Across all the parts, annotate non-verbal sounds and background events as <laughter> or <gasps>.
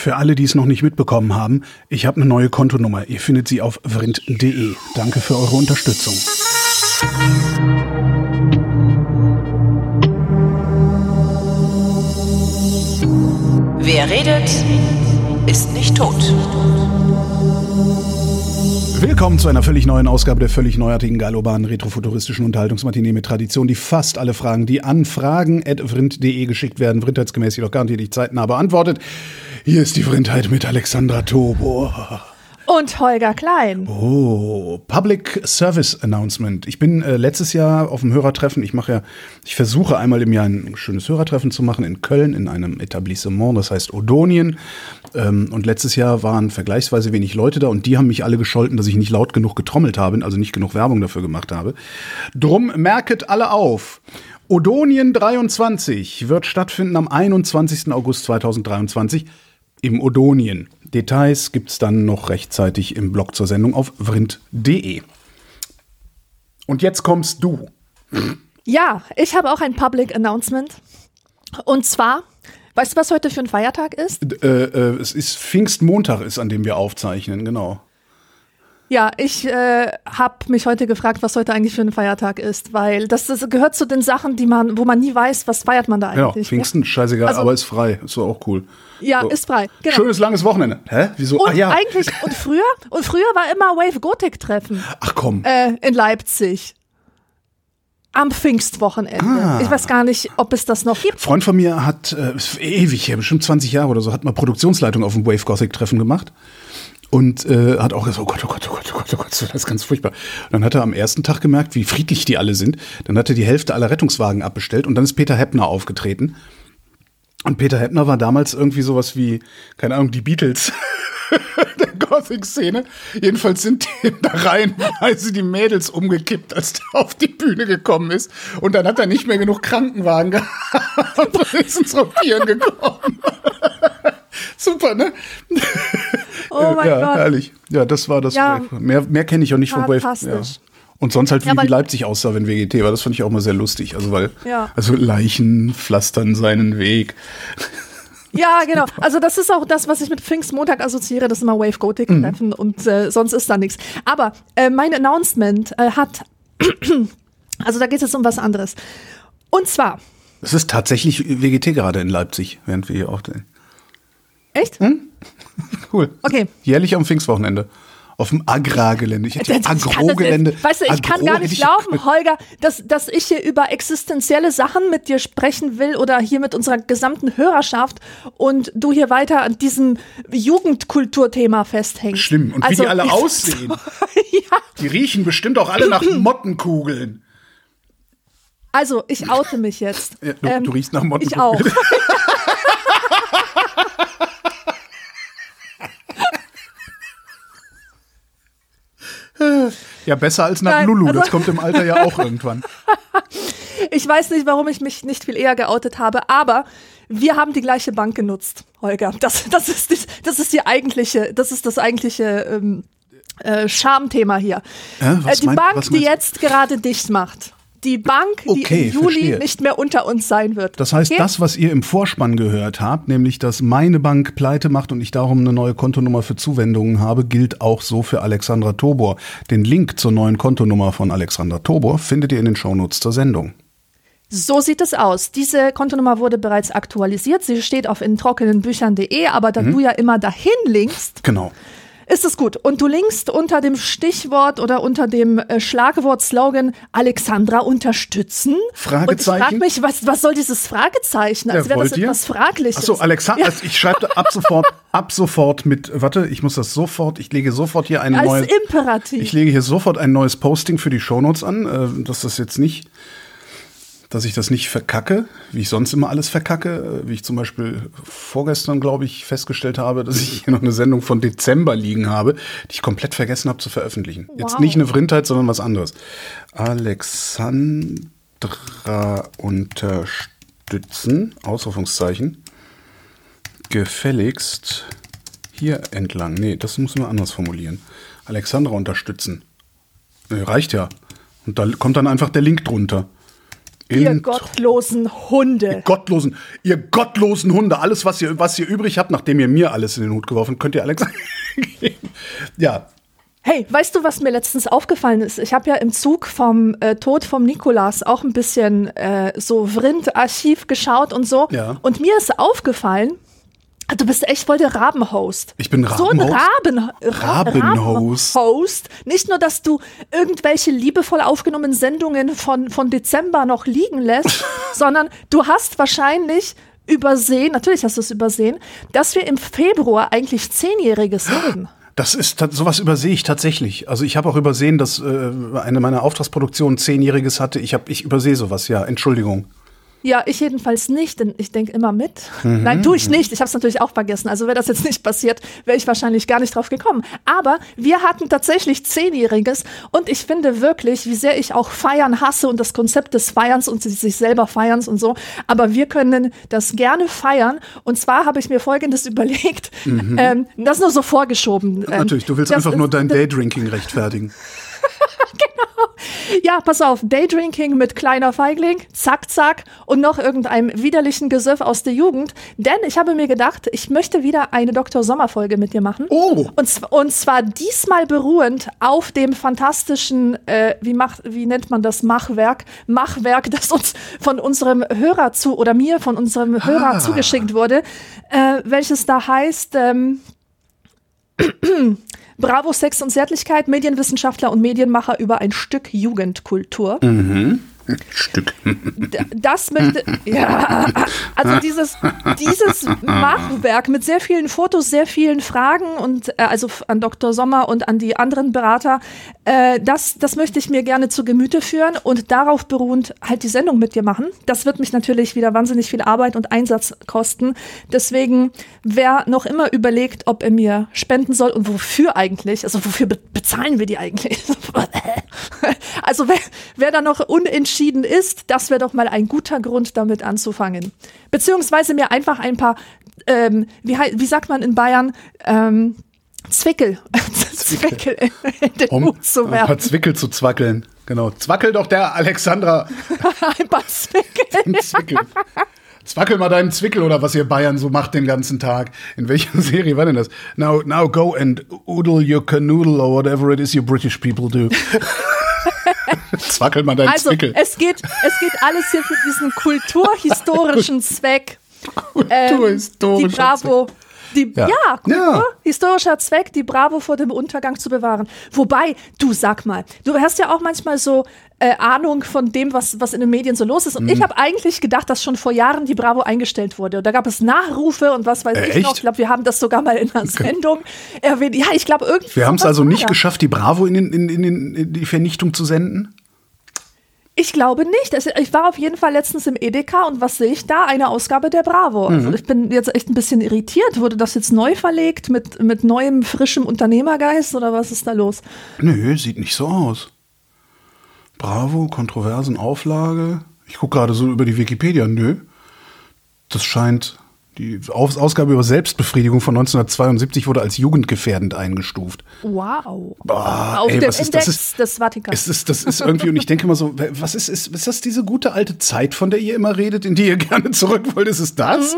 Für alle, die es noch nicht mitbekommen haben, ich habe eine neue Kontonummer. Ihr findet sie auf vrind.de. Danke für eure Unterstützung. Wer redet, ist nicht tot. Willkommen zu einer völlig neuen Ausgabe der völlig neuartigen, geilobanen, retrofuturistischen Unterhaltungsmatinee mit Tradition, die fast alle Fragen, die an fragen.vrind.de geschickt werden, vrindheitsgemäß jedoch garantiert nicht zeitnah beantwortet. Hier ist die Vrindheit mit Alexandra Tobor. Und Holger Klein. Oh, Public Service Announcement. Ich bin äh, letztes Jahr auf dem Hörertreffen. Ich mache ja, ich versuche einmal im Jahr ein schönes Hörertreffen zu machen in Köln in einem Etablissement, das heißt Odonien. Ähm, und letztes Jahr waren vergleichsweise wenig Leute da und die haben mich alle gescholten, dass ich nicht laut genug getrommelt habe, also nicht genug Werbung dafür gemacht habe. Drum merket alle auf. Odonien 23 wird stattfinden am 21. August 2023 im Odonien. Details gibt's dann noch rechtzeitig im Blog zur Sendung auf vrind.de. Und jetzt kommst du. Ja, ich habe auch ein Public Announcement. Und zwar, weißt du, was heute für ein Feiertag ist? Äh, äh, es ist Pfingstmontag, ist an dem wir aufzeichnen, genau. Ja, ich äh, habe mich heute gefragt, was heute eigentlich für ein Feiertag ist, weil das, das gehört zu den Sachen, die man, wo man nie weiß, was feiert man da Genau, eigentlich. Pfingsten, scheißegal, Also- aber ist frei. Ist doch auch cool. Ja, So. ist frei. Genau. Schönes langes Wochenende. Hä? Wieso? Und Ach ja. eigentlich, und früher, und früher war immer Wave Gothic Treffen Ach komm. äh, in Leipzig. Am Pfingstwochenende. Ah. Ich weiß gar nicht, ob es das noch gibt. Freund von mir hat, äh, ewig her, bestimmt 20 Jahre oder so, hat mal Produktionsleitung auf dem Wave Gothic Treffen gemacht. Und äh, hat auch gesagt, oh Gott, oh Gott, oh Gott, oh Gott, oh Gott, das ist ganz furchtbar. Und dann hat er am ersten Tag gemerkt, wie friedlich die alle sind. Dann hat er die Hälfte aller Rettungswagen abbestellt und dann ist Peter Heppner aufgetreten. Und Peter Heppner war damals irgendwie sowas wie, keine Ahnung, die Beatles <laughs> der Gothic-Szene. Jedenfalls sind dem <laughs> da reihenweise die Mädels umgekippt, als der auf die Bühne gekommen ist. Und dann hat er nicht mehr genug Krankenwagen <laughs> gehabt und ist ins Rotieren gekommen. Super, ne? Oh mein ja, Gott. herrlich. Ja, das war das. Ja. Wave. Mehr, mehr kenne ich auch nicht von Wave. Ja. Und sonst halt, wie, Ja, wie Leipzig aussah, wenn WGT war. Das fand ich auch mal sehr lustig. Also, weil, Ja. also Leichen pflastern seinen Weg. Ja, genau. Also das ist auch das, was ich mit Pfingstmontag assoziiere, das ist immer Wave Gothic Mhm. Treffen und äh, sonst ist da nichts. Aber äh, mein Announcement äh, hat, <clears throat> also da geht es jetzt um was anderes. Und zwar, Es ist tatsächlich WGT gerade in Leipzig, während wir hier auch. echt? Hm? <laughs> Cool. Okay. Jährlich am Pfingstwochenende. Auf dem Agrargelände. Ich hätte Das- ich kann nicht- Weißt du, ich kann Agro gar hätte nicht ich- glauben, Holger, dass, dass ich hier über existenzielle Sachen mit dir sprechen will oder hier mit unserer gesamten Hörerschaft und du hier weiter an diesem Jugendkulturthema festhängst. Schlimm. Und Also, wie die alle ich- aussehen. <laughs> ja, Die riechen bestimmt auch alle nach <clears throat> Mottenkugeln. also ich oute mich jetzt. Ja, du- du riechst nach Ich Mottenkugeln. auch. <laughs> Ja, besser als nach Nein, Lulu. also- das kommt im Alter ja auch irgendwann. <laughs> Ich weiß nicht, warum ich mich nicht viel eher geoutet habe, aber wir haben die gleiche Bank genutzt, Holger. Das, das, ist, die, das ist die eigentliche, das ist das eigentliche ähm, äh, Schamthema hier. Äh, die mein- Bank, die jetzt gerade dicht macht. Die Bank, die Okay, im Juli verstehe. nicht mehr unter uns sein wird. Das heißt, Okay? das, was ihr im Vorspann gehört habt, nämlich, dass meine Bank pleite macht und ich darum eine neue Kontonummer für Zuwendungen habe, gilt auch so für Alexandra Tobor. Den Link zur neuen Kontonummer von Alexandra Tobor findet ihr in den Shownotes zur Sendung. So sieht es aus. Diese Kontonummer wurde bereits aktualisiert. Sie steht auf in trockenen Büchern.de, aber Mhm. da du ja immer dahin linkst, Genau. Ist es gut. Und du linkst unter dem Stichwort oder unter dem äh, Schlagwort-Slogan Alexandra unterstützen. Fragezeichen? Und ich frage mich, was, was soll dieses Fragezeichen? Als Ja, wäre das ihr? etwas Fragliches. Achso, Alexandra, also ich schreibe ab sofort, ab sofort mit, warte, ich muss das sofort, ich lege sofort hier ein Als neues, Imperativ. ich lege hier sofort ein neues Posting für die Shownotes an, äh, dass das jetzt nicht, dass ich das nicht verkacke, wie ich sonst immer alles verkacke, äh, wie ich zum Beispiel vorgestern, glaube ich, festgestellt habe, dass ich hier noch eine Sendung von Dezember liegen habe, die ich komplett vergessen habe zu veröffentlichen. Jetzt Wow. nicht eine Vrindheit, sondern was anderes. Alexandra unterstützen, Ausrufungszeichen, gefälligst hier entlang. Nee, das müssen wir anders formulieren. Alexandra unterstützen. Nee, reicht ja. Und da kommt dann einfach der Link drunter. Ihr Intro. gottlosen Hunde. Gottlosen, ihr gottlosen Hunde, alles, was ihr, was ihr übrig habt, nachdem ihr mir alles in den Hut geworfen könnt ihr Alex geben. <laughs> Ja, Hey, weißt du, was mir letztens aufgefallen ist? Ich habe ja im Zug vom äh, Tod vom Nikolas auch ein bisschen äh, so Vrind-Archiv geschaut und so. Ja. Und mir ist aufgefallen, du bist echt voll der Rabenhost. Ich bin So ein Rabenhost? Raben, Ra Rabenhost. Rabenhost. Nicht nur, dass du irgendwelche liebevoll aufgenommenen Sendungen von, von Dezember noch liegen lässt, <laughs> sondern du hast wahrscheinlich übersehen, natürlich hast du es übersehen, dass wir im Februar eigentlich Zehnjähriges <gasps> hatten. das ist sowas übersehe ich tatsächlich. Also ich habe auch übersehen, dass äh, eine meiner Auftragsproduktionen zehnjähriges hatte. Ich habe ich übersehe sowas. Ja, Entschuldigung. Ja, ich jedenfalls nicht, denn ich denke immer mit. Mhm. Nein, tue ich nicht. Ich habe es natürlich auch vergessen. Also wäre das jetzt nicht passiert, wäre ich wahrscheinlich gar nicht drauf gekommen. Aber wir hatten tatsächlich Zehnjähriges und ich finde wirklich, wie sehr ich auch Feiern hasse und das Konzept des Feierns und sich selber Feierns und so. Aber wir können das gerne feiern. Und zwar habe ich mir Folgendes <laughs> überlegt. Ähm, das nur so vorgeschoben. Ähm, Mhm. Natürlich, du willst das einfach nur dein Daydrinking rechtfertigen. Ja, pass auf, Daydrinking mit kleiner Feigling, zack, zack und noch irgendeinem widerlichen Gesöff aus der Jugend. Denn ich habe mir gedacht, ich möchte wieder eine Dr. Sommer-Folge mit dir machen. Oh. Und, und zwar diesmal beruhend auf dem fantastischen, äh, wie, macht, wie nennt man das, Machwerk, Machwerk, <laughs> das uns von unserem Hörer zu, oder mir von unserem Hörer Ah. zugeschickt wurde, äh, welches da heißt, ähm, <clears throat> Bravo, Sex und Zärtlichkeit, Medienwissenschaftler und Medienmacher über ein Stück Jugendkultur. Stück. Das möchte, ja, also dieses, dieses Machwerk mit sehr vielen Fotos, sehr vielen Fragen und äh, also an Dr. Sommer und an die anderen Berater, äh, das, das möchte ich mir gerne zu Gemüte führen und darauf beruhend halt die Sendung mit dir machen. Das wird mich natürlich wieder wahnsinnig viel Arbeit und Einsatz kosten. Deswegen, wer noch immer überlegt, ob er mir spenden soll und wofür eigentlich, also wofür be bezahlen wir die eigentlich? <laughs> also wer, wer da noch unentschieden ist, das wäre doch mal ein guter Grund, damit anzufangen. Beziehungsweise mir einfach ein paar, ähm, wie, wie sagt man in Bayern, ähm, Zwickel, <laughs> Zwickel in den Um Hut zu ein paar werfen. Zwickel zu zwackeln. Genau. Zwackel doch der Alexandra <laughs> Ein paar Zwickel. Zwickel. Zwackel mal deinen Zwickel oder was ihr Bayern so macht den ganzen Tag. In welcher <laughs> Serie war denn das? Now, now go and oodle your canoodle or whatever it is you British people do. Zwackel mal deinen Also Zwickel. es geht, es geht alles hier für diesen kulturhistorischen <laughs> Zweck. Ähm, Kulturhistorischer die Bravo. Die, Ja. ja, Kultur, Ja. historischer Zweck, die Bravo vor dem Untergang zu bewahren. Wobei, du sag mal, du hast ja auch manchmal so äh, Ahnung von dem, was, was in den Medien so los ist. Und Mhm. ich habe eigentlich gedacht, dass schon vor Jahren die Bravo eingestellt wurde. Und da gab es Nachrufe und was weiß Äh, ich noch. echt? Ich glaube, wir haben das sogar mal in einer Sendung erwähnt. Ja, ich glaube irgendwie. Wir haben es also nicht geschafft, die Bravo in, den- in, in, in, in die Vernichtung zu senden? Ich glaube nicht. Ich war auf jeden Fall letztens im Edeka und was sehe ich da? Eine Ausgabe der Bravo. Mhm. Also ich bin jetzt echt ein bisschen irritiert. Wurde das jetzt neu verlegt mit, mit neuem, frischem Unternehmergeist oder was ist da los? Nö, sieht nicht so aus. Bravo, Kontroversen, Auflage. Ich gucke gerade so über die Wikipedia. Nö. Das scheint. Die Aus Ausgabe über Selbstbefriedigung von 1972 wurde als jugendgefährdend eingestuft. Wow. Boah, auf ey, dem ist- Index das ist- des Vatikans. Ist, das ist irgendwie, und ich denke immer so, was ist, ist, ist das diese gute alte Zeit, von der ihr immer redet, in die ihr gerne zurück wollt? Ist es das?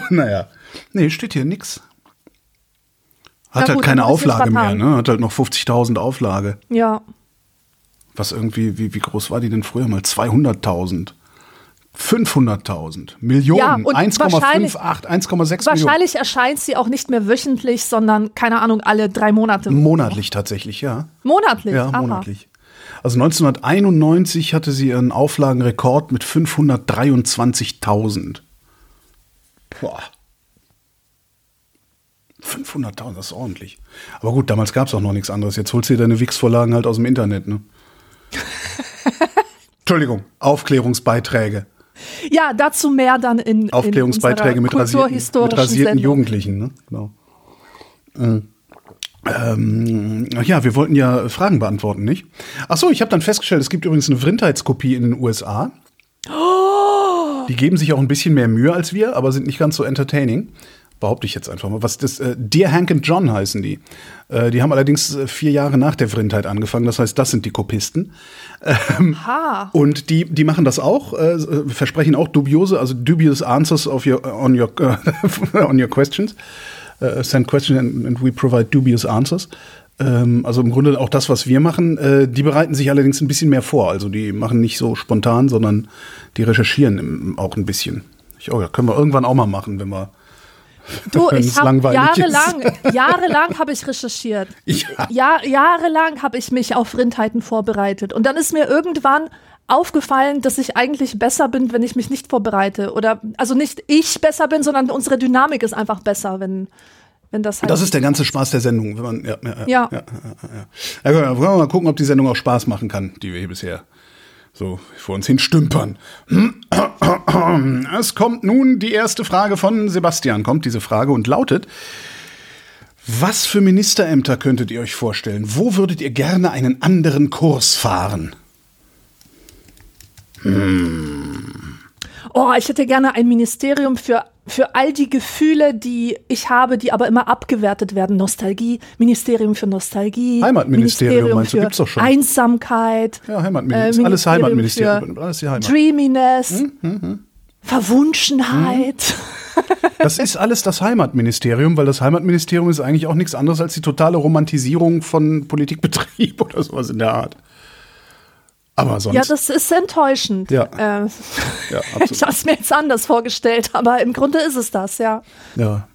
Mhm. <laughs> naja. Nee, steht hier nix. Hat Na halt gut, keine Auflage mehr, ne? Hat halt noch 50.000 Auflage. ja. Was irgendwie, wie, wie groß war die denn früher mal? 200.000. 500.000. Millionen. Ja, und 1,58, 1,6 Millionen. Wahrscheinlich erscheint sie auch nicht mehr wöchentlich, sondern, keine Ahnung, alle drei Monate. Monatlich tatsächlich, ja. Monatlich? Ja, Aha. monatlich. Also 1991 hatte sie einen Auflagenrekord mit 523.000. Boah. 500.000, das ist ordentlich. Aber gut, damals gab es auch noch nichts anderes. Jetzt holst du dir deine Wix-Vorlagen halt aus dem Internet, ne? <laughs> Entschuldigung, Aufklärungsbeiträge. Ja, dazu mehr dann in Aufklärungsbeiträge in mit rasierten, mit rasierten. Jugendlichen. Ne? Genau. Ähm, ähm, ach ja, wir wollten ja Fragen beantworten, nicht? Ach so, ich habe dann festgestellt, es gibt übrigens eine Vrindheitskopie in den USA. Die geben sich auch ein bisschen mehr Mühe als wir, aber sind nicht ganz so entertaining. Behaupte ich jetzt einfach mal. Was das, äh, Dear Hank and John heißen die. Äh, die haben allerdings äh, vier Jahre nach der Vrindheit angefangen. Das heißt, das sind die Kopisten. Ähm, Ha. und die, die machen das auch, äh, versprechen auch dubiose, also dubious answers of your, on, your, <laughs> on your questions. Äh, send questions and, and we provide dubious answers. Ähm, also im Grunde auch das, was wir machen. Äh, die bereiten sich allerdings ein bisschen mehr vor. Also die machen nicht so spontan, sondern die recherchieren auch ein bisschen. Ich, oh ja, können wir irgendwann auch mal machen, wenn wir. Du, <laughs> ich habe jahrelang, jahrelang habe ich recherchiert. <laughs> Ja. Jahr, jahrelang habe ich mich auf Rindheiten vorbereitet. Und dann ist mir irgendwann aufgefallen, dass ich eigentlich besser bin, wenn ich mich nicht vorbereite. Oder also nicht ich besser bin, sondern unsere Dynamik ist einfach besser, wenn, wenn das halt. Das ist der ganze Spaß der Sendung. Wenn man, ja, ja, ja, Ja. ja, ja, ja. ja mal gucken, ob die Sendung auch Spaß machen kann, die wir hier bisher so vor uns hin stümpern. Es kommt nun die erste Frage von Sebastian. Kommt diese Frage und lautet: Was für Ministerämter könntet ihr euch vorstellen? Wo würdet ihr gerne einen anderen Kurs fahren? Oh, ich hätte gerne ein Ministerium für, für all die Gefühle, die ich habe, die aber immer abgewertet werden. Nostalgie, Ministerium für Nostalgie. Heimatministerium, meinst du, gibt's doch schon. Einsamkeit. Ja, Heimatministerium. äh, alles Heimatministerium. Alles die Heimat. Dreaminess. Hm, Verwunschenheit. Das ist alles das Heimatministerium, weil das Heimatministerium ist eigentlich auch nichts anderes als die totale Romantisierung von Politikbetrieb <laughs> oder sowas in der Art. Aber sonst. Ja, das ist enttäuschend. Ja. Äh, <laughs> ja, <laughs> ich habe es mir jetzt anders vorgestellt, aber im Grunde ist es das, ja. ja.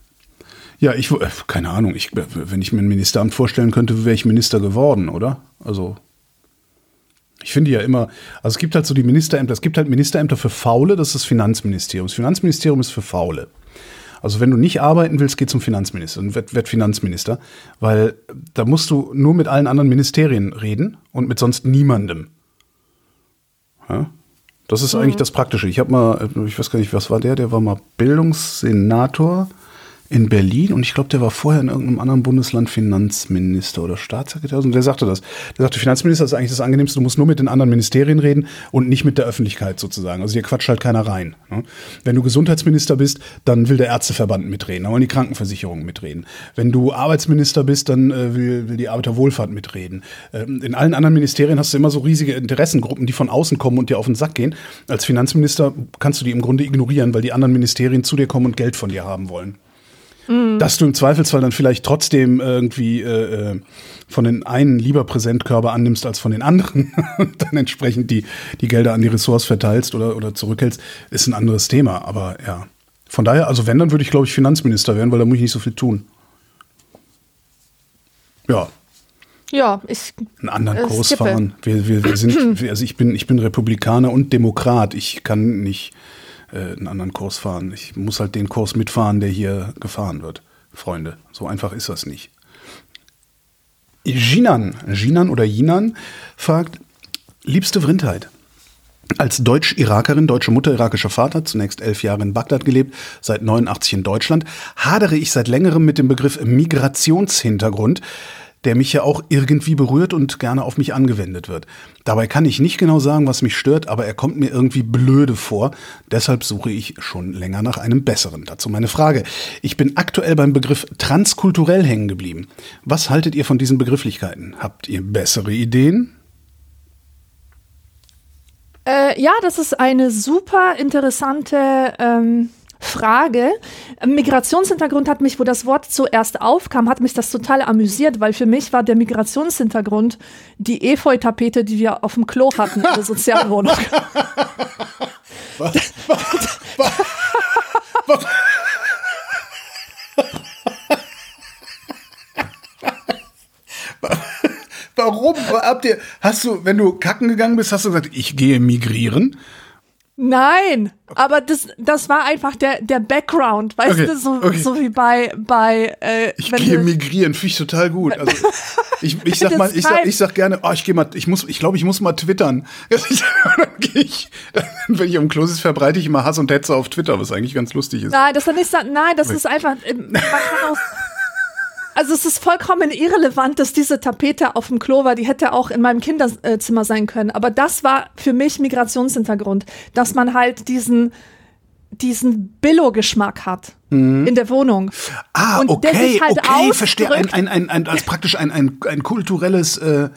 Ja, ich, keine Ahnung, ich, wenn ich mir ein Ministeramt vorstellen könnte, wäre ich Minister geworden, oder? Also, ich finde ja immer, also es gibt halt so die Ministerämter, es gibt halt Ministerämter für Faule, das ist das Finanzministerium. Das Finanzministerium ist für Faule. Also wenn du nicht arbeiten willst, geh zum Finanzminister und werd, werd Finanzminister, weil da musst du nur mit allen anderen Ministerien reden und mit sonst niemandem. Ja? Das ist eigentlich das Praktische. Ich habe mal, ich weiß gar nicht, was war der? Der war mal Bildungssenator in Berlin und ich glaube, der war vorher in irgendeinem anderen Bundesland Finanzminister oder Staatssekretär. Und der sagte das. Der sagte, Finanzminister ist eigentlich das Angenehmste, du musst nur mit den anderen Ministerien reden und nicht mit der Öffentlichkeit sozusagen. Also hier quatscht halt keiner rein. ne? Wenn du Gesundheitsminister bist, dann will der Ärzteverband mitreden, dann wollen die Krankenversicherungen mitreden. Wenn du Arbeitsminister bist, dann äh, will, will die Arbeiterwohlfahrt mitreden. Ähm, in allen anderen Ministerien hast du immer so riesige Interessengruppen, die von außen kommen und dir auf den Sack gehen. Als Finanzminister kannst du die im Grunde ignorieren, weil die anderen Ministerien zu dir kommen und Geld von dir haben wollen dass du im Zweifelsfall dann vielleicht trotzdem irgendwie äh, äh, von den einen lieber Präsentkörper annimmst als von den anderen <laughs> und dann entsprechend die, die Gelder an die Ressorts verteilst oder, oder zurückhältst, ist ein anderes Thema. Aber ja, von daher, also wenn, dann würde ich, glaube ich, Finanzminister werden, weil da muss ich nicht so viel tun. Ja, Ja, ich. einen anderen Äh, Kurs fahren. Wir, wir, wir sind, <clears throat> also ich bin, ich bin Republikaner und Demokrat. Ich kann nicht äh, einen anderen Kurs fahren. Ich muss halt den Kurs mitfahren, der hier gefahren wird. Freunde, so einfach ist das nicht. Jinan, Jinan oder Jinan fragt, liebste Vrindheit. Als Deutsch-Irakerin, deutsche Mutter, irakischer Vater, zunächst elf Jahre in Bagdad gelebt, seit 89 in Deutschland, hadere ich seit längerem mit dem Begriff Migrationshintergrund, der mich ja auch irgendwie berührt und gerne auf mich angewendet wird. Dabei kann ich nicht genau sagen, was mich stört, aber er kommt mir irgendwie blöde vor. Deshalb suche ich schon länger nach einem besseren. Dazu meine Frage. Ich bin aktuell beim Begriff transkulturell hängen geblieben. Was haltet ihr von diesen Begrifflichkeiten? Habt ihr bessere Ideen? Äh, ja, das ist eine super interessante ähm, Frage. Migrationshintergrund hat mich, wo das Wort zuerst aufkam, hat mich das total amüsiert, weil für mich war der Migrationshintergrund die Efeu-Tapete, die wir auf dem Klo hatten in der Sozialwohnung. <laughs> Warum? Habt ihr, hast du, wenn du kacken gegangen bist, hast du gesagt, ich gehe migrieren? Nein, aber das, das war einfach der, der Background, weißt Okay, du, so, okay. so wie bei, bei äh, Ich gehe migrieren, finde ich total gut. Also, <laughs> ich, ich sag mal, ich sag, ich sag gerne, oh, ich gehe mal, ich muss, ich glaube, ich muss mal twittern. <laughs> ich, wenn ich am Klo sitze, verbreite ich immer Hass und Hetze auf Twitter, was eigentlich ganz lustig ist. Nein, das ist nicht, nein, das ist einfach, äh, man kann auch, also es ist vollkommen irrelevant, dass diese Tapete auf dem Klo war, die hätte auch in meinem Kinderzimmer sein können, aber das war für mich Migrationshintergrund, dass man halt diesen, diesen Billo-Geschmack hat in der Wohnung. Ah, Und okay, halt okay, verstehe. Ein, ein, ein, ein, als praktisch ein, ein, ein kulturelles, äh,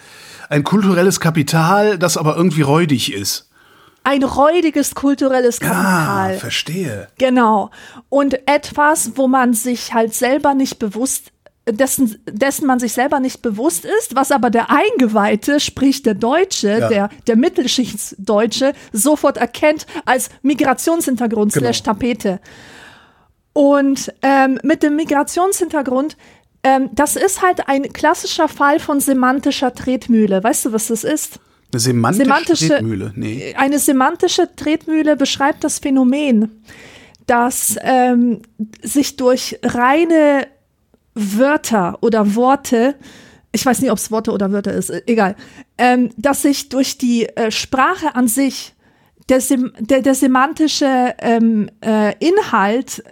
ein kulturelles Kapital, das aber irgendwie räudig ist. Ein räudiges kulturelles Ah, Kapital. verstehe. Genau. Und etwas, wo man sich halt selber nicht bewusst, dessen, dessen man sich selber nicht bewusst ist, was aber der Eingeweihte, sprich der Deutsche, Ja. der, der Mittelschichtsdeutsche, sofort erkennt als Migrationshintergrund Genau. slash Tapete. Und ähm, mit dem Migrationshintergrund, ähm, das ist halt ein klassischer Fall von semantischer Tretmühle. Weißt du, was das ist? Eine semantische, Semantische- Tretmühle. Nee. Eine semantische Tretmühle beschreibt das Phänomen, dass ähm, sich durch reine Wörter oder Worte, ich weiß nicht, ob es Worte oder Wörter ist, äh, egal, ähm, dass sich durch die äh, Sprache an sich der, sem der, der semantische ähm, äh, Inhalt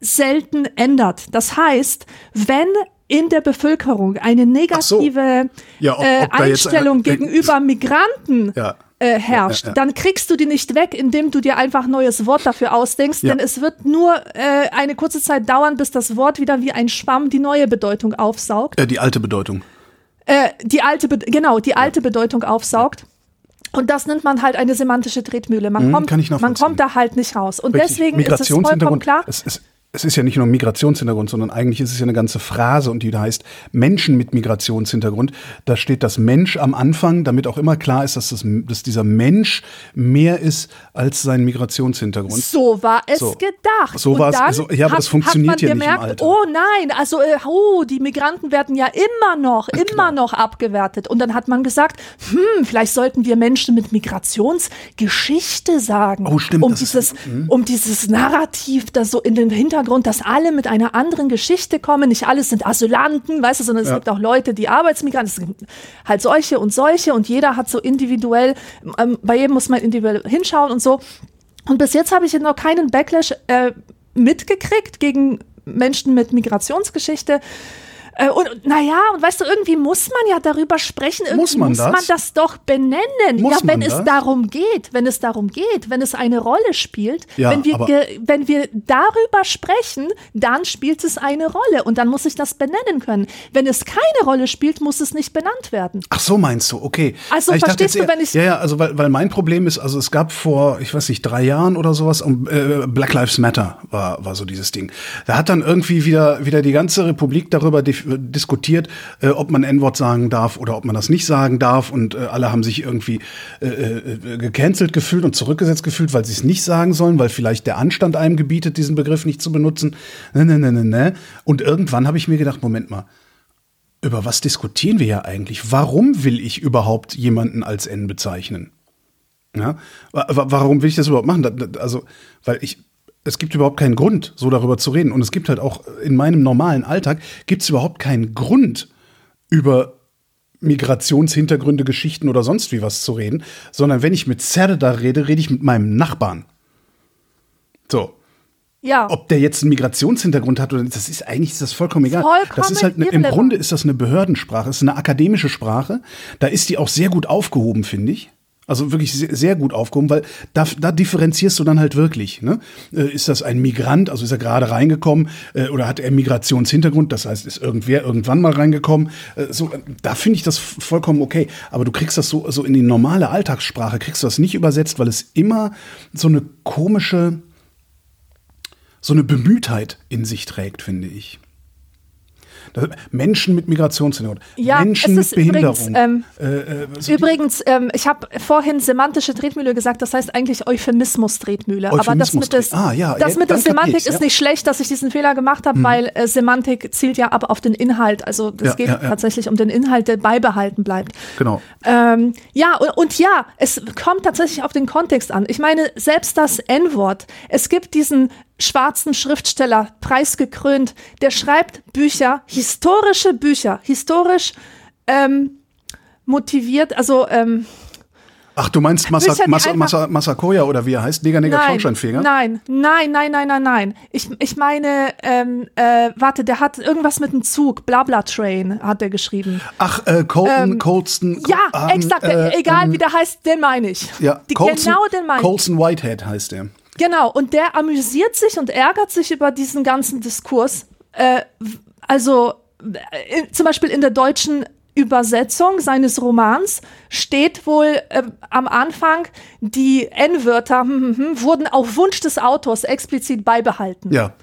selten ändert. Das heißt, wenn in der Bevölkerung eine negative Ja, ob- äh, ob jetzt Einstellung einer- gegenüber Migranten Ja. Äh, herrscht, Ja, ja, ja. dann kriegst du die nicht weg, indem du dir einfach ein neues Wort dafür ausdenkst, denn es wird nur äh, eine kurze Zeit dauern, bis das Wort wieder wie ein Schwamm die neue Bedeutung aufsaugt. Äh, die alte Bedeutung. Äh, die alte, Be genau, die alte Bedeutung aufsaugt. Und das nennt man halt eine semantische Tretmühle. Man, Mhm, kommt, man kommt da halt nicht raus. Und Richtig. deswegen ist es vollkommen klar. Es, es, es ist ja nicht nur ein Migrationshintergrund, sondern eigentlich ist es ja eine ganze Phrase und die da heißt Menschen mit Migrationshintergrund. Da steht das Mensch am Anfang, damit auch immer klar ist, dass, das, dass dieser Mensch mehr ist als sein Migrationshintergrund. So war es So. gedacht. So war es- so- ja, aber hat, das funktioniert hat man ja nicht im gemerkt, Alter. Oh nein, also äh, oh, die Migranten werden ja immer noch, immer klar. noch abgewertet. Und dann hat man gesagt, hm, vielleicht sollten wir Menschen mit Migrationsgeschichte sagen, Oh, stimmt, um das ist- dieses, um dieses Narrativ, das so in den Hintergrund, dass alle mit einer anderen Geschichte kommen. Nicht alles sind Asylanten, weißt du, sondern es gibt auch Leute, die Arbeitsmigranten, es gibt halt solche und solche und jeder hat so individuell, ähm, bei jedem muss man individuell hinschauen und so. Und bis jetzt habe ich noch keinen Backlash äh, mitgekriegt gegen Menschen mit Migrationsgeschichte. Äh, und naja, und weißt du, irgendwie muss man ja darüber sprechen. Irgendwie Muss man das? man das doch benennen. Muss ja, wenn man es das? darum geht, wenn es darum geht, wenn es eine Rolle spielt, Ja, wenn, wir wenn wir darüber sprechen, dann spielt es eine Rolle und dann muss ich das benennen können. Wenn es keine Rolle spielt, muss es nicht benannt werden. Ach so meinst du, okay. Also dachte verstehst jetzt du, wenn ich- Ja, ja, also weil, weil mein Problem ist, also es gab vor, ich weiß nicht, drei Jahren oder sowas, um, äh, Black Lives Matter war, war so dieses Ding. Da hat dann irgendwie wieder, wieder die ganze Republik darüber dif- diskutiert, äh, ob man N-Wort sagen darf oder ob man das nicht sagen darf und äh, alle haben sich irgendwie äh, äh, gecancelt gefühlt und zurückgesetzt gefühlt, weil sie es nicht sagen sollen, weil vielleicht der Anstand einem gebietet, diesen Begriff nicht zu benutzen. Ne, ne, ne, ne, ne. Und irgendwann habe ich mir gedacht, Moment mal, über was diskutieren wir ja eigentlich? Warum will ich überhaupt jemanden als N bezeichnen? Ja? Wa- wa- Warum will ich das überhaupt machen? Also, weil ich, es gibt überhaupt keinen Grund, so darüber zu reden. Und es gibt halt auch in meinem normalen Alltag gibt es überhaupt keinen Grund, über Migrationshintergründe, Geschichten oder sonst wie was zu reden, sondern wenn ich mit Serdar rede, rede ich mit meinem Nachbarn. So, Ja. ob der jetzt einen Migrationshintergrund hat oder nicht, das ist eigentlich ist das vollkommen egal. Vollkommen das ist halt eine, im. Grunde ist das eine Behördensprache, es ist eine akademische Sprache. Da ist die auch sehr gut aufgehoben, finde ich. Also wirklich sehr, gut aufgehoben, weil da, da differenzierst du dann halt wirklich. Ne? Äh, Ist das ein Migrant, also ist er gerade reingekommen äh, oder hat er Migrationshintergrund, das heißt, ist irgendwer irgendwann mal reingekommen. Äh, so, da finde ich das vollkommen okay. Aber du kriegst das so, so in die normale Alltagssprache, kriegst du das nicht übersetzt, weil es immer so eine komische, so eine Bemühtheit in sich trägt, finde ich. Menschen mit Migrationshintergrund, Ja, Menschen mit ist übrigens, Behinderung. ähm, äh, äh, so Übrigens, ähm, ich habe vorhin semantische Tretmühle gesagt, das heißt eigentlich Euphemismus-Tretmühle. Aber das mit, des, Ah, ja, das mit der Semantik ist ja. Hm. nicht schlecht, dass ich diesen Fehler gemacht habe, weil äh, Semantik zielt ja ab auf den Inhalt. Also es geht tatsächlich um den Inhalt, der beibehalten bleibt. Genau. Ähm, ja, und, und ja, es kommt tatsächlich auf den Kontext an. Ich meine, selbst das N-Wort. Es gibt diesen schwarzen Schriftsteller, preisgekrönt, der schreibt Bücher, historische Bücher, historisch ähm, motiviert, also ähm, Ach, du meinst Massa, Massa, Massa, Massakoya oder wie er heißt? Neger, Neger, nein, Schornsteinfeger? nein, nein, nein, nein, nein, nein. Ich, ich meine, ähm, äh, warte, der hat irgendwas mit dem Zug, Blabla Train hat er geschrieben. Ach, äh, Colton, Colston. Ähm, Ja, ähm, exakt, äh, egal ähm, wie der heißt, den meine ich. Ja, Die, Colson, genau den meine ich. Colson Whitehead heißt er. Genau, und der amüsiert sich und ärgert sich über diesen ganzen Diskurs. Äh, also äh, zum Beispiel in der deutschen Übersetzung seines Romans steht wohl äh, am Anfang, die N-Wörter hm, hm, hm, wurden auf Wunsch des Autors explizit beibehalten. Ja.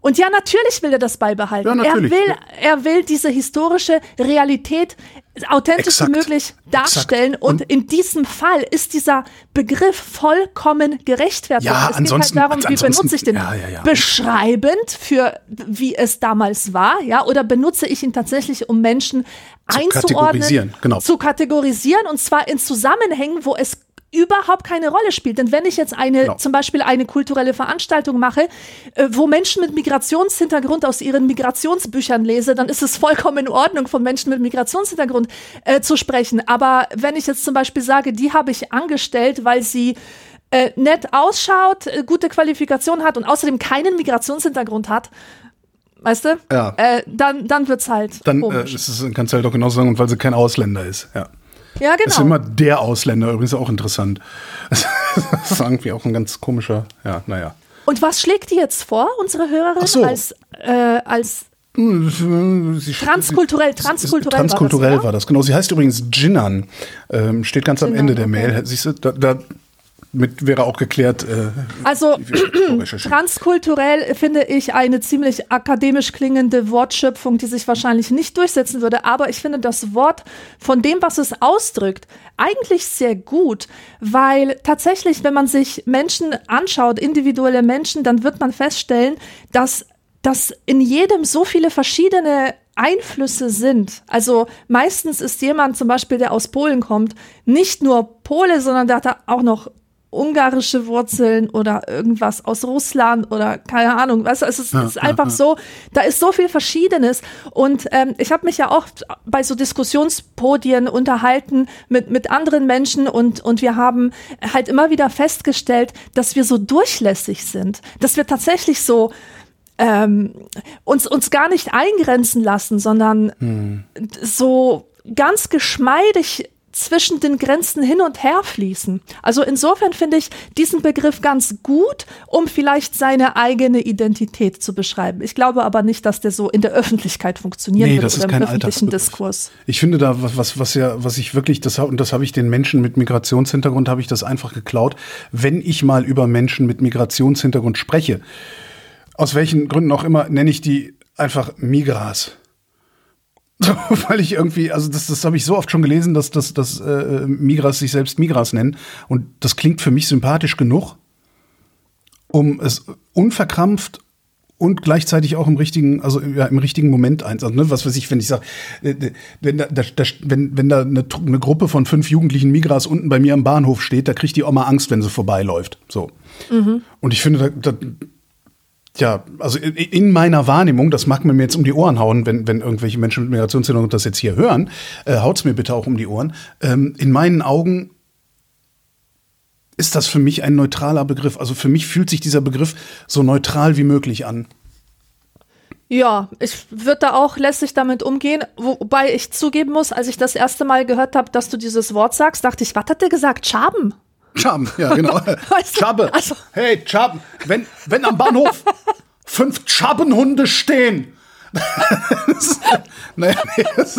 Und ja, natürlich will er das beibehalten. Ja, er will, er will diese historische Realität authentisch Exakt. wie möglich darstellen. Und, Und- in diesem Fall ist dieser Begriff vollkommen gerechtfertigt. Ja, es ansonsten- geht halt darum, wie benutze ich den ja, ja, ja. beschreibend für wie es damals war, ja, oder benutze ich ihn tatsächlich, um Menschen Zu einzuordnen, kategorisieren, genau. zu kategorisieren und zwar in Zusammenhängen, wo es überhaupt keine Rolle spielt. Denn wenn ich jetzt eine, Genau. zum Beispiel eine kulturelle Veranstaltung mache, äh, wo Menschen mit Migrationshintergrund aus ihren Migrationsbüchern lese, dann ist es vollkommen in Ordnung, von Menschen mit Migrationshintergrund äh, zu sprechen. Aber wenn ich jetzt zum Beispiel sage, die habe ich angestellt, weil sie äh, nett ausschaut, äh, gute Qualifikation hat und außerdem keinen Migrationshintergrund hat, weißt du? Ja. Äh, dann, dann wird's halt Dann äh, ist es, kannst du halt auch genau sagen, und weil sie kein Ausländer ist. Ja. Ja, Ist genau. immer der Ausländer, übrigens auch interessant. <laughs> Das ist irgendwie auch ein ganz komischer, ja, naja. Und was schlägt die jetzt vor, unsere Hörerin, so. als, äh, als Sie- Transkulturell, sie- transkulturell war das, transkulturell war das, genau. Sie heißt übrigens Jinan. Ähm, steht ganz am Jinan, Ende der okay. Mail. Siehst du, da, da mit wäre auch geklärt. Äh, Also transkulturell finde ich eine ziemlich akademisch klingende Wortschöpfung, die sich wahrscheinlich nicht durchsetzen würde. Aber ich finde das Wort von dem, was es ausdrückt, eigentlich sehr gut, weil tatsächlich, wenn man sich Menschen anschaut, individuelle Menschen, dann wird man feststellen, dass dass in jedem so viele verschiedene Einflüsse sind. Also meistens ist jemand zum Beispiel, der aus Polen kommt, nicht nur Pole, sondern der hat auch noch ungarische Wurzeln oder irgendwas aus Russland oder keine Ahnung. Weißt du, es ist, es ist einfach so, da ist so viel Verschiedenes. Und ähm, ich habe mich ja oft bei so Diskussionspodien unterhalten mit, mit anderen Menschen und, und wir haben halt immer wieder festgestellt, dass wir so durchlässig sind, dass wir tatsächlich so ähm, uns, uns gar nicht eingrenzen lassen, sondern so ganz geschmeidig zwischen den Grenzen hin und her fließen. Also insofern finde ich diesen Begriff ganz gut, um vielleicht seine eigene Identität zu beschreiben. Ich glaube aber nicht, dass der so in der Öffentlichkeit funktionieren Nee, wird das ist oder kein im öffentlichen. Diskurs. Ich finde da, was, was, was ja, was ich wirklich, das, und das habe ich den Menschen mit Migrationshintergrund, habe ich das einfach geklaut. Wenn ich mal über Menschen mit Migrationshintergrund spreche, aus welchen Gründen auch immer, nenne ich die einfach Migras. So, <laughs> weil ich irgendwie, also das, das habe ich so oft schon gelesen, dass, dass, dass äh, Migras sich selbst Migras nennen. Und das klingt für mich sympathisch genug, um es unverkrampft und gleichzeitig auch im richtigen, also ja, im richtigen Moment eins. Also, ne, was weiß ich, wenn ich sage, wenn da, da, wenn, wenn da eine, eine Gruppe von fünf jugendlichen Migras unten bei mir am Bahnhof steht, da kriegt die Oma Angst, wenn sie vorbeiläuft. So. Und ich finde, da, da, ja, also in, in meiner Wahrnehmung, das mag man mir jetzt um die Ohren hauen, wenn, wenn irgendwelche Menschen mit Migrationshintergrund das jetzt hier hören, äh, haut's mir bitte auch um die Ohren. Ähm, in meinen Augen ist das für mich ein neutraler Begriff. Also für mich fühlt sich dieser Begriff so neutral wie möglich an. Ja, ich würde da auch lässig damit umgehen, wo- wobei ich zugeben muss, als ich das erste Mal gehört habe, dass du dieses Wort sagst, dachte ich, was hat der gesagt? Schaben? Schaben, ja, genau. <laughs> Weißt du, Schabe. also- Hey, Schaben. Wenn, wenn am Bahnhof fünf Schabenhunde stehen. das naja, nee, das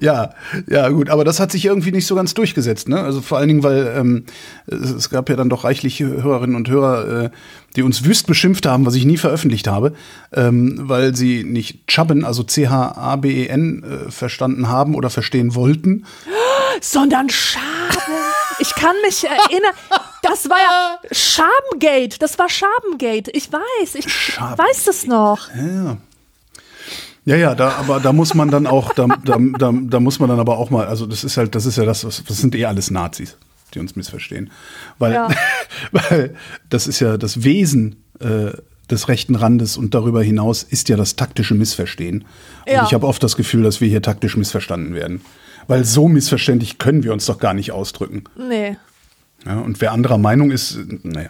Ja, ja, gut, aber das hat sich irgendwie nicht so ganz durchgesetzt, ne? Also vor allen Dingen, weil ähm, es, es gab ja dann doch reichlich Hörerinnen und Hörer, äh, die uns wüst beschimpft haben, was ich nie veröffentlicht habe, ähm, weil sie nicht Chubben, also C-H-A-B-E-N, äh, verstanden haben oder verstehen wollten. Sondern Schaben. Ich kann mich erinnern, das war ja Schabengate, das war Schabengate. Ich weiß, ich Schaben- weiß das noch. Ja, ja, da, aber da muss man dann auch, da, da, da, da muss man dann aber auch mal, also das ist halt, das ist ja das, das sind eh alles Nazis, die uns missverstehen. Weil, Ja. <laughs> weil das ist ja das Wesen äh, des rechten Randes und darüber hinaus ist ja das taktische Missverstehen. Und Ja. ich habe oft das Gefühl, dass wir hier taktisch missverstanden werden. Weil so missverständlich können wir uns doch gar nicht ausdrücken. Nee. Ja, und wer anderer Meinung ist, naja.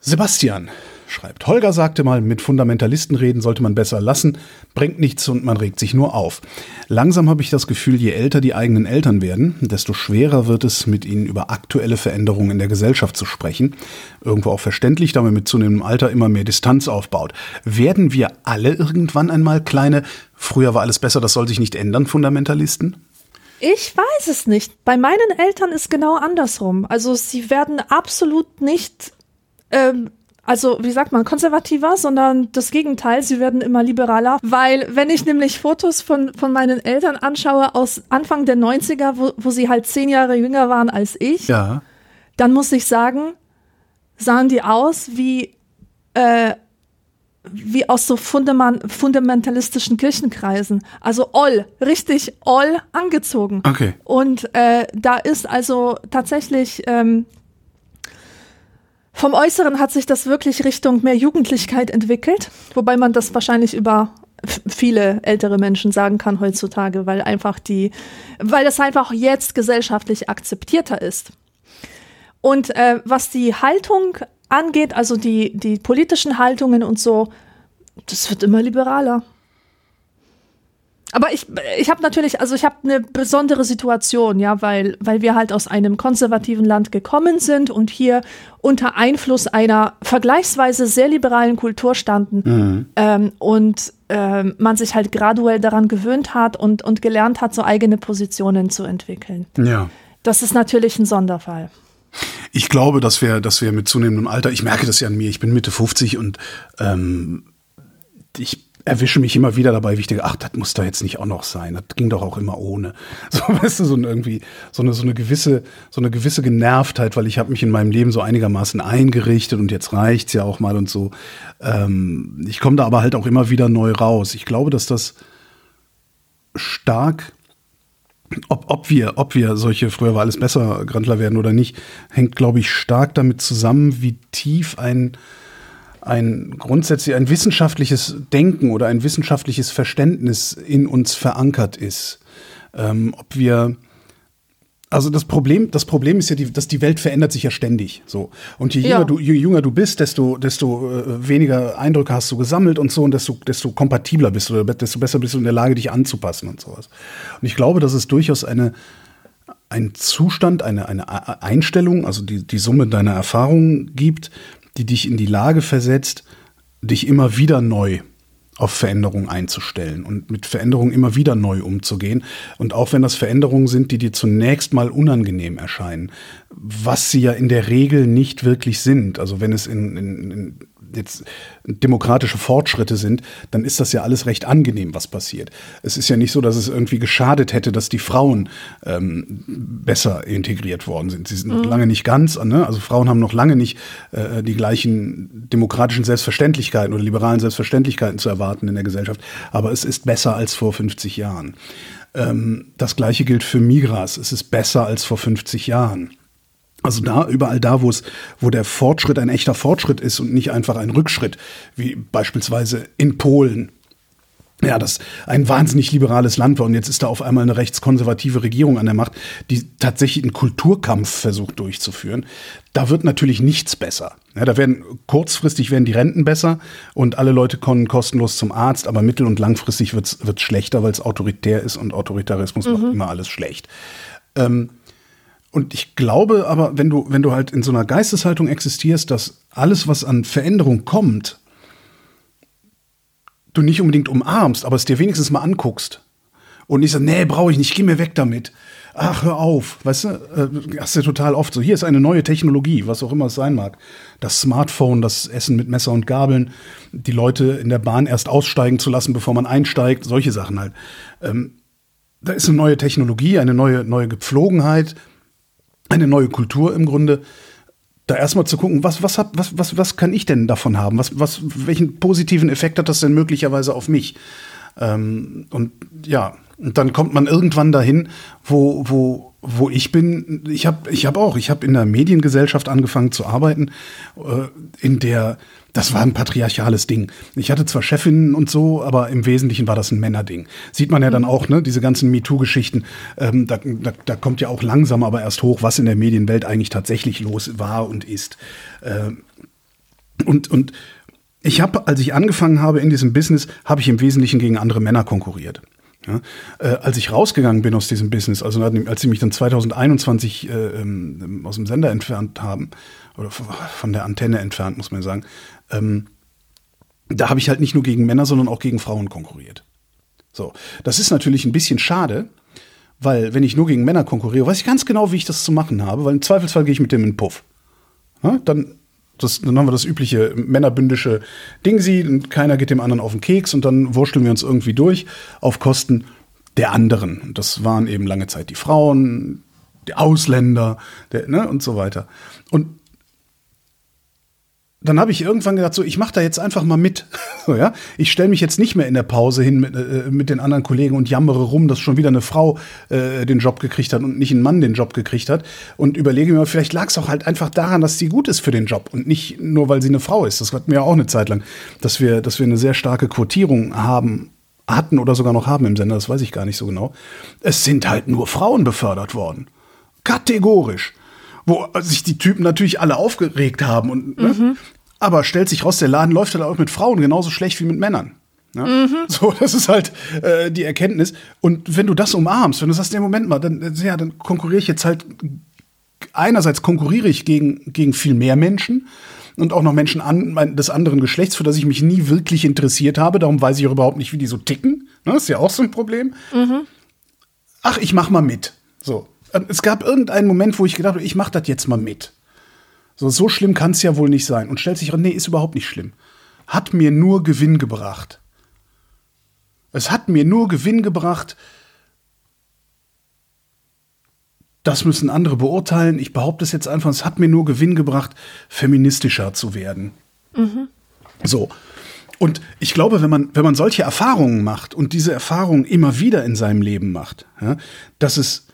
Sebastian, schreibt. Holger sagte mal, mit Fundamentalisten reden sollte man besser lassen, bringt nichts und man regt sich nur auf. Langsam habe ich das Gefühl, je älter die eigenen Eltern werden, desto schwerer wird es, mit ihnen über aktuelle Veränderungen in der Gesellschaft zu sprechen. Irgendwo auch verständlich, da man mit zunehmendem Alter immer mehr Distanz aufbaut. Werden wir alle irgendwann einmal kleine, früher war alles besser, das soll sich nicht ändern, Fundamentalisten? Ich weiß es nicht. Bei meinen Eltern ist genau andersrum. Also sie werden absolut nicht ähm, also wie sagt man, konservativer, sondern das Gegenteil, sie werden immer liberaler, weil wenn ich nämlich Fotos von, von meinen Eltern anschaue aus Anfang der 90er, wo, wo sie halt zehn Jahre jünger waren als ich, Ja. dann muss ich sagen, sahen die aus wie, äh, wie aus so fundament fundamentalistischen Kirchenkreisen. Also all, richtig all angezogen. Okay. Und äh, da ist also tatsächlich ähm, vom Äußeren hat sich das wirklich Richtung mehr Jugendlichkeit entwickelt, wobei man das wahrscheinlich über viele ältere Menschen sagen kann heutzutage, weil einfach die, weil das einfach jetzt gesellschaftlich akzeptierter ist. Und äh, was die Haltung angeht, also die, die politischen Haltungen und so, das wird immer liberaler. Aber ich, ich habe natürlich, also ich habe eine besondere Situation, ja, weil, weil wir halt aus einem konservativen Land gekommen sind und hier unter Einfluss einer vergleichsweise sehr liberalen Kultur standen ähm, und ähm, man sich halt graduell daran gewöhnt hat und, und gelernt hat, so eigene Positionen zu entwickeln. Ja. Das ist natürlich ein Sonderfall. Ich glaube, dass wir, dass wir mit zunehmendem Alter, ich merke das ja an mir, ich bin Mitte 50 und ähm, ich erwische mich immer wieder dabei, wie ich denke, ach, das muss da jetzt nicht auch noch sein. Das ging doch auch immer ohne. <laughs> So, weißt du, so irgendwie, so eine, so eine gewisse, so eine gewisse Genervtheit, weil ich habe mich in meinem Leben so einigermaßen eingerichtet und jetzt reicht's ja auch mal und so. Ähm, ich komme da aber halt auch immer wieder neu raus. Ich glaube, dass das stark ob, ob, wir, ob wir solche, früher war alles besser, Grandler werden oder nicht, hängt, glaube ich, stark damit zusammen, wie tief ein, ein grundsätzlich ein wissenschaftliches Denken oder ein wissenschaftliches Verständnis in uns verankert ist. Ähm, ob wir, also das Problem, das Problem ist ja, die, dass die Welt verändert sich ja ständig. So und je jünger, Ja. du, je jünger du bist, desto, desto äh, weniger Eindrücke hast du gesammelt und so und desto, desto kompatibler bist du, oder desto besser bist du in der Lage, dich anzupassen und sowas. Und ich glaube, dass es durchaus eine ein Zustand, eine, eine Einstellung, also die, die Summe deiner Erfahrungen gibt, die dich in die Lage versetzt, dich immer wieder neu auf Veränderungen einzustellen und mit Veränderungen immer wieder neu umzugehen. Und auch wenn das Veränderungen sind, die dir zunächst mal unangenehm erscheinen, was sie ja in der Regel nicht wirklich sind. Also wenn es in, in, in jetzt demokratische Fortschritte sind, dann ist das ja alles recht angenehm, was passiert. Es ist ja nicht so, dass es irgendwie geschadet hätte, dass die Frauen ähm, besser integriert worden sind. Sie sind noch lange nicht ganz, ne? also Frauen haben noch lange nicht äh, die gleichen demokratischen Selbstverständlichkeiten oder liberalen Selbstverständlichkeiten zu erwarten in der Gesellschaft, aber es ist besser als vor 50 Jahren. Ähm, das gleiche gilt für Migras. Es ist besser als vor 50 Jahren. Also da, überall da, wo es, wo der Fortschritt ein echter Fortschritt ist und nicht einfach ein Rückschritt, wie beispielsweise in Polen. Ja, das ein wahnsinnig liberales Land war und jetzt ist da auf einmal eine rechtskonservative Regierung an der Macht, die tatsächlich einen Kulturkampf versucht durchzuführen. Da wird natürlich nichts besser. Ja, da werden kurzfristig werden die Renten besser und alle Leute kommen kostenlos zum Arzt, aber mittel- und langfristig wird's wird's schlechter, weil es autoritär ist und Autoritarismus macht immer alles schlecht. Ähm, und ich glaube aber, wenn du, wenn du halt in so einer Geisteshaltung existierst, dass alles, was an Veränderung kommt, du nicht unbedingt umarmst, aber es dir wenigstens mal anguckst. Und nicht so, nee, brauche ich nicht, geh mir weg damit. Ach, hör auf. Weißt du, äh, hast du ja total oft so. Hier ist eine neue Technologie, was auch immer es sein mag. Das Smartphone, das Essen mit Messer und Gabeln, die Leute in der Bahn erst aussteigen zu lassen, bevor man einsteigt, solche Sachen halt. Ähm, da ist eine neue Technologie, eine neue, neue Gepflogenheit, eine neue Kultur im Grunde. Da erstmal zu gucken, was, was, hat, was, was, was kann ich denn davon haben? Was, was, welchen positiven Effekt hat das denn möglicherweise auf mich? Ähm, und ja, und dann kommt man irgendwann dahin, wo, wo, wo ich bin. Ich habe ich hab auch, ich habe in der Mediengesellschaft angefangen zu arbeiten, äh, in der das war ein patriarchales Ding. Ich hatte zwar Chefinnen und so, aber im Wesentlichen war das ein Männerding. Sieht man ja dann auch, ne, diese ganzen MeToo-Geschichten, ähm, da, da, da kommt ja auch langsam aber erst hoch, was in der Medienwelt eigentlich tatsächlich los war und ist. Ähm, Und, und ich habe, als ich angefangen habe in diesem Business, habe ich im Wesentlichen gegen andere Männer konkurriert. Ja, äh, als ich rausgegangen bin aus diesem Business, also als sie mich dann 2021 äh, ähm, aus dem Sender entfernt haben, oder von der Antenne entfernt, muss man sagen, ähm, da habe ich halt nicht nur gegen Männer, sondern auch gegen Frauen konkurriert. So, das ist natürlich ein bisschen schade, weil wenn ich nur gegen Männer konkurriere, weiß ich ganz genau, wie ich das zu machen habe, weil im Zweifelsfall gehe ich mit dem in den Puff. Ja, dann das, dann haben wir das übliche männerbündische Ding sie und keiner geht dem anderen auf den Keks und dann wurschteln wir uns irgendwie durch auf Kosten der anderen. Und das waren eben lange Zeit die Frauen, die Ausländer der, ne, und so weiter. Und dann habe ich irgendwann gedacht, so, ich mache da jetzt einfach mal mit. <laughs> so, ja? Ich stelle mich jetzt nicht mehr in der Pause hin mit, äh, mit den anderen Kollegen und jammere rum, dass schon wieder eine Frau äh, den Job gekriegt hat und nicht ein Mann den Job gekriegt hat. Und überlege mir, vielleicht lag es auch halt einfach daran, dass sie gut ist für den Job und nicht nur, weil sie eine Frau ist. Das hatten wir ja auch eine Zeit lang, dass wir, dass wir eine sehr starke Quotierung haben, hatten oder sogar noch haben im Sender, das weiß ich gar nicht so genau. Es sind halt nur Frauen befördert worden. Kategorisch wo sich die Typen natürlich alle aufgeregt haben und ne? mhm. Aber stellt sich raus, der Laden läuft halt auch mit Frauen genauso schlecht wie mit Männern. Ja? Mhm. So, das ist halt äh, die Erkenntnis. Und wenn du das umarmst, wenn du sagst, nee, Moment mal, dann, ja, dann konkurriere ich jetzt halt, einerseits konkurriere ich gegen, gegen viel mehr Menschen und auch noch Menschen an, des anderen Geschlechts, für das ich mich nie wirklich interessiert habe. Darum weiß ich auch überhaupt nicht, wie die so ticken. Ne? Das ist ja auch so ein Problem. Mhm. Ach, ich mach mal mit. So, es gab irgendeinen Moment, wo ich gedacht habe, ich mache das jetzt mal mit. So, so schlimm kann es ja wohl nicht sein. Und stellt sich nee, ist überhaupt nicht schlimm. Hat mir nur Gewinn gebracht. Es hat mir nur Gewinn gebracht. Das müssen andere beurteilen. Ich behaupte es jetzt einfach, es hat mir nur Gewinn gebracht, feministischer zu werden. Mhm. So. Und ich glaube, wenn man, wenn man solche Erfahrungen macht und diese Erfahrungen immer wieder in seinem Leben macht, ja, dass es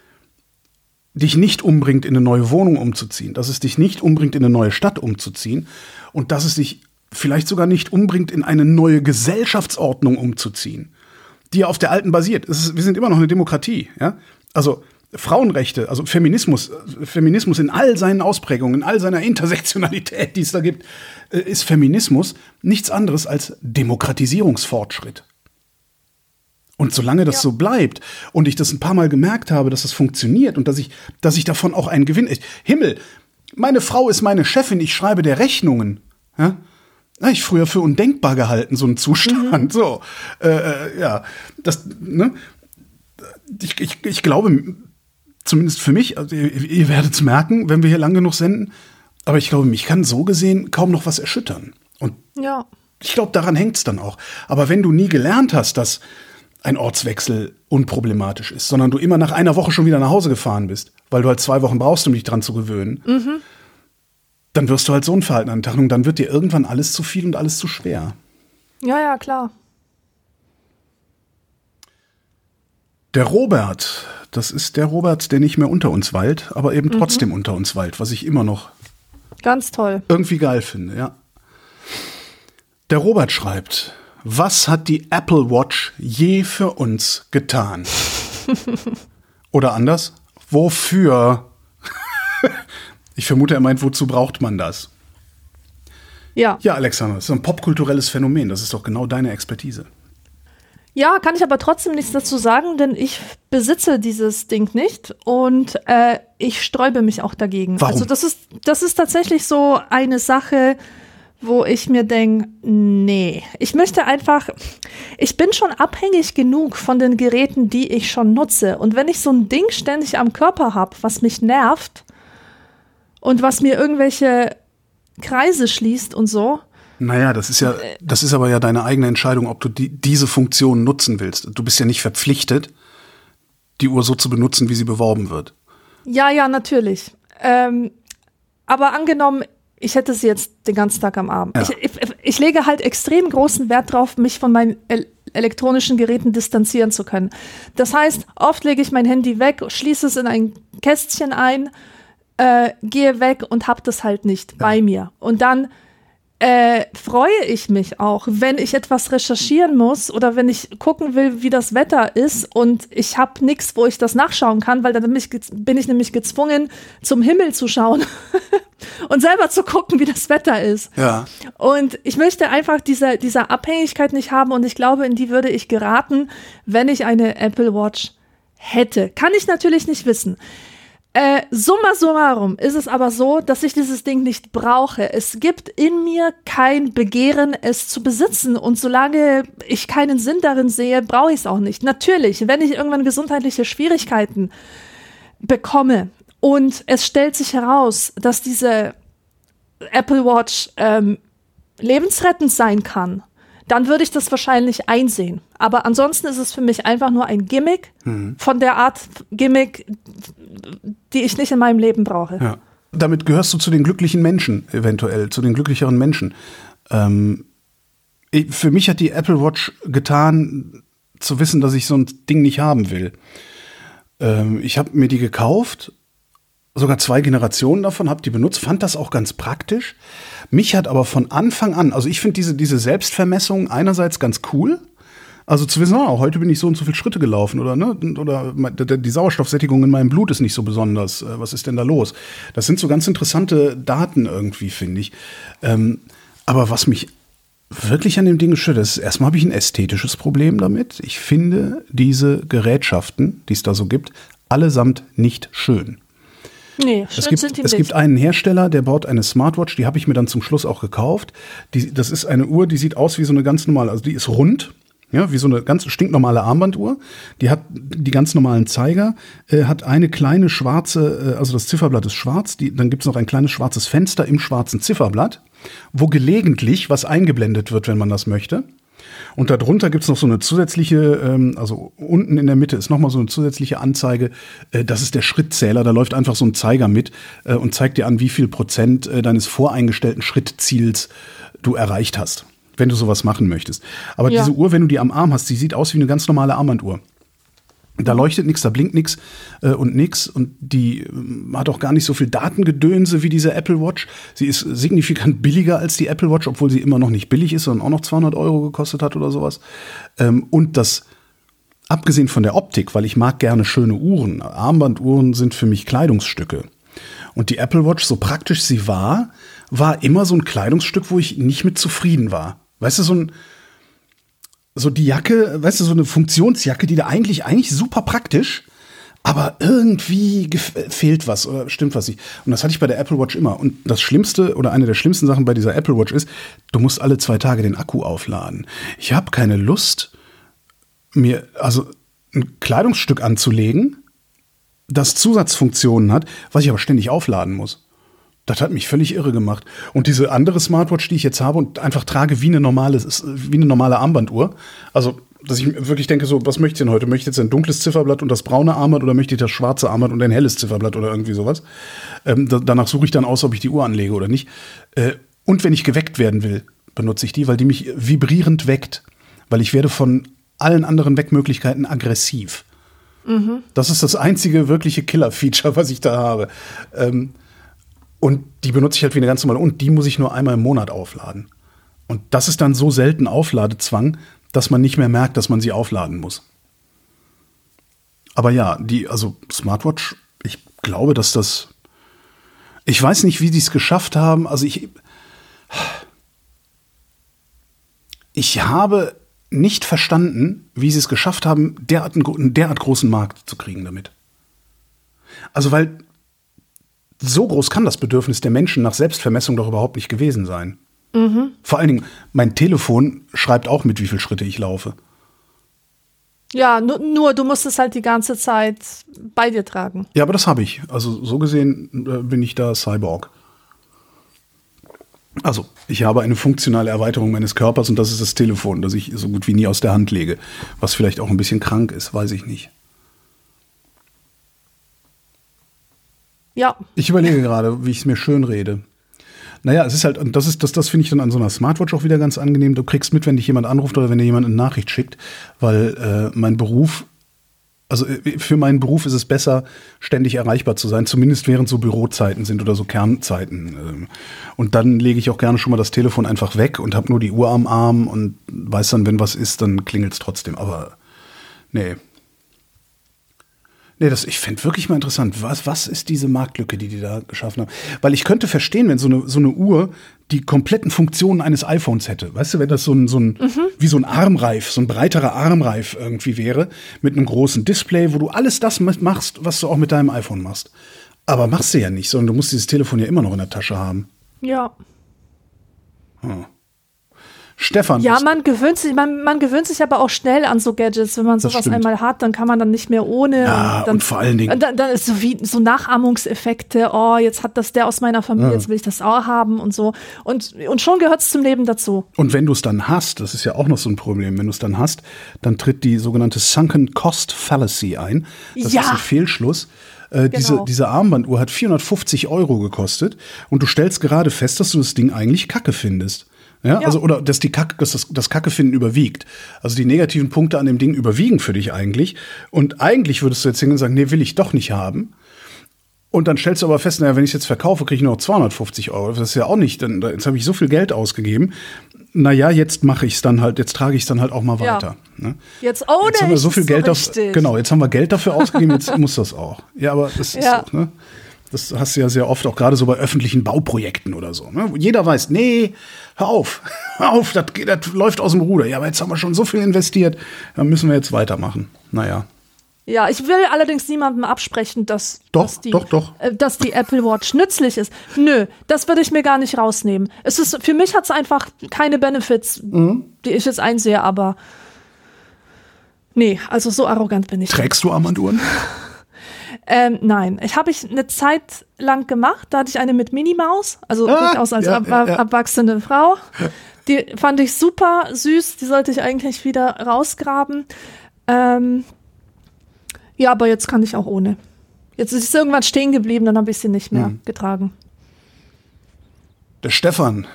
dich nicht umbringt, in eine neue Wohnung umzuziehen, dass es dich nicht umbringt, in eine neue Stadt umzuziehen und dass es dich vielleicht sogar nicht umbringt, in eine neue Gesellschaftsordnung umzuziehen, die ja auf der alten basiert. Ist, wir sind immer noch eine Demokratie, ja? Also Frauenrechte, also Feminismus, Feminismus in all seinen Ausprägungen, in all seiner Intersektionalität, die es da gibt, äh, ist Feminismus nichts anderes als Demokratisierungsfortschritt. Und solange das ja. so bleibt und ich das ein paar Mal gemerkt habe, dass das funktioniert und dass ich, dass ich davon auch einen Gewinn. Himmel, meine Frau ist meine Chefin, ich schreibe der Rechnungen. Ja? Ich früher für undenkbar gehalten, so ein Zustand. Mhm. So, äh, äh, ja, das, ne? Ich, ich, ich glaube, zumindest für mich, also ihr, ihr werdet es merken, wenn wir hier lang genug senden, aber ich glaube, mich kann so gesehen kaum noch was erschüttern. Und ja. ich glaube, daran hängt es dann auch. Aber wenn du nie gelernt hast, dass ein Ortswechsel unproblematisch ist, sondern du immer nach einer Woche schon wieder nach Hause gefahren bist, weil du halt zwei Wochen brauchst, um dich dran zu gewöhnen, mhm. dann wirst du halt so ein Verhalten an den Tag und dann wird dir irgendwann alles zu viel und alles zu schwer. Ja, ja, klar. Der Robert, das ist der Robert, der nicht mehr unter uns weilt, aber eben mhm. trotzdem unter uns weilt, was ich immer noch ganz toll irgendwie geil finde, ja. Der Robert schreibt, was hat die Apple Watch je für uns getan? <laughs> Oder anders, wofür? <laughs> ich vermute, er meint, wozu braucht man das? Ja. Ja, Alexander, das ist ein popkulturelles Phänomen. Das ist doch genau deine Expertise. Ja, kann ich aber trotzdem nichts dazu sagen, denn ich besitze dieses Ding nicht und äh, ich sträube mich auch dagegen. Warum? Also das ist, das ist tatsächlich so eine Sache, wo ich mir denke, nee, ich möchte einfach, ich bin schon abhängig genug von den Geräten, die ich schon nutze. Und wenn ich so ein Ding ständig am Körper habe, was mich nervt und was mir irgendwelche Kreise schließt und so. Naja, das ist ja, das ist aber ja deine eigene Entscheidung, ob du die, diese Funktion nutzen willst. Du bist ja nicht verpflichtet, die Uhr so zu benutzen, wie sie beworben wird. Ja, ja, natürlich. Ähm, aber angenommen, ich hätte sie jetzt den ganzen Tag am Arm. Ja. Ich, ich, ich, lege halt extrem großen Wert drauf, mich von meinen el elektronischen Geräten distanzieren zu können. Das heißt, oft lege ich mein Handy weg, schließe es in ein Kästchen ein, äh, gehe weg und habe das halt nicht ja. bei mir. Und dann äh, freue ich mich auch, wenn ich etwas recherchieren muss oder wenn ich gucken will, wie das Wetter ist und ich habe nichts, wo ich das nachschauen kann, weil dann bin ich, bin ich nämlich gezwungen, zum Himmel zu schauen <laughs> und selber zu gucken, wie das Wetter ist. Ja. Und ich möchte einfach diese, diese Abhängigkeit nicht haben und ich glaube, in die würde ich geraten, wenn ich eine Apple Watch hätte. Kann ich natürlich nicht wissen. Äh, summa summarum ist es aber so, dass ich dieses Ding nicht brauche. Es gibt in mir kein Begehren, es zu besitzen. Und solange ich keinen Sinn darin sehe, brauche ich es auch nicht. Natürlich, wenn ich irgendwann gesundheitliche Schwierigkeiten bekomme und es stellt sich heraus, dass diese Apple Watch ähm, lebensrettend sein kann, dann würde ich das wahrscheinlich einsehen. Aber ansonsten ist es für mich einfach nur ein Gimmick mhm. von der Art Gimmick, die ich nicht in meinem Leben brauche. Ja. Damit gehörst du zu den glücklichen Menschen, eventuell, zu den glücklicheren Menschen. Ähm, ich, für mich hat die Apple Watch getan, zu wissen, dass ich so ein Ding nicht haben will. Ähm, ich habe mir die gekauft, sogar zwei Generationen davon, habe die benutzt, fand das auch ganz praktisch. Mich hat aber von Anfang an, also ich finde diese, diese Selbstvermessung einerseits ganz cool. Also zu wissen, oh, heute bin ich so und so viele Schritte gelaufen oder ne, oder die Sauerstoffsättigung in meinem Blut ist nicht so besonders. Äh, was ist denn da los? Das sind so ganz interessante Daten irgendwie, finde ich. Ähm, aber was mich wirklich an dem Ding stört, ist, erstmal habe ich ein ästhetisches Problem damit. Ich finde diese Gerätschaften, die es da so gibt, allesamt nicht schön. Nee, es gibt, sind die es gibt einen Hersteller, der baut eine Smartwatch, die habe ich mir dann zum Schluss auch gekauft. Die, das ist eine Uhr, die sieht aus wie so eine ganz normale, also die ist rund, ja, wie so eine ganz stinknormale Armbanduhr. Die hat die ganz normalen Zeiger, äh, hat eine kleine schwarze, äh, also das Zifferblatt ist schwarz, die, dann gibt es noch ein kleines schwarzes Fenster im schwarzen Zifferblatt, wo gelegentlich was eingeblendet wird, wenn man das möchte. Und darunter gibt's noch so eine zusätzliche, ähm, also unten in der Mitte ist nochmal so eine zusätzliche Anzeige, äh, das ist der Schrittzähler, da läuft einfach so ein Zeiger mit äh, und zeigt dir an, wie viel Prozent äh, deines voreingestellten Schrittziels du erreicht hast, wenn du sowas machen möchtest. Aber ja. diese Uhr, wenn du die am Arm hast, die sieht aus wie eine ganz normale Armbanduhr. Da leuchtet nichts, da blinkt nichts äh, und nichts und die äh, hat auch gar nicht so viel Datengedönse wie diese Apple Watch. Sie ist signifikant <laughs> billiger als die Apple Watch, obwohl sie immer noch nicht billig ist, sondern auch noch 200 Euro gekostet hat oder sowas. Ähm, und das, abgesehen von der Optik, weil ich mag gerne schöne Uhren. Armbanduhren sind für mich Kleidungsstücke. Und die Apple Watch, so praktisch sie war, war immer so ein Kleidungsstück, wo ich nicht mit zufrieden war. Weißt du, so ein, so die Jacke, weißt du, so eine Funktionsjacke, die da eigentlich, eigentlich super praktisch, aber irgendwie fehlt was oder stimmt was nicht. Und das hatte ich bei der Apple Watch immer. Und das Schlimmste oder eine der schlimmsten Sachen bei dieser Apple Watch ist, du musst alle zwei Tage den Akku aufladen. Ich habe keine Lust, mir also ein Kleidungsstück anzulegen, das Zusatzfunktionen hat, was ich aber ständig aufladen muss. Das hat mich völlig irre gemacht. Und diese andere Smartwatch, die ich jetzt habe und einfach trage wie eine normale, wie eine normale Armbanduhr. Also, dass ich wirklich denke, so, was möchte ich denn heute? Möchte ich jetzt ein dunkles Zifferblatt und das braune Armband oder möchte ich das schwarze Armband und ein helles Zifferblatt oder irgendwie sowas? Ähm, da, danach suche ich dann aus, ob ich die Uhr anlege oder nicht. Äh, und wenn ich geweckt werden will, benutze ich die, weil die mich vibrierend weckt. Weil ich werde von allen anderen Weckmöglichkeiten aggressiv. Mhm. Das ist das einzige wirkliche Killer-Feature, was ich da habe. Ähm, und die benutze ich halt wie eine ganz normale. Und die muss ich nur einmal im Monat aufladen. Und das ist dann so selten Aufladezwang, dass man nicht mehr merkt, dass man sie aufladen muss. Aber ja, die, also Smartwatch, ich glaube, dass das. Ich weiß nicht, wie die es geschafft haben. Also ich. Ich habe nicht verstanden, wie sie es geschafft haben, derart einen, einen derart großen Markt zu kriegen damit. Also, weil so groß kann das Bedürfnis der Menschen nach Selbstvermessung doch überhaupt nicht gewesen sein. Mhm. Vor allen Dingen, mein Telefon schreibt auch mit, wie viele Schritte ich laufe. Ja, nur, nur, du musst es halt die ganze Zeit bei dir tragen. Ja, aber das habe ich. Also so gesehen äh, bin ich da Cyborg. Also, ich habe eine funktionale Erweiterung meines Körpers und das ist das Telefon, das ich so gut wie nie aus der Hand lege. Was vielleicht auch ein bisschen krank ist, weiß ich nicht. Ja. Ich überlege gerade, wie ich es mir schön rede. Naja, es ist halt, und das ist, das, das finde ich dann an so einer Smartwatch auch wieder ganz angenehm. Du kriegst mit, wenn dich jemand anruft oder wenn dir jemand eine Nachricht schickt, weil äh, mein Beruf Also äh, für meinen Beruf ist es besser, ständig erreichbar zu sein, zumindest während so Bürozeiten sind oder so Kernzeiten. Ähm. Und dann lege ich auch gerne schon mal das Telefon einfach weg und habe nur die Uhr am Arm und weiß dann, wenn was ist, dann klingelt es trotzdem. Aber nee, Nee, das, ich fände wirklich mal interessant, was, was ist diese Marktlücke, die die da geschaffen haben? Weil ich könnte verstehen, wenn so eine, so eine Uhr die kompletten Funktionen eines iPhones hätte. Weißt du, wenn das so ein, so ein mhm. wie so ein Armreif, so ein breiterer Armreif irgendwie wäre, mit einem großen Display, wo du alles das machst, was du auch mit deinem iPhone machst. Aber machst du ja nicht, sondern du musst dieses Telefon ja immer noch in der Tasche haben. Ja. Hm. Stefan. Ja, man gewöhnt sich, man, man gewöhnt sich aber auch schnell an so Gadgets. Wenn man sowas einmal hat, dann kann man dann nicht mehr ohne. Ja, und, dann, und vor allen Dingen. Dann, dann ist so wie so Nachahmungseffekte. Oh, jetzt hat das der aus meiner Familie, ja. jetzt will ich das auch haben und so. Und, und schon gehört es zum Leben dazu. Und wenn du es dann hast, das ist ja auch noch so ein Problem, wenn du es dann hast, dann tritt die sogenannte Sunken Cost Fallacy ein. Das ja. ist ein Fehlschluss. Äh, genau. diese, diese Armbanduhr hat 450 Euro gekostet und du stellst gerade fest, dass du das Ding eigentlich kacke findest. Ja, ja, also, oder dass die Kacke, dass das, das Kackefinden überwiegt. Also die negativen Punkte an dem Ding überwiegen für dich eigentlich. Und eigentlich würdest du jetzt hingehen und sagen, nee, will ich doch nicht haben. Und dann stellst du aber fest, naja, wenn ich es jetzt verkaufe, kriege ich nur 250 Euro. Das ist ja auch nicht, denn jetzt habe ich so viel Geld ausgegeben. Naja, jetzt mache ich es dann halt, jetzt trage ich es dann halt auch mal weiter. Ja. Ne? Jetzt ohne jetzt haben wir so viel Geld so dafür, genau, jetzt haben wir Geld dafür ausgegeben, jetzt <laughs> muss das auch. Ja, aber das ja. ist so, ne? Das hast du ja sehr oft, auch gerade so bei öffentlichen Bauprojekten oder so. Ne? Jeder weiß, nee, hör auf, <laughs> hör auf, das, das läuft aus dem Ruder. Ja, aber jetzt haben wir schon so viel investiert, dann müssen wir jetzt weitermachen. Naja. Ja, ich will allerdings niemandem absprechen, dass, doch, dass, die, doch, doch. Äh, dass die Apple Watch nützlich ist. Nö, das würde ich mir gar nicht rausnehmen. Es ist, für mich hat es einfach keine Benefits, mhm. die ich jetzt einsehe, aber nee, also so arrogant bin ich. Trägst du Armbanduhren? <laughs> Ähm, nein, ich habe ich eine Zeit lang gemacht. Da hatte ich eine mit Minimaus, also ah, durchaus als ja, ab, ja, erwachsene Frau. Die fand ich super süß. Die sollte ich eigentlich wieder rausgraben. Ähm, ja, aber jetzt kann ich auch ohne. Jetzt ist es irgendwann stehen geblieben, dann habe ich sie nicht mehr hm. getragen. Der Stefan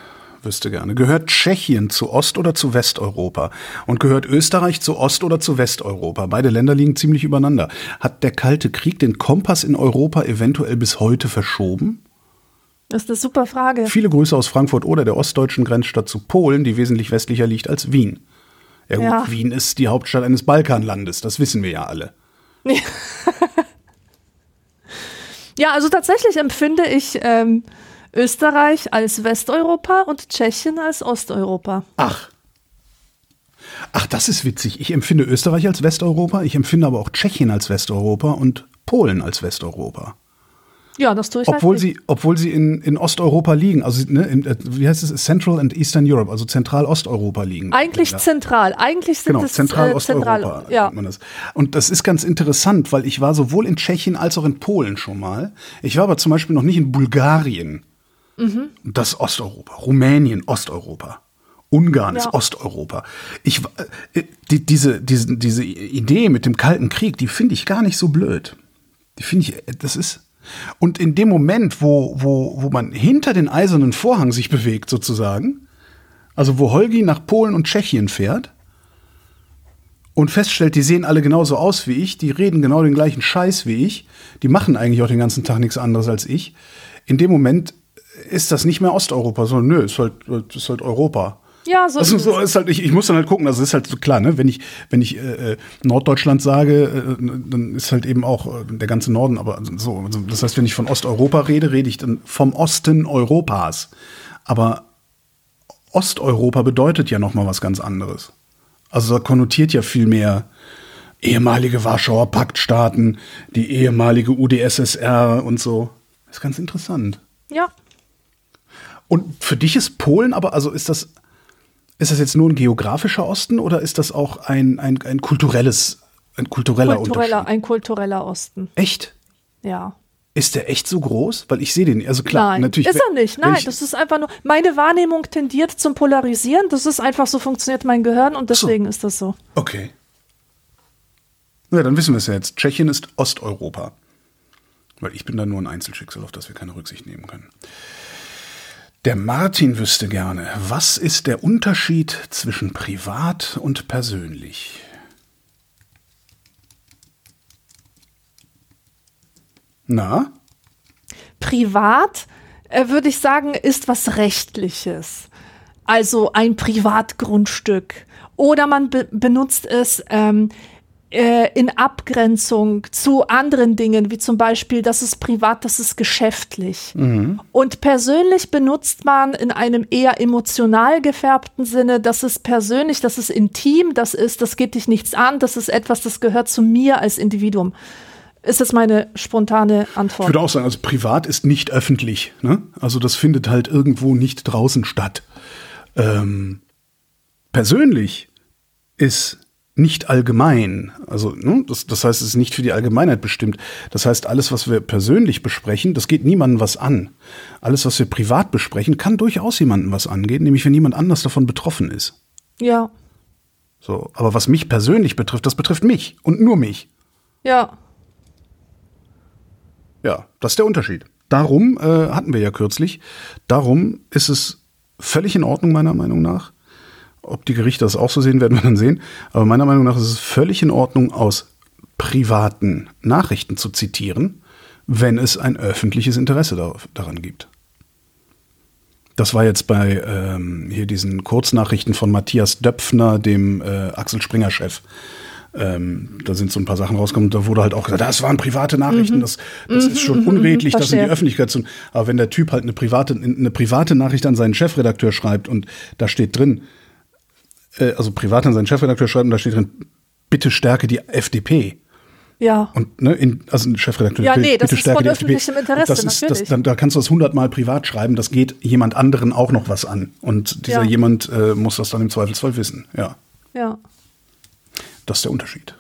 wüsste gerne. Gehört Tschechien zu Ost- oder zu Westeuropa? Und gehört Österreich zu Ost- oder zu Westeuropa? Beide Länder liegen ziemlich übereinander. Hat der Kalte Krieg den Kompass in Europa eventuell bis heute verschoben? Das ist eine super Frage. Viele Grüße aus Frankfurt oder der ostdeutschen Grenzstadt zu Polen, die wesentlich westlicher liegt als Wien. Ja, gut, ja. Wien ist die Hauptstadt eines Balkanlandes, das wissen wir ja alle. <laughs> ja, also tatsächlich empfinde ich ähm, Österreich als Westeuropa und Tschechien als Osteuropa. Ach. Ach, das ist witzig. Ich empfinde Österreich als Westeuropa, ich empfinde aber auch Tschechien als Westeuropa und Polen als Westeuropa. Ja, das tue ich obwohl halt sie, Obwohl sie in, in Osteuropa liegen, also ne, in, äh, wie heißt es, Central and Eastern Europe, also Zentral-Osteuropa liegen. Eigentlich ja. zentral, eigentlich sind genau, es Zentral-Osteuropa. Äh, zentral, ja. man das. Und das ist ganz interessant, weil ich war sowohl in Tschechien als auch in Polen schon mal. Ich war aber zum Beispiel noch nicht in Bulgarien. Mhm. Das Osteuropa, Rumänien, Osteuropa. Ungarn ja. ist Osteuropa. Ich, äh, die, diese, diese, diese Idee mit dem Kalten Krieg, die finde ich gar nicht so blöd. Die finde ich, das ist. Und in dem Moment, wo, wo, wo man hinter den eisernen Vorhang sich bewegt, sozusagen, also wo Holgi nach Polen und Tschechien fährt und feststellt, die sehen alle genauso aus wie ich, die reden genau den gleichen Scheiß wie ich, die machen eigentlich auch den ganzen Tag nichts anderes als ich. In dem Moment ist das nicht mehr Osteuropa, sondern nö, ist halt, ist halt Europa. Ja, so, also, so ist halt, ich, ich muss dann halt gucken, also ist halt so klar, ne? Wenn ich, wenn ich äh, äh Norddeutschland sage, äh, dann ist halt eben auch äh, der ganze Norden, aber so, also das heißt, wenn ich von Osteuropa rede, rede ich dann vom Osten Europas. Aber Osteuropa bedeutet ja nochmal was ganz anderes. Also da konnotiert ja viel mehr ehemalige Warschauer Paktstaaten, die ehemalige UdSSR und so. Das ist ganz interessant. Ja. Und für dich ist Polen aber, also ist das, ist das jetzt nur ein geografischer Osten oder ist das auch ein, ein, ein kulturelles, ein kultureller, kultureller Unterschied? Ein kultureller Osten. Echt? Ja. Ist der echt so groß? Weil ich sehe den, also klar, Nein, natürlich. Ist er nicht, nein, das ist einfach nur, meine Wahrnehmung tendiert zum Polarisieren, das ist einfach so funktioniert mein Gehirn und deswegen so. ist das so. Okay. Ja, dann wissen wir es ja jetzt. Tschechien ist Osteuropa. Weil ich bin da nur ein Einzelschicksal, auf das wir keine Rücksicht nehmen können. Der Martin wüsste gerne, was ist der Unterschied zwischen privat und persönlich? Na? Privat, äh, würde ich sagen, ist was Rechtliches. Also ein Privatgrundstück. Oder man be benutzt es ähm, in Abgrenzung zu anderen Dingen, wie zum Beispiel, das ist privat, das ist geschäftlich. Und persönlich benutzt man in einem eher emotional gefärbten Sinne, das ist persönlich, das ist intim, das ist, das geht dich nichts an, das ist etwas, das gehört zu mir als Individuum. Ist das meine spontane Ich Antwort? würde auch sagen, also privat ist nicht öffentlich. Ne? Also das findet halt irgendwo nicht draußen statt. Ähm, persönlich ist nicht allgemein. Also ne, das, das heißt, es ist nicht für die Allgemeinheit bestimmt. Das heißt, alles, was wir persönlich besprechen, das geht niemandem was an. Alles, was wir privat besprechen, kann durchaus jemandem was angehen, nämlich wenn jemand anders davon betroffen ist. Ja, So, aber was mich persönlich betrifft, das betrifft mich und nur mich. ja. Ja, das ist der Unterschied. Darum äh, hatten wir ja kürzlich. Darum ist es völlig in Ordnung, meiner Meinung nach. Ob die Gerichte das auch so sehen, <laughs> werden wir dann sehen. Aber meiner Meinung nach ist es völlig in Ordnung, aus privaten Nachrichten zu zitieren, wenn es ein öffentliches Interesse da, daran gibt. Das war jetzt bei ähm, hier diesen Kurznachrichten von Matthias Döpfner, dem äh, Axel Springer-Chef. Ähm, da sind so ein paar Sachen rausgekommen, da wurde halt auch gesagt, das waren private Nachrichten, das, das ist schon unredlich, das in die. Öffentlichkeit zu. Aber wenn der Typ halt eine private, eine private Nachricht an seinen Chefredakteur schreibt und da steht drin, äh, also privat an seinen Chefredakteur schreibt und da steht drin, bitte stärke die FDP. Ja. Und ne, in, also ein Chefredakteur, Ja, bitte, nee, das bitte ist von öffentlichem Interesse, das ist, das, dann, da kannst du das hundertmal privat schreiben, das geht jemand anderen auch noch was an. Und dieser Ja. jemand äh, muss das dann im Zweifelsfall wissen. Ja, ja. das ist der Unterschied.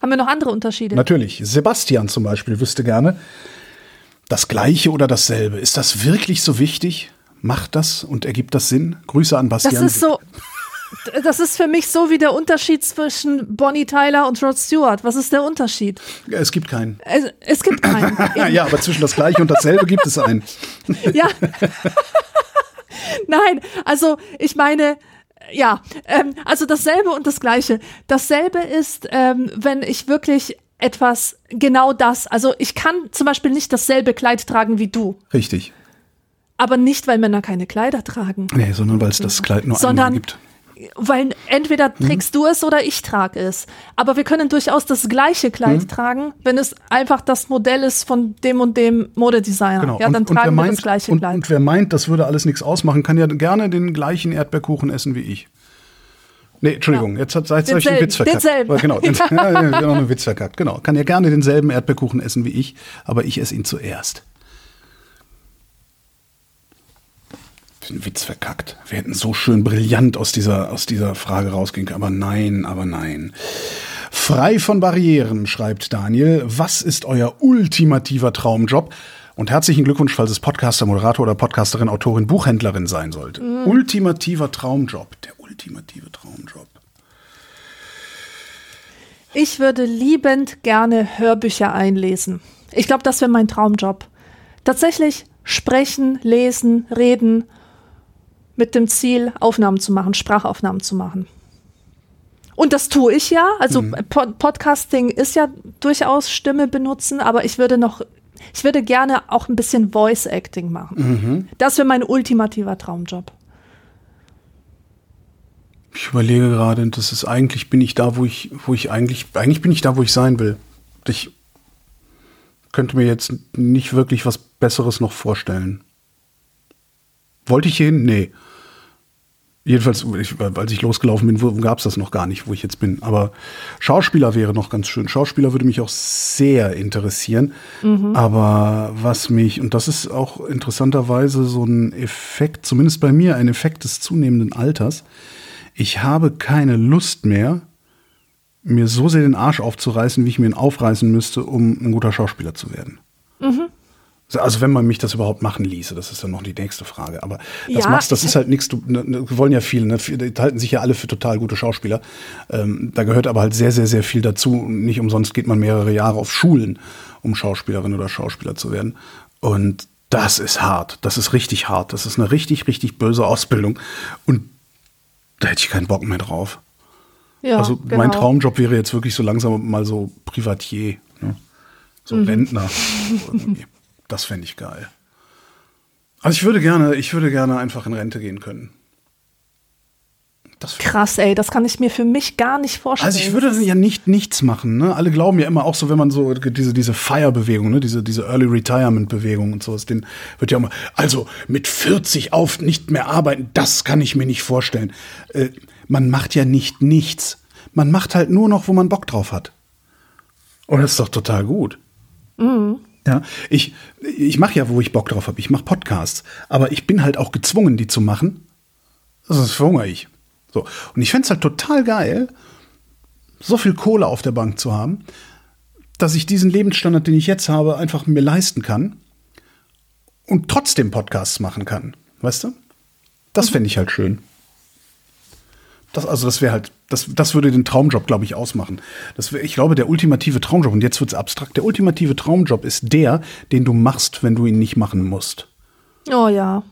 Haben wir noch andere Unterschiede? Natürlich. Sebastian zum Beispiel wüsste gerne, das Gleiche oder dasselbe. Ist das wirklich so wichtig? Macht das und ergibt das Sinn? Grüße an Das Bastian. ist so. Das ist für mich so wie der Unterschied zwischen Bonnie Tyler und Rod Stewart. Was ist der Unterschied? Es gibt keinen. Es, es gibt keinen. <laughs> Ja, aber zwischen das Gleiche und dasselbe gibt es einen. Ja. <laughs> Nein, also ich meine, ja, ähm, also dasselbe und das Gleiche. Dasselbe ist, ähm, wenn ich wirklich etwas genau das, also ich kann zum Beispiel nicht dasselbe Kleid tragen wie du, Richtig. Aber nicht, weil Männer keine Kleider tragen, Nee, sondern weil es das Kleid nur sondern einmal gibt. weil entweder trägst du es oder ich trage es. Aber wir können durchaus das gleiche Kleid Mhm. tragen, wenn es einfach das Modell ist von dem und dem Modedesigner. Genau. Ja, dann und, und, tragen wir meint, das gleiche und, Kleid. und wer meint, das würde alles nichts ausmachen, kann ja gerne den gleichen Erdbeerkuchen essen wie ich. Nee, Entschuldigung, jetzt hat jetzt hab ich den Denselben, Witz verkackt. denselben. Aber Genau, den, <laughs> ja, ja, <laughs> genau, einen Witz verkackt. Genau, kann ja gerne denselben Erdbeerkuchen essen wie ich, aber ich esse ihn zuerst. Den Witz verkackt. Wir hätten so schön brillant aus dieser, aus dieser Frage rausgehen können. Aber nein, aber nein. Frei von Barrieren, schreibt Daniel. Was ist euer ultimativer Traumjob? Und herzlichen Glückwunsch, falls es Podcaster, Moderator oder Podcasterin, Autorin, Buchhändlerin sein sollte. Ultimativer Traumjob. Der ultimative Traumjob. Ich würde liebend gerne Hörbücher einlesen. Ich glaube, das wäre mein Traumjob. Tatsächlich sprechen, lesen, reden mit dem Ziel, Aufnahmen zu machen, Sprachaufnahmen zu machen. Und das tue ich ja. Also Pod Podcasting ist ja durchaus Stimme benutzen, aber ich würde noch, ich würde gerne auch ein bisschen Voice Acting machen. Das wäre mein ultimativer Traumjob. Ich überlege gerade, das ist eigentlich bin ich da, wo ich, wo ich eigentlich, eigentlich bin ich da, wo ich sein will. Ich könnte mir jetzt nicht wirklich was Besseres noch vorstellen. Wollte ich hier hin? Nee. Jedenfalls, ich, als ich losgelaufen bin, gab es das noch gar nicht, wo ich jetzt bin. Aber Schauspieler wäre noch ganz schön. Schauspieler würde mich auch sehr interessieren. Aber was mich, und das ist auch interessanterweise so ein Effekt, zumindest bei mir, ein Effekt des zunehmenden Alters. Ich habe keine Lust mehr, mir so sehr den Arsch aufzureißen, wie ich mir ihn aufreißen müsste, um ein guter Schauspieler zu werden. Also wenn man mich das überhaupt machen ließe, das ist dann noch die nächste Frage. Aber das Ja, machst, das ist halt nichts. Du ne, ne, wollen ja viele, ne, die halten sich ja alle für total gute Schauspieler. Ähm, da gehört aber halt sehr, sehr, sehr viel dazu. Nicht umsonst geht man mehrere Jahre auf Schulen, um Schauspielerin oder Schauspieler zu werden. Und das ist hart. Das ist richtig hart. Das ist eine richtig, richtig böse Ausbildung. Und da hätte ich keinen Bock mehr drauf. Ja, also genau. mein Traumjob wäre jetzt wirklich so langsam mal so Privatier. Ne? So Rentner. <laughs> Irgendwie. Das fände ich geil. Also ich würde gerne, ich würde gerne einfach in Rente gehen können. Das Krass, ey, das kann ich mir für mich gar nicht vorstellen. Also ich würde ja nicht nichts machen. Ne? Alle glauben ja immer auch so, wenn man so diese diese Fire-Bewegung, ne? diese diese Early Retirement-Bewegung und sowas, den wird ja immer. Also mit 40 auf nicht mehr arbeiten, das kann ich mir nicht vorstellen. Äh, man macht ja nicht nichts. Man macht halt nur noch, wo man Bock drauf hat. Und das ist doch total gut. Mhm. Ja, ich, ich mache ja, wo ich Bock drauf habe. Ich mache Podcasts. Aber ich bin halt auch gezwungen, die zu machen. Das verhungere ich. So. Und ich fände es halt total geil, so viel Kohle auf der Bank zu haben, dass ich diesen Lebensstandard, den ich jetzt habe, einfach mir leisten kann und trotzdem Podcasts machen kann. Weißt du? Das fände ich halt schön. Das, also das wäre halt, das, das würde den Traumjob, glaube ich, ausmachen. Das ich glaube, der ultimative Traumjob, und jetzt wird es abstrakt, der ultimative Traumjob ist der, den du machst, wenn du ihn nicht machen musst. Oh ja.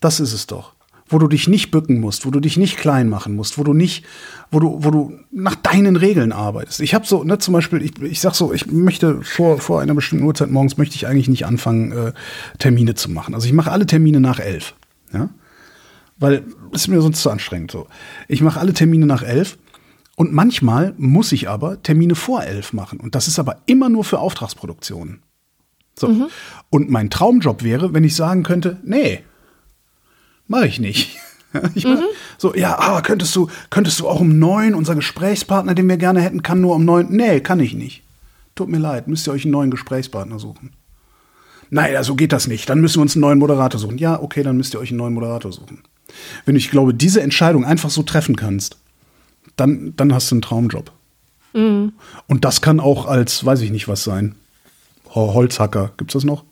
Das ist es doch. Wo du dich nicht bücken musst, wo du dich nicht klein machen musst, wo du nicht, wo du, wo du nach deinen Regeln arbeitest. Ich habe so, ne, zum Beispiel, ich, ich sag so, ich möchte vor, vor einer bestimmten Uhrzeit morgens möchte ich eigentlich nicht anfangen, äh, Termine zu machen. Also ich mache alle Termine nach elf. Ja? Weil es ist mir sonst zu anstrengend so. Ich mache alle Termine nach elf und manchmal muss ich aber Termine vor elf machen und das ist aber immer nur für Auftragsproduktionen. So. Mhm. Und mein Traumjob wäre, wenn ich sagen könnte, nee, mache ich nicht. <laughs> Ich mein, mhm. So, ja, aber könntest du, könntest du auch um neun, unser Gesprächspartner, den wir gerne hätten, kann nur um neun. Nee, kann ich nicht. Tut mir leid, müsst ihr euch einen neuen Gesprächspartner suchen. Naja, so geht das nicht. Dann müssen wir uns einen neuen Moderator suchen. Ja, okay, dann müsst ihr euch einen neuen Moderator suchen. Wenn du, ich glaube, diese Entscheidung einfach so treffen kannst, dann, dann hast du einen Traumjob. Mhm. Und das kann auch als, weiß ich nicht was sein. Holzhacker, gibt es das noch?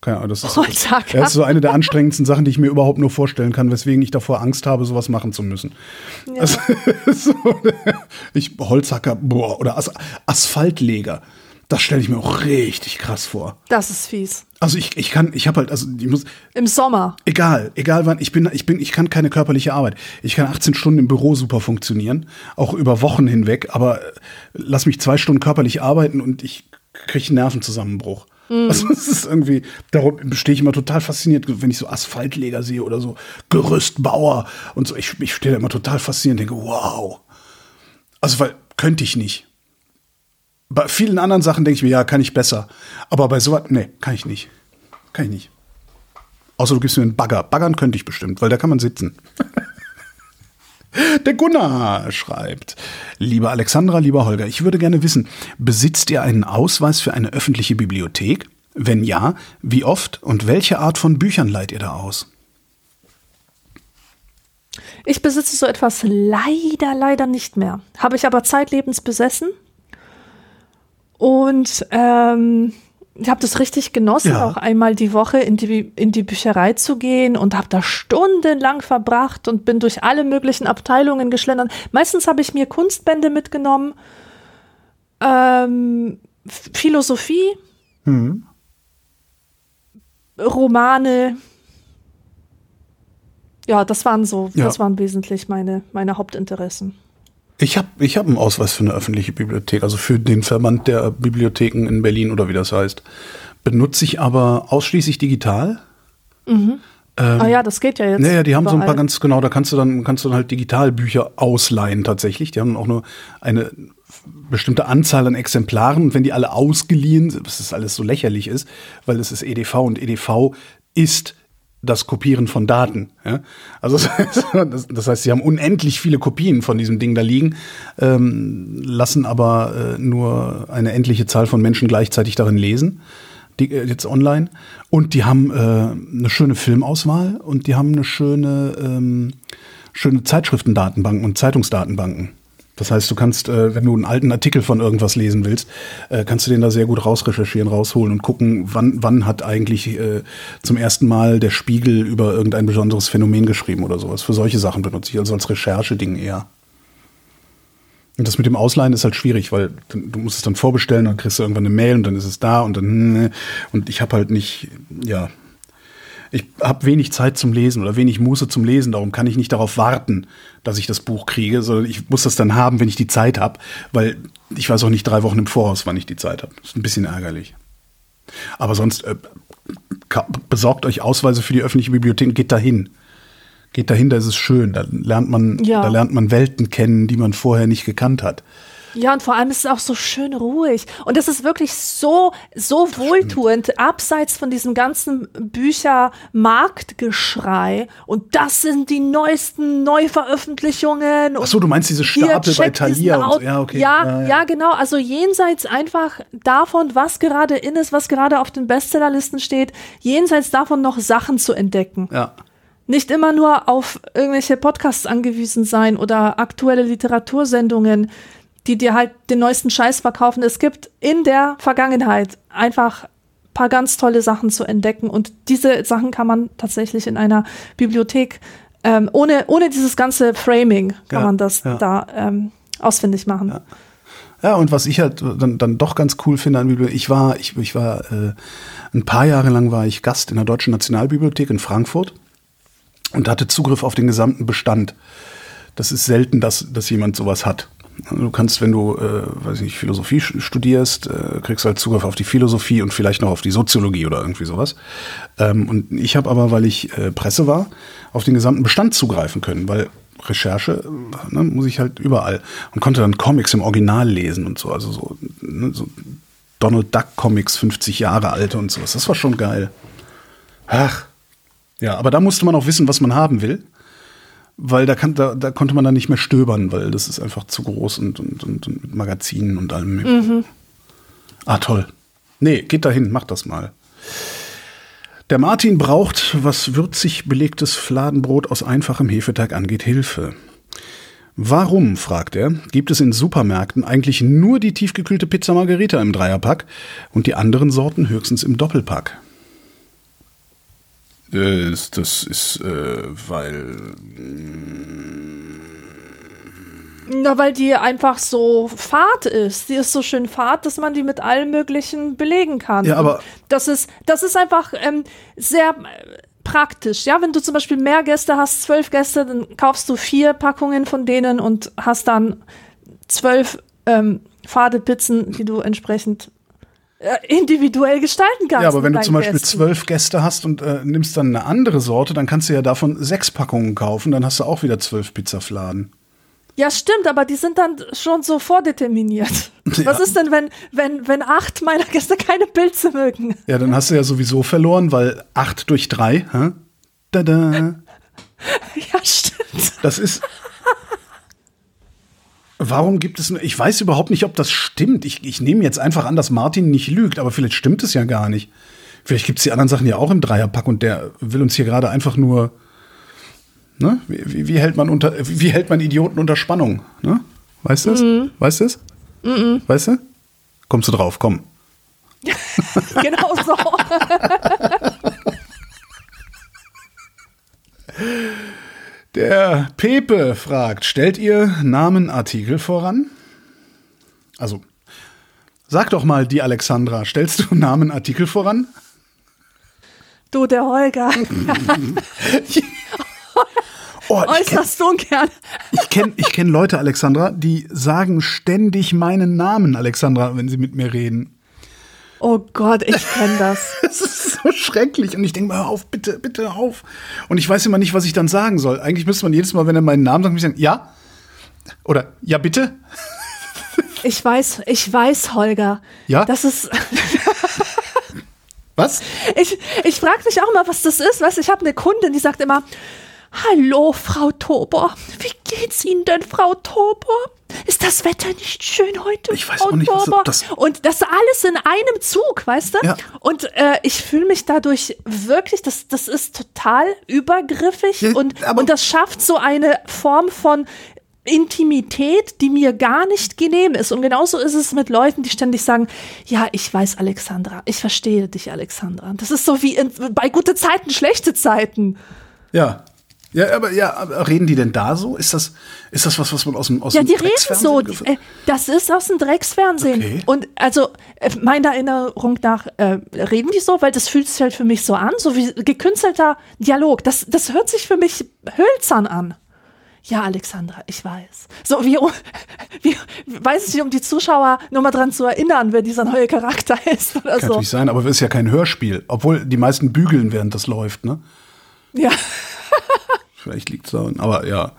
Keine Ahnung, das ist, Holzhacker. Das ist so eine der anstrengendsten Sachen, die ich mir überhaupt nur vorstellen kann, weswegen ich davor Angst habe, sowas machen zu müssen. Ja. Also, <laughs> so, ich, Holzhacker boah, oder As Asphaltleger. Das stelle ich mir auch richtig krass vor. Das ist fies. Also ich, ich kann, ich habe halt, also ich muss. Im Sommer. Egal, egal wann. Ich bin, ich bin, ich kann keine körperliche Arbeit. Ich kann 18 Stunden im Büro super funktionieren, auch über Wochen hinweg. Aber äh, lass mich zwei Stunden körperlich arbeiten und ich kriege einen Nervenzusammenbruch. Mhm. Also <laughs> es ist irgendwie, darum stehe ich immer total fasziniert, wenn ich so Asphaltleger sehe oder so Gerüstbauer und so. Ich, ich stehe da immer total fasziniert und denke, wow. Also weil könnte ich nicht. Bei vielen anderen Sachen denke ich mir, ja, kann ich besser. Aber bei sowas, nee, kann ich nicht. Kann ich nicht. Außer du gibst mir einen Bagger. Baggern könnte ich bestimmt, weil da kann man sitzen. <laughs> Der Gunnar schreibt, lieber Alexandra, lieber Holger, ich würde gerne wissen, besitzt ihr einen Ausweis für eine öffentliche Bibliothek? Wenn ja, wie oft und welche Art von Büchern leiht ihr da aus? Ich besitze so etwas leider, leider nicht mehr. Habe ich aber zeitlebens besessen. Und ähm, ich habe das richtig genossen, ja. auch einmal die Woche in die, in die Bücherei zu gehen und habe da stundenlang verbracht und bin durch alle möglichen Abteilungen geschlendert. Meistens habe ich mir Kunstbände mitgenommen, ähm, Philosophie, mhm. Romane. Ja, das waren so, ja. das waren wesentlich meine, meine Hauptinteressen. Ich habe ich hab einen Ausweis für eine öffentliche Bibliothek, also für den Verband der Bibliotheken in Berlin oder wie das heißt. Benutze ich aber ausschließlich digital. Mhm. Ähm, ah ja, das geht ja jetzt. Naja, die haben überall. so ein paar ganz genau, da kannst du dann kannst du dann halt Digitalbücher ausleihen tatsächlich. Die haben auch nur eine bestimmte Anzahl an Exemplaren und wenn die alle ausgeliehen sind, was das alles so lächerlich ist, weil es ist EDV und EDV ist das Kopieren von Daten. Ja? Also <laughs> das, heißt, sie haben unendlich viele Kopien von diesem Ding da liegen, ähm, lassen aber äh, nur eine endliche Zahl von Menschen gleichzeitig darin lesen, die, äh, jetzt online. Und die haben äh, eine schöne Filmauswahl und die haben eine schöne, ähm, schöne Zeitschriftendatenbanken und Zeitungsdatenbanken. Das heißt, du kannst, äh, wenn du einen alten Artikel von irgendwas lesen willst, äh, kannst du den da sehr gut rausrecherchieren, rausholen und gucken, wann, wann hat eigentlich äh, zum ersten Mal der Spiegel über irgendein besonderes Phänomen geschrieben oder sowas. Für solche Sachen benutze ich also als Rechercheding eher. Und das mit dem Ausleihen ist halt schwierig, weil du musst es dann vorbestellen, dann kriegst du irgendwann eine Mail und dann ist es da und dann und ich habe halt nicht, ja, Ich habe wenig Zeit zum Lesen oder wenig Muße zum Lesen, darum kann ich nicht darauf warten, dass ich das Buch kriege, sondern ich muss das dann haben, wenn ich die Zeit habe, weil ich weiß auch nicht drei Wochen im Voraus, wann ich die Zeit habe. Das ist ein bisschen ärgerlich. Aber sonst äh, besorgt euch Ausweise für die öffentliche Bibliothek, geht dahin. Geht dahin, da ist es schön. Da lernt man, Ja. da lernt man Welten kennen, die man vorher nicht gekannt hat. Ja, und vor allem ist es auch so schön ruhig. Und es ist wirklich so, so wohltuend, abseits von diesem ganzen Büchermarktgeschrei. Und das sind die neuesten Neuveröffentlichungen. Ach so, du meinst diese Stapel bei Thalia und so. Ja, okay. Ja, ja, genau. Also jenseits einfach davon, was gerade in ist, was gerade auf den Bestsellerlisten steht, jenseits davon noch Sachen zu entdecken. ja. Nicht immer nur auf irgendwelche Podcasts angewiesen sein oder aktuelle Literatursendungen, die dir halt den neuesten Scheiß verkaufen. Es gibt in der Vergangenheit einfach paar ganz tolle Sachen zu entdecken und diese Sachen kann man tatsächlich in einer Bibliothek ähm, ohne, ohne dieses ganze Framing kann Ja, man das ja. da ähm, ausfindig machen. Ja, und was ich halt dann, dann doch ganz cool finde an Bibliothek, ich war, ich, ich war äh, ein paar Jahre lang war ich Gast in der Deutschen Nationalbibliothek in Frankfurt und hatte Zugriff auf den gesamten Bestand. Das ist selten, dass, dass jemand sowas hat. Du kannst, wenn du, äh, weiß nicht, Philosophie studierst, äh, kriegst halt Zugriff auf die Philosophie und vielleicht noch auf die Soziologie oder irgendwie sowas. Ähm, und ich habe aber, weil ich äh, Presse war, auf den gesamten Bestand zugreifen können, weil Recherche äh, ne, muss ich halt überall und konnte dann Comics im Original lesen und so, also so, ne, so Donald Duck Comics 50 Jahre alte und sowas. Das war schon geil. Ach, ja, aber da musste man auch wissen, was man haben will weil da, kann, da, da konnte man dann nicht mehr stöbern, weil das ist einfach zu groß und, und, und, und mit Magazinen und allem. Ah, toll. Nee, geht dahin, macht das mal. Der Martin braucht, was würzig belegtes Fladenbrot aus einfachem Hefeteig angeht, Hilfe. Warum, fragt er, gibt es in Supermärkten eigentlich nur die tiefgekühlte Pizza Margherita im Dreierpack und die anderen Sorten höchstens im Doppelpack? Äh, Das, ist, äh, weil Na, weil die einfach so fad ist. Die ist so schön fad, dass man die mit allem Möglichen belegen kann. Ja, aber- Und das ist, das ist einfach ähm, sehr äh, praktisch. Ja, wenn du zum Beispiel mehr Gäste hast, zwölf Gäste, dann kaufst du vier Packungen von denen und hast dann zwölf ähm, fade Pizzen, die du entsprechend individuell gestalten kannst. Ja, aber wenn du zum Beispiel Gästen. zwölf Gäste hast und äh, nimmst dann eine andere Sorte, dann kannst du ja davon sechs Packungen kaufen, dann hast du auch wieder zwölf Pizzafladen. Ja, stimmt, aber die sind dann schon so vordeterminiert. <laughs> Was ist denn, wenn, wenn, wenn acht meiner Gäste keine Pilze mögen? Ja, dann hast du ja sowieso verloren, weil acht durch drei, hä? Tada. <laughs> Ja, stimmt. Das ist. Warum gibt es. Ich weiß überhaupt nicht, ob das stimmt. Ich, ich nehme jetzt einfach an, dass Martin nicht lügt, aber vielleicht stimmt es ja gar nicht. Vielleicht gibt es die anderen Sachen ja auch im Dreierpack und der will uns hier gerade einfach nur. Ne? Wie, wie, wie, hält man unter, wie hält man Idioten unter Spannung? Ne? Weißt du es? Weißt du es? Weißt du? Kommst du drauf? Komm. <laughs> Genau so. <laughs> Der Pepe fragt, stellt ihr Namenartikel voran? Also, sag doch mal, die Alexandra, stellst du <laughs> Namenartikel voran? Du, der Holger. <laughs> <laughs> Oh, ich kenne Äußerst ungern. ich kenn, ich kenn Leute, Alexandra, die sagen ständig meinen Namen, Alexandra, wenn sie mit mir reden. Oh Gott, ich kenne das. <laughs> Das ist so schrecklich. Und ich denke mal, hör auf, bitte, bitte auf. Und ich weiß immer nicht, was ich dann sagen soll. Eigentlich müsste man jedes Mal, wenn er meinen Namen sagt, mich sagen, ja? Oder ja, bitte? <laughs> Ich weiß, ich weiß, Holger. Ja? Das ist. <laughs> Was? Ich, ich frage mich auch mal, was das ist. Weißt, ich habe eine Kundin, die sagt immer: Hallo, Frau Tobor. Wie geht's Ihnen denn, Frau Tobor? Ist das Wetter nicht schön heute? Ich weiß Frau auch nicht, was Tobor? das- Und das alles in einem Zug, weißt du? Ja. Und äh, ich fühle mich dadurch wirklich, das, das ist total übergriffig Ja, und, und das schafft so eine Form von Intimität, die mir gar nicht genehm ist. Und genauso ist es mit Leuten, die ständig sagen, ja, ich weiß, Alexandra, ich verstehe dich, Alexandra. Das ist so wie in, bei gute Zeiten, schlechte Zeiten. Ja. Ja, aber ja, aber reden die denn da so? Ist das, ist das was, was man aus dem aus Ja, dem die reden Drecksfernsehen so. Äh, das ist aus dem Drecksfernsehen. Okay. Und also äh, meiner Erinnerung nach äh, reden die so, weil das fühlt sich halt für mich so an, so wie gekünstelter Dialog. Das, das hört sich für mich hölzern an. Ja, Alexandra, ich weiß. So wie, <laughs> wie weiß ich nicht, um die Zuschauer nur mal dran zu erinnern, wer dieser neue Charakter <laughs> ist oder Kann so. natürlich sein, aber es ist ja kein Hörspiel. Obwohl die meisten bügeln, während das läuft, ne? Ja. <laughs> Vielleicht liegt es daran, aber ja.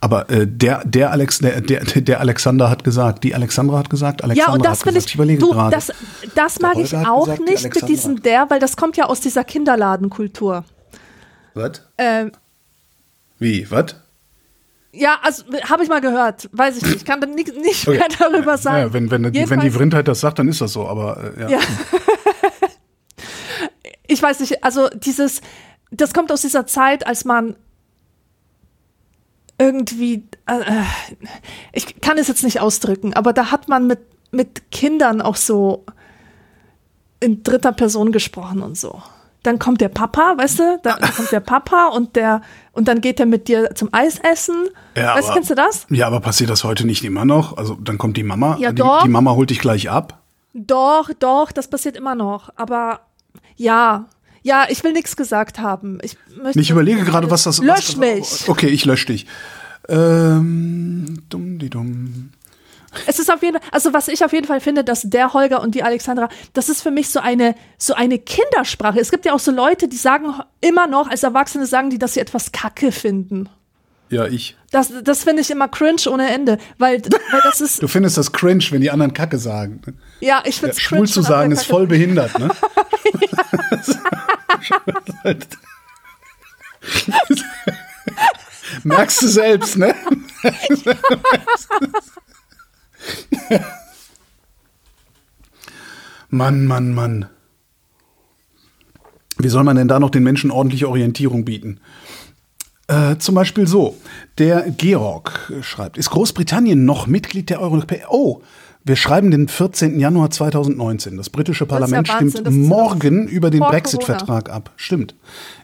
Aber äh, der, der, Alex, der, der, der Alexander hat gesagt, die Alexandra hat gesagt, Alexandra Ja, und das hat gesagt. ich, überlege du, gerade. das, das mag ich auch gesagt, die nicht mit diesem der, weil das kommt ja aus dieser Kinderladenkultur. Was? Ähm, Wie? Was? Ja, also habe ich mal gehört, weiß ich nicht. Ich kann dann nicht, nicht Okay. mehr darüber sagen. Ja, wenn, wenn, die, wenn die Vrindheit das sagt, dann ist das so, aber äh, ja. Ja. <laughs> ich weiß nicht, also dieses, das kommt aus dieser Zeit, als man irgendwie, äh, ich kann es jetzt nicht ausdrücken, aber da hat man mit, mit Kindern auch so in dritter Person gesprochen und so. Dann kommt der Papa, weißt du, dann <laughs> kommt der Papa und der, und dann geht er mit dir zum Eis essen. Ja, weißt aber- kennst du das? Ja, aber passiert das heute nicht immer noch? Also dann kommt die Mama, Ja, die, doch. die Mama holt dich gleich ab. Doch, doch, das passiert immer noch. Aber ja, ja, ich will nichts gesagt haben. Ich, möchte Ich überlege gerade, was das Lösch was, mich. Okay, ich lösche dich. Ähm, dumm, die dumm. Es ist auf jeden Fall, also was ich auf jeden Fall finde, dass der Holger und die Alexandra, das ist für mich so eine, so eine Kindersprache. Es gibt ja auch so Leute, die sagen immer noch, als Erwachsene sagen die, dass sie etwas Kacke finden. Ja, ich. Das, das finde ich immer cringe ohne Ende, weil, weil das ist, <laughs> Du findest das cringe, wenn die anderen Kacke sagen. ne? ja, ich Ja, finde es schwul cringe. zu wenn sagen ist voll behindert, ne? <laughs> Merkst du selbst, ne? Mann, Mann, Mann. Wie soll man denn da noch den Menschen ordentliche Orientierung bieten? Äh, zum Beispiel so, der Georg schreibt, ist Großbritannien noch Mitglied der Europäischen Oh, wir schreiben den 14. Januar 2019. Das britische ja Parlament Wahnsinn, stimmt das ja morgen über den Brexit-Vertrag ab. Stimmt.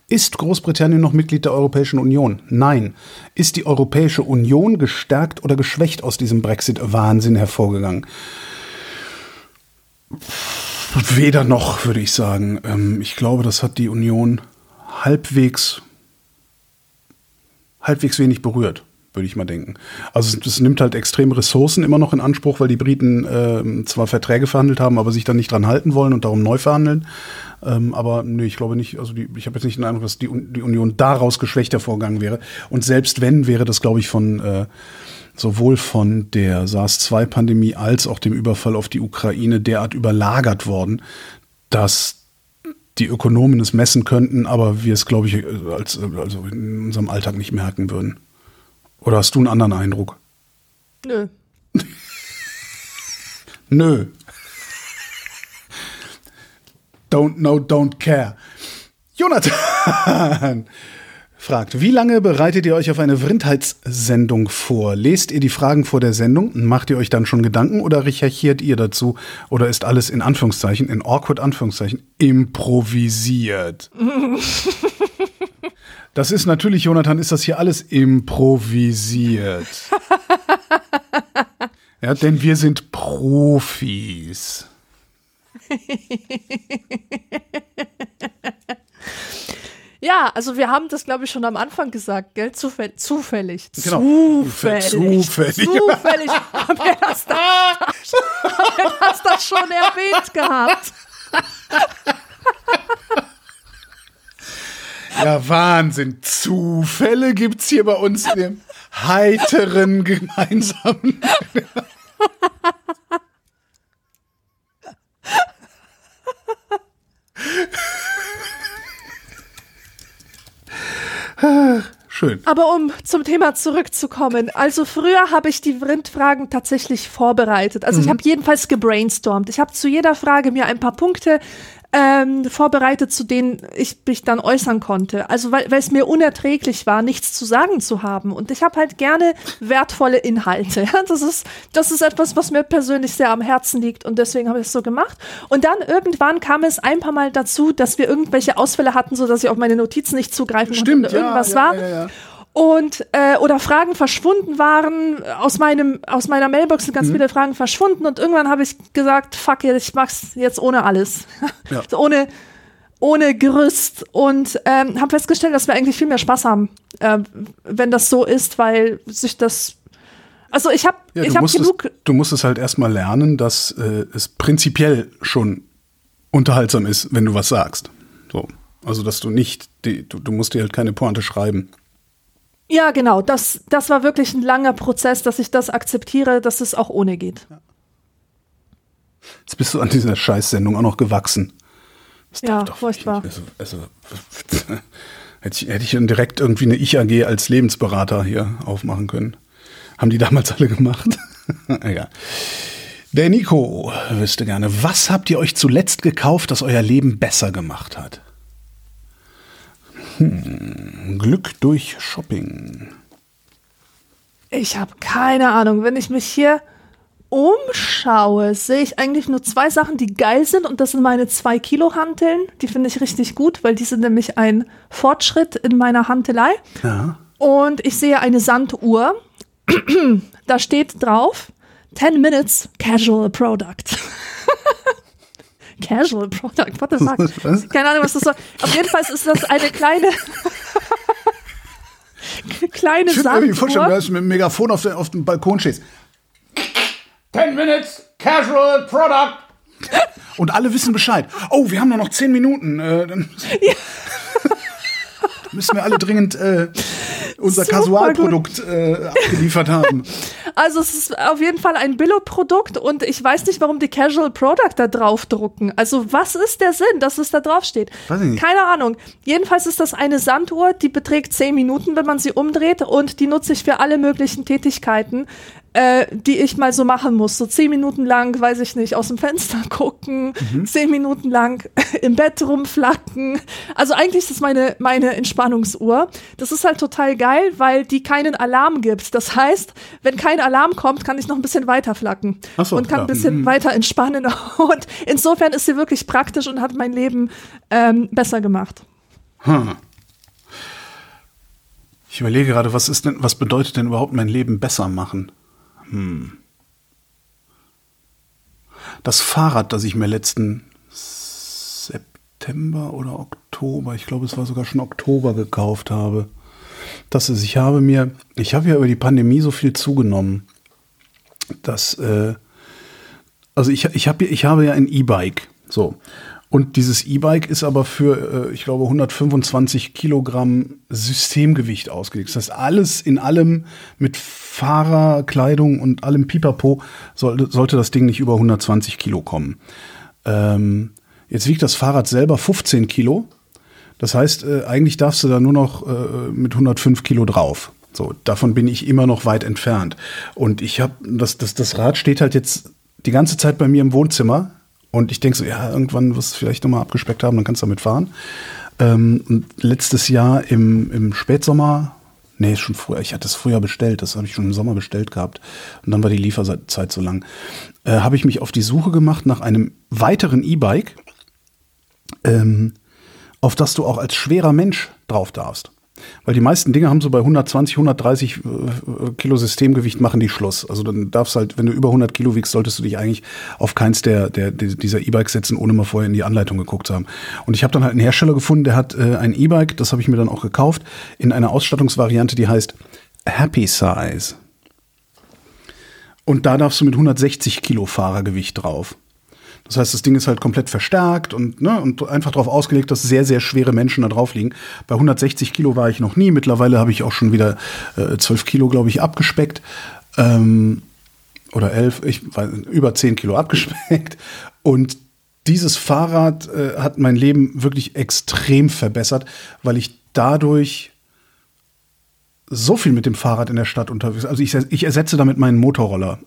Ist Großbritannien noch Mitglied der Europäischen Union? Nein. Ist die Europäische Union gestärkt oder geschwächt aus diesem Brexit-Wahnsinn hervorgegangen? Weder noch, würde ich sagen. Ähm, ich glaube, das hat die Union halbwegs, halbwegs wenig berührt, würde ich mal denken. Also es, nimmt halt extrem Ressourcen immer noch in Anspruch, weil die Briten ähm, zwar Verträge verhandelt haben, aber sich dann nicht dran halten wollen und darum neu verhandeln. Ähm, aber nee, ich glaube nicht, also die, ich habe jetzt nicht den Eindruck, dass die, die Union daraus geschwächt hervorgegangen wäre. Und selbst wenn, wäre das, glaube ich, von äh, sowohl von der SARS-2-Pandemie als auch dem Überfall auf die Ukraine derart überlagert worden, dass die Ökonomen es messen könnten, aber wir es, glaube ich, als, also in unserem Alltag nicht merken würden. Oder hast du einen anderen Eindruck? Nö. <laughs> Nö. Don't know, don't care. Jonathan fragt, wie lange bereitet ihr euch auf eine Vrindheitssendung vor? Lest ihr die Fragen vor der Sendung? Macht ihr euch dann schon Gedanken oder recherchiert ihr dazu? Oder ist alles in Anführungszeichen, in awkward Anführungszeichen, improvisiert? <laughs> Das ist natürlich, Jonathan, ist das hier alles improvisiert. <laughs> Ja, denn wir sind Profis. <laughs> Ja, also wir haben das, glaube ich, schon am Anfang gesagt, gell? Zufäll zufällig. Genau. Zufällig. Zufällig. Zufällig <laughs> haben wir das da, haben wir das da schon erwähnt gehabt. Ja, Wahnsinn. Zufälle gibt's hier bei uns in dem heiteren gemeinsamen. <laughs> <laughs> Schön. Aber um zum Thema zurückzukommen, also früher habe ich die Vrindfragen tatsächlich vorbereitet. Also ich habe jedenfalls gebrainstormt. Ich habe zu jeder Frage mir ein paar Punkte ähm, vorbereitet, zu denen ich mich dann äußern konnte. Also weil, weil es mir unerträglich war, nichts zu sagen zu haben. Und ich habe halt gerne wertvolle Inhalte. <laughs> Ja? Das, ist, das ist etwas, was mir persönlich sehr am Herzen liegt und deswegen habe ich es so gemacht. Und dann irgendwann kam es ein paar Mal dazu, dass wir irgendwelche Ausfälle hatten, so dass ich auf meine Notizen nicht zugreifen Stimmt, konnte oder irgendwas ja, war. Ja, ja, ja. Und äh, oder Fragen verschwunden waren aus meinem aus meiner Mailbox sind Mhm. ganz viele Fragen verschwunden und irgendwann habe ich gesagt, fuck it, ich mach's jetzt ohne alles, <laughs> Ja. so ohne ohne Gerüst und ähm, habe festgestellt, dass wir eigentlich viel mehr Spaß haben, äh, wenn das so ist, weil sich das also ich habe Ja, ich habe genug es, du musst es halt erstmal lernen, dass äh, es prinzipiell schon unterhaltsam ist, wenn du was sagst. So. Also, dass du nicht, die, du, du musst dir halt keine Pointe schreiben. Ja, genau. Das, das war wirklich ein langer Prozess, dass ich das akzeptiere, dass es auch ohne geht. Jetzt bist du an dieser Scheißsendung auch noch gewachsen. Das Ja, doch furchtbar. Also, also <laughs> hätte, ich, hätte ich direkt irgendwie eine Ich-AG als Lebensberater hier aufmachen können. Haben die damals alle gemacht? <laughs> Egal. Der Nico wüsste gerne, was habt ihr euch zuletzt gekauft, das euer Leben besser gemacht hat? Hm, Glück durch Shopping. Ich habe keine Ahnung. Wenn ich mich hier umschaue, sehe ich eigentlich nur zwei Sachen, die geil sind. Und das sind meine zwei Kilo Hanteln. Die finde ich richtig gut, weil die sind nämlich ein Fortschritt in meiner Hantelei. Ja. Und ich sehe eine Sanduhr. <clears throat> da steht drauf 10 Minutes Casual Product. <laughs> Casual Product, what the fuck? <laughs> Was? Keine Ahnung, was das soll. Auf jeden Fall ist das eine kleine <laughs> kleine Ich würde mir vorstellen, dass du mit dem Megafon auf, den, auf dem Balkon stehst. 10 Minutes, casual product. Und alle wissen Bescheid. Oh, wir haben nur noch 10 Minuten. Äh, dann <laughs> müssen wir alle dringend äh, unser Super Kasualprodukt äh, abgeliefert haben. <laughs> Also es ist auf jeden Fall ein Billo-Produkt und ich weiß nicht, warum die Casual Product da drauf drucken. Also was ist der Sinn, dass es da drauf steht? Keine Ahnung. Jedenfalls ist das eine Sanduhr, die beträgt 10 Minuten, wenn man sie umdreht und die nutze ich für alle möglichen Tätigkeiten, äh, die ich mal so machen muss. So 10 Minuten lang, weiß ich nicht, aus dem Fenster <laughs> gucken, Mhm. 10 Minuten lang <laughs> im Bett rumflacken. Also eigentlich ist das meine, meine Entspannungsuhr. Das ist halt total geil, weil die keinen Alarm gibt. Das heißt, wenn kein Alarm kommt, kann ich noch ein bisschen weiter flacken so, und kann ja. ein bisschen Mhm. weiter entspannen. <laughs> Und insofern ist sie wirklich praktisch und hat mein Leben ähm, besser gemacht. Hm. Ich überlege gerade, was ist denn, was bedeutet denn überhaupt mein Leben besser machen? Hm. Das Fahrrad, das ich mir letzten September oder Oktober, ich glaube, es war sogar schon Oktober gekauft habe. Das ist, ich habe mir, ich habe ja über die Pandemie so viel zugenommen, dass, äh, also ich, ich, hab, ich habe ja ein E-Bike, so. Und dieses E-Bike ist aber für, äh, ich glaube, 125 Kilogramm Systemgewicht ausgelegt. Das heißt, alles in allem mit Fahrerkleidung und allem Pipapo sollte, sollte das Ding nicht über 120 Kilo kommen. Ähm, jetzt wiegt das Fahrrad selber 15 Kilo. Das heißt, äh, eigentlich darfst du da nur noch äh, mit 105 Kilo drauf. So, davon bin ich immer noch weit entfernt. Und ich habe, das, das, das Rad steht halt jetzt die ganze Zeit bei mir im Wohnzimmer. Und ich denke so, ja, irgendwann wirst du vielleicht nochmal abgespeckt haben, dann kannst du damit fahren. Ähm, letztes Jahr im, im Spätsommer, nee, schon früher, ich hatte es früher bestellt, das habe ich schon im Sommer bestellt gehabt. Und dann war die Lieferzeit so lang. Äh, habe ich mich auf die Suche gemacht nach einem weiteren E-Bike, ähm, auf das du auch als schwerer Mensch drauf darfst. Weil die meisten Dinge haben so bei 120, 130 äh, Kilo Systemgewicht machen die Schluss. Also dann darfst halt, wenn du über 100 Kilo wiegst, solltest du dich eigentlich auf keins der, der, dieser E-Bikes setzen, ohne mal vorher in die Anleitung geguckt zu haben. Und ich habe dann halt einen Hersteller gefunden, der hat äh, ein E-Bike, das habe ich mir dann auch gekauft, in einer Ausstattungsvariante, die heißt Happy Size. Und da darfst du mit 160 Kilo Fahrergewicht drauf. Das heißt, das Ding ist halt komplett verstärkt und, ne, und einfach darauf ausgelegt, dass sehr, sehr schwere Menschen da drauf liegen. Bei 160 Kilo war ich noch nie. Mittlerweile habe ich auch schon wieder äh, 12 Kilo, glaube ich, abgespeckt. Ähm, oder 11, ich weiß, über 10 Kilo abgespeckt. Und dieses Fahrrad äh, hat mein Leben wirklich extrem verbessert, weil ich dadurch so viel mit dem Fahrrad in der Stadt unterwegs. Also ich, ich ersetze damit meinen Motorroller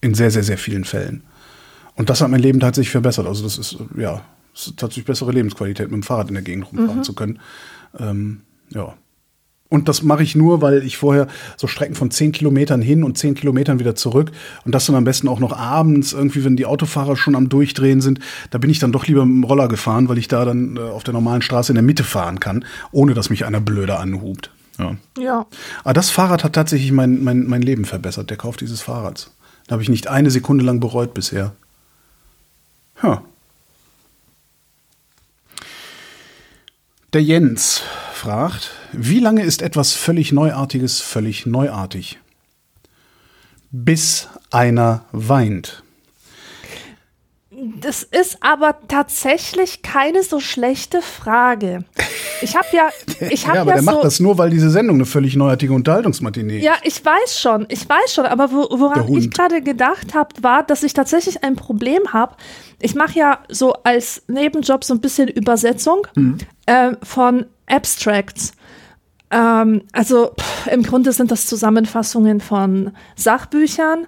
in sehr, sehr, sehr vielen Fällen. Und das hat mein Leben tatsächlich verbessert. Also das ist, ja, Es ist tatsächlich bessere Lebensqualität, mit dem Fahrrad in der Gegend rumfahren Mhm. zu können. Ähm, ja. Und das mache ich nur, weil ich vorher so Strecken von 10 Kilometern hin und 10 Kilometern wieder zurück und das dann am besten auch noch abends, irgendwie, wenn die Autofahrer schon am Durchdrehen sind, da bin ich dann doch lieber mit dem Roller gefahren, weil ich da dann äh, auf der normalen Straße in der Mitte fahren kann, ohne dass mich einer blöde anhubt. Ja. Ja. Aber das Fahrrad hat tatsächlich mein, mein, mein Leben verbessert, der Kauf dieses Fahrrads. Da habe ich nicht eine Sekunde lang bereut bisher. Ja. Der Jens fragt, wie lange ist etwas völlig Neuartiges völlig neuartig? Bis einer weint. Das ist aber tatsächlich keine so schlechte Frage. Ich habe <laughs> ja, ich habe ja, aber ja, der so, macht das nur, weil diese Sendung eine völlig neuartige Unterhaltungsmatinee ja, ich weiß schon, ich weiß schon, aber wo, woran ich gerade gedacht habe, war, dass ich tatsächlich ein Problem habe. Ich mache ja so als Nebenjob so ein bisschen Übersetzung Mhm. äh, von Abstracts. Ähm, also pff, im Grunde sind das Zusammenfassungen von Sachbüchern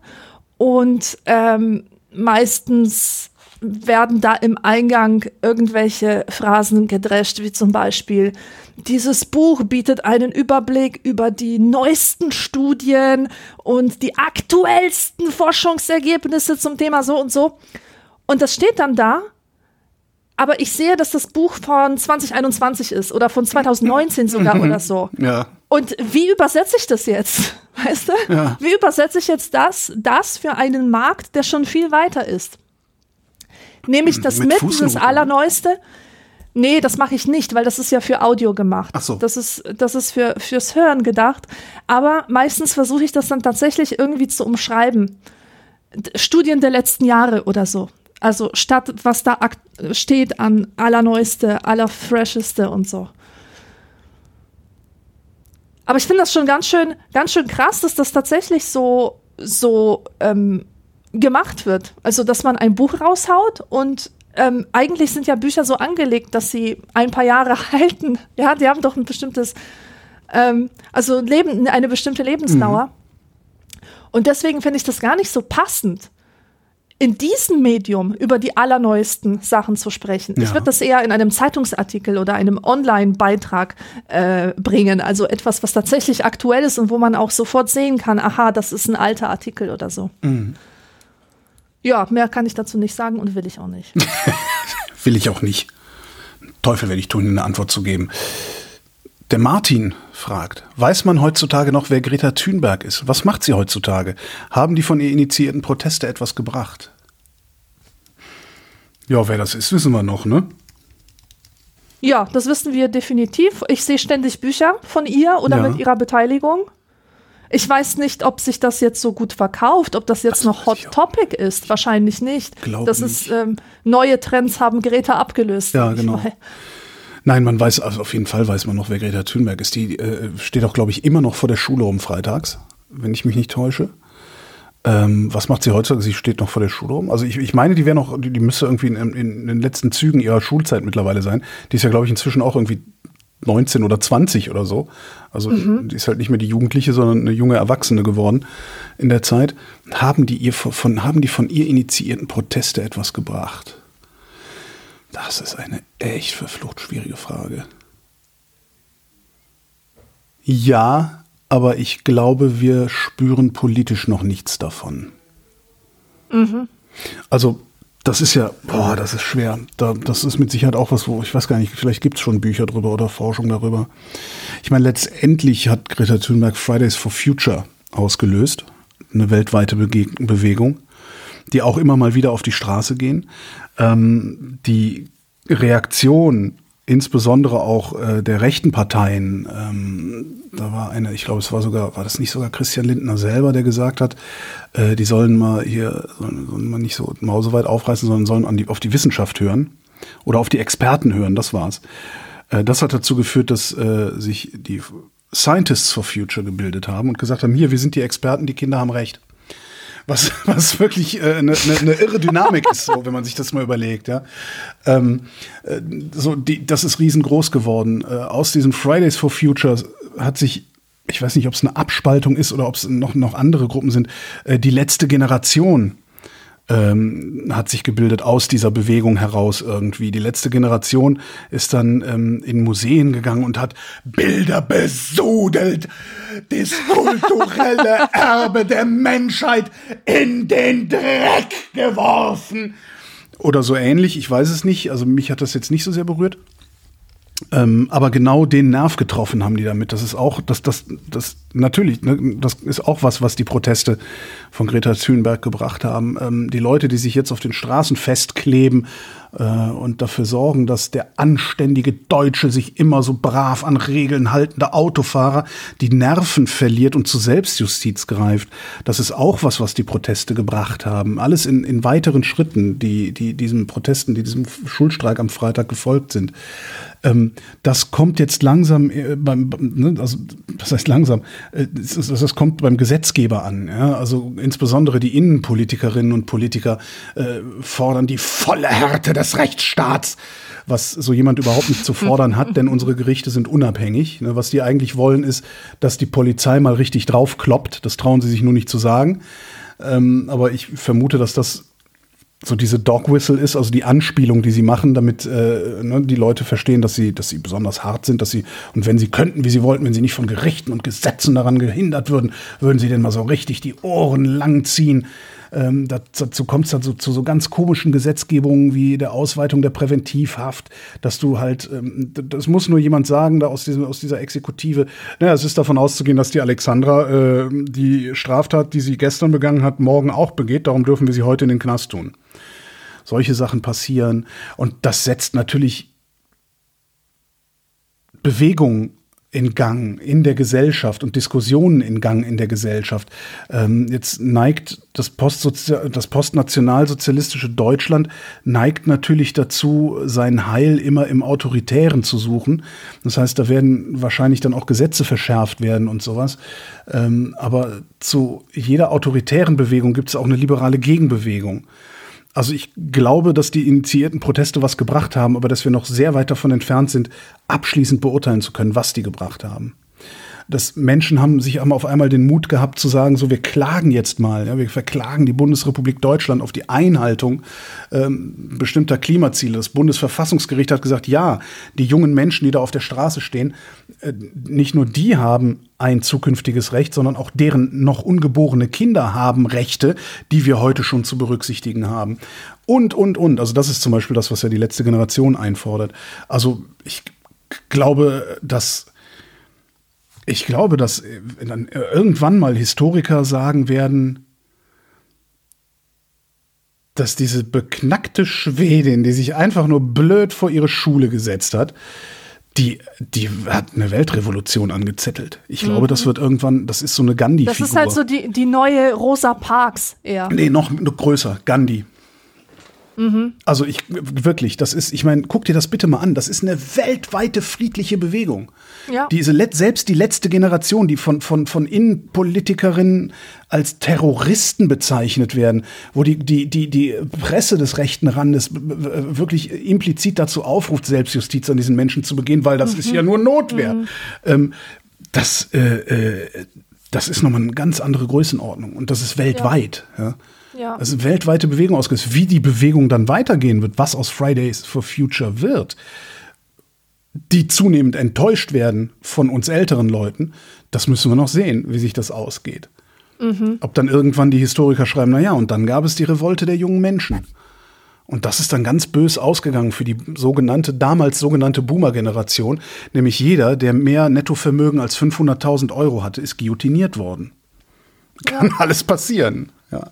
und ähm, meistens werden da im Eingang irgendwelche Phrasen gedrescht, wie zum Beispiel, dieses Buch bietet einen Überblick über die neuesten Studien und die aktuellsten Forschungsergebnisse zum Thema so und so. Und das steht dann da, aber ich sehe, dass das Buch von 2021 ist oder von 2019 sogar oder so. <laughs> Ja. Und wie übersetze ich das jetzt? <laughs> Weißt du? Ja. Wie übersetze ich jetzt das, das für einen Markt, der schon viel weiter ist? Nehme ich das Mit mit, das Allerneueste? Nee, das mache ich nicht, weil das ist ja für Audio gemacht. Ach so. Das ist, das ist für, fürs Hören gedacht. Aber meistens versuche ich das dann tatsächlich irgendwie zu umschreiben. Studien der letzten Jahre oder so. Also statt was da steht an allerneueste, allerfresheste und so. Aber ich finde das schon ganz schön, ganz schön krass, dass das tatsächlich so, so ähm, gemacht wird. Also, dass man ein Buch raushaut und ähm, eigentlich sind ja Bücher so angelegt, dass sie ein paar Jahre <laughs> halten. Ja, die haben doch ein bestimmtes, ähm, also Leben, eine bestimmte Lebensdauer. Und deswegen finde ich das gar nicht so passend, in diesem Medium über die allerneuesten Sachen zu sprechen. Ich Ja. würde das eher in einem Zeitungsartikel oder einem Online-Beitrag äh, bringen. Also etwas, was tatsächlich aktuell ist und wo man auch sofort sehen kann, aha, das ist ein alter Artikel oder so. Ja, mehr kann ich dazu nicht sagen und will ich auch nicht. <laughs> Will ich auch nicht. Teufel werde ich tun, eine Antwort zu geben. Der Martin fragt, weiß man heutzutage noch, wer Greta Thunberg ist? Was macht sie heutzutage? Haben die von ihr initiierten Proteste etwas gebracht? Ja, wer das ist, wissen wir noch, ne? Ja, das wissen wir definitiv. Ich sehe ständig Bücher von ihr oder Ja. mit ihrer Beteiligung. Ich weiß nicht, ob sich das jetzt so gut verkauft, ob das jetzt Das noch Hot Topic ist. Wahrscheinlich nicht. Glaube das ist ähm, neue Trends haben Greta abgelöst. Ja, genau. mal. Nein, man weiß, also auf jeden Fall weiß man noch, wer Greta Thunberg ist. Die äh, steht auch, glaube ich, immer noch vor der Schule rum freitags, wenn ich mich nicht täusche. Ähm, was macht sie heutzutage? Sie steht noch vor der Schule rum. Also ich, ich meine, die wäre noch, die, die müsste irgendwie in, in, in den letzten Zügen ihrer Schulzeit mittlerweile sein. Die ist ja, glaube ich, inzwischen auch irgendwie 19 oder 20 oder so. Also die ist halt nicht mehr die Jugendliche, sondern eine junge Erwachsene geworden in der Zeit. Haben die ihr von, haben die von ihr initiierten Proteste etwas gebracht? Das ist eine echt verflucht schwierige Frage. Ja, aber ich glaube, wir spüren politisch noch nichts davon. Also, das ist ja, boah, das ist schwer. Da, das ist mit Sicherheit auch was, wo ich weiß gar nicht, vielleicht gibt es schon Bücher drüber oder Forschung darüber. Ich meine, letztendlich hat Greta Thunberg Fridays for Future ausgelöst, eine weltweite Bege Bewegung, die auch immer mal wieder auf die Straße gehen. Ähm, die Reaktion, insbesondere auch äh, der rechten Parteien, ähm, da war eine, ich glaube, es war sogar, war das nicht sogar Christian Lindner selber, der gesagt hat, äh, die sollen mal hier, sollen, sollen mal nicht so mauseweit aufreißen, sondern sollen an die, auf die Wissenschaft hören oder auf die Experten hören, das war's. Äh, das hat dazu geführt, dass äh, sich die Scientists for Future gebildet haben und gesagt haben, hier, wir sind die Experten, die Kinder haben recht. Was, <laughs> was wirklich äh, eine, eine, eine irre Dynamik ist, so, wenn man sich das mal überlegt. Ja? Ähm, äh, so die, das ist riesengroß geworden. Äh, aus diesen Fridays for Future hat sich, ich weiß nicht, ob es eine Abspaltung ist oder ob es noch, noch andere Gruppen sind, äh, die letzte Generation ähm, hat sich gebildet aus dieser Bewegung heraus irgendwie. Die letzte Generation ist dann ähm, in Museen gegangen und hat Bilder besudelt, das kulturelle <laughs> Erbe der Menschheit in den Dreck geworfen. Oder so ähnlich, ich weiß es nicht. Also mich hat das jetzt nicht so sehr berührt. Ähm, aber genau den Nerv getroffen haben die damit. Das ist auch, das, das, das natürlich, ne, das ist auch was, was die Proteste von Greta Thunberg gebracht haben. Ähm, die Leute, die sich jetzt auf den Straßen festkleben äh, und dafür sorgen, dass der anständige Deutsche sich immer so brav an Regeln haltende Autofahrer die Nerven verliert und zu Selbstjustiz greift. Das ist auch was, was die Proteste gebracht haben. Alles in, in weiteren Schritten, die, die diesen Protesten, die diesem Schulstreik am Freitag gefolgt sind. Ähm, das kommt jetzt langsam äh, beim, ne, also das heißt langsam, das, das, kommt beim Gesetzgeber an. Ja? Also insbesondere die Innenpolitikerinnen und Politiker äh, fordern die volle Härte des Rechtsstaats was so jemand überhaupt nicht zu fordern hat, <laughs> denn unsere Gerichte sind unabhängig. Ne, was die eigentlich wollen, ist, dass die Polizei mal richtig draufkloppt. Das trauen sie sich nur nicht zu sagen. Ähm, aber ich vermute, dass das so diese Dog Whistle ist, also die Anspielung, die sie machen, damit äh, ne, die Leute verstehen, dass sie, dass sie besonders hart sind, dass sie und wenn sie könnten, wie sie wollten, wenn sie nicht von Gerichten und Gesetzen daran gehindert würden, würden sie denn mal so richtig die Ohren langziehen. Ähm, dazu kommt es dann so, zu so ganz komischen Gesetzgebungen wie der Ausweitung der Präventivhaft, dass du halt, ähm, das muss nur jemand sagen, da aus, diesem, aus dieser Exekutive, naja, es ist davon auszugehen, dass die Alexandra äh, die Straftat, die sie gestern begangen hat, morgen auch begeht, darum dürfen wir sie heute in den Knast tun solche Sachen passieren. Und das setzt natürlich Bewegung in Gang in der Gesellschaft und Diskussionen in Gang in der Gesellschaft. Ähm, jetzt neigt das, Postsozi das postnationalsozialistische Deutschland neigt natürlich dazu, sein Heil immer im Autoritären zu suchen. Das heißt, da werden wahrscheinlich dann auch Gesetze verschärft werden und sowas. Ähm, aber zu jeder autoritären Bewegung gibt es auch eine liberale Gegenbewegung. Also ich glaube, dass die initiierten Proteste was gebracht haben, aber dass wir noch sehr weit davon entfernt sind, abschließend beurteilen zu können, was die gebracht haben dass Menschen haben sich haben auf einmal den Mut gehabt zu sagen, so wir klagen jetzt mal, ja, wir verklagen die Bundesrepublik Deutschland auf die Einhaltung ähm, bestimmter Klimaziele. Das Bundesverfassungsgericht hat gesagt, ja, die jungen Menschen, die da auf der Straße stehen, äh, nicht nur die haben ein zukünftiges Recht, sondern auch deren noch ungeborene Kinder haben Rechte, die wir heute schon zu berücksichtigen haben. Und, und, und. Also das ist zum Beispiel das, was ja die letzte Generation einfordert. Also ich glaube, dass ich glaube, dass äh, dann irgendwann mal Historiker sagen werden, dass diese beknackte Schwedin, die sich einfach nur blöd vor ihre Schule gesetzt hat, die, die hat eine Weltrevolution angezettelt. Ich glaube, mhm. das wird irgendwann, das ist so eine Gandhi-Figur. Das ist halt so die, die neue Rosa Parks eher. Nee, noch größer, Gandhi. Mhm. Also ich wirklich, das ist, ich meine, guck dir das bitte mal an. Das ist eine weltweite friedliche Bewegung. Ja. Diese selbst die letzte Generation, die von von von Innenpolitikerinnen als Terroristen bezeichnet werden, wo die die die die Presse des rechten Randes wirklich implizit dazu aufruft, Selbstjustiz an diesen Menschen zu begehen, weil das mhm. ist ja nur Notwehr. Mhm. Ähm, das äh, äh, das ist nochmal eine ganz andere Größenordnung und das ist weltweit. Ja. ja. Ja. Das ist weltweite Bewegung ausgesetzt. Wie die Bewegung dann weitergehen wird, was aus Fridays for Future wird, die zunehmend enttäuscht werden von uns älteren Leuten, das müssen wir noch sehen, wie sich das ausgeht. Mhm. Ob dann irgendwann die Historiker schreiben, na ja, und dann gab es die Revolte der jungen Menschen. Und das ist dann ganz bös ausgegangen für die sogenannte, damals sogenannte Boomer-Generation. Nämlich jeder, der mehr Nettovermögen als 500.000 Euro hatte, ist guillotiniert worden. Ja. Kann alles passieren. Ja.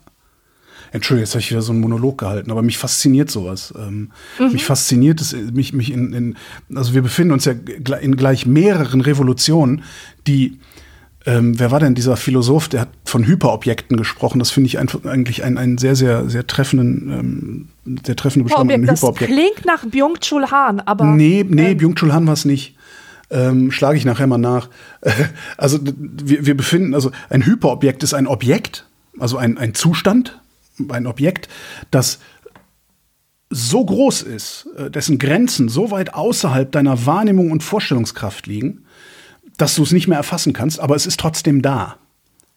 Entschuldigung, jetzt habe ich wieder so einen Monolog gehalten, aber mich fasziniert sowas. Ähm, mhm. Mich fasziniert es, mich, mich in, in, also wir befinden uns ja in gleich mehreren Revolutionen, die ähm, wer war denn dieser Philosoph, der hat von Hyperobjekten gesprochen? Das finde ich ein, eigentlich einen, einen sehr, sehr, sehr treffenden, ähm, sehr treffende Beschreibung. Das Hyperobjekt. klingt nach Byung-Chul Han, aber. Nee, nee, ähm, Byung-Chul Han war es nicht. Ähm, schlage ich nachher mal nach. <laughs> also wir, wir befinden, also ein Hyperobjekt ist ein Objekt, also ein, ein Zustand, ein Objekt, das so groß ist, äh, dessen Grenzen so weit außerhalb deiner Wahrnehmung und Vorstellungskraft liegen, dass du es nicht mehr erfassen kannst, aber es ist trotzdem da.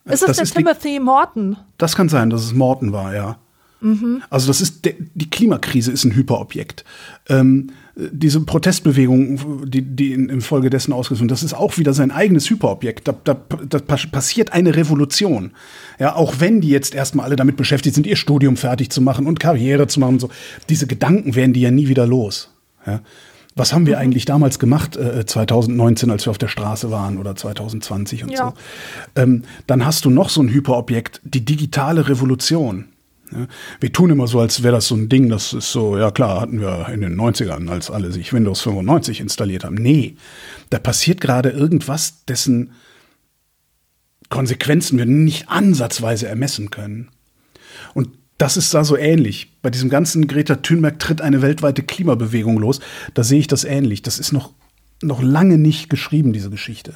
Ist es das der ist Timothy die, Morton? Das kann sein, dass es Morton war, ja. Also das ist die Klimakrise ist ein Hyperobjekt. Ähm, diese Protestbewegung, die, die in, Folge dessen ausgeführt das ist auch wieder sein eigenes Hyperobjekt. Da, da, da passiert eine Revolution. Ja, auch wenn die jetzt erstmal alle damit beschäftigt sind, ihr Studium fertig zu machen und Karriere zu machen und so. Diese Gedanken werden die ja nie wieder los. Ja. Was haben wir mhm. eigentlich damals gemacht, äh, 2019, als wir auf der Straße waren oder 2020 und ja. so? Ähm, dann hast du noch so ein Hyperobjekt, die digitale Revolution. Ja, wir tun immer so, als wäre das so ein Ding, das ist so, ja klar, hatten wir in den 90ern, als alle sich Windows 95 installiert haben. Nee, da passiert gerade irgendwas, dessen Konsequenzen wir nicht ansatzweise ermessen können. Und das ist da so ähnlich. Bei diesem ganzen Greta Thunberg tritt eine weltweite Klimabewegung los. Da sehe ich das ähnlich. Das ist noch, noch lange nicht geschrieben, diese Geschichte.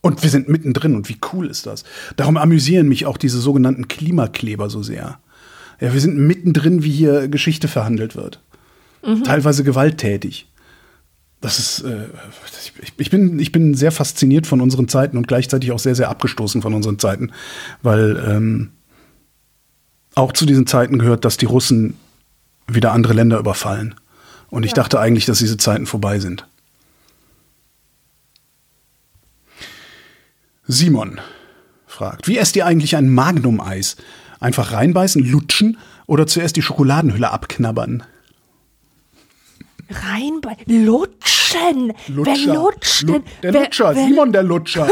Und wir sind mittendrin und wie cool ist das? Darum amüsieren mich auch diese sogenannten Klimakleber so sehr. Ja, wir sind mittendrin, wie hier Geschichte verhandelt wird. Mhm. Teilweise gewalttätig. Das ist, äh, ich, ich, bin, ich bin sehr fasziniert von unseren Zeiten und gleichzeitig auch sehr, sehr abgestoßen von unseren Zeiten, weil ähm, auch zu diesen Zeiten gehört, dass die Russen wieder andere Länder überfallen. Und ich ja. dachte eigentlich, dass diese Zeiten vorbei sind. Simon fragt, wie esst ihr eigentlich ein Magnum-Eis? Einfach reinbeißen, lutschen oder zuerst die Schokoladenhülle abknabbern? Reinbeißen, lutschen. Lutscher. Wer lutscht denn? Der wer, Lutscher, wer, Simon der Lutscher.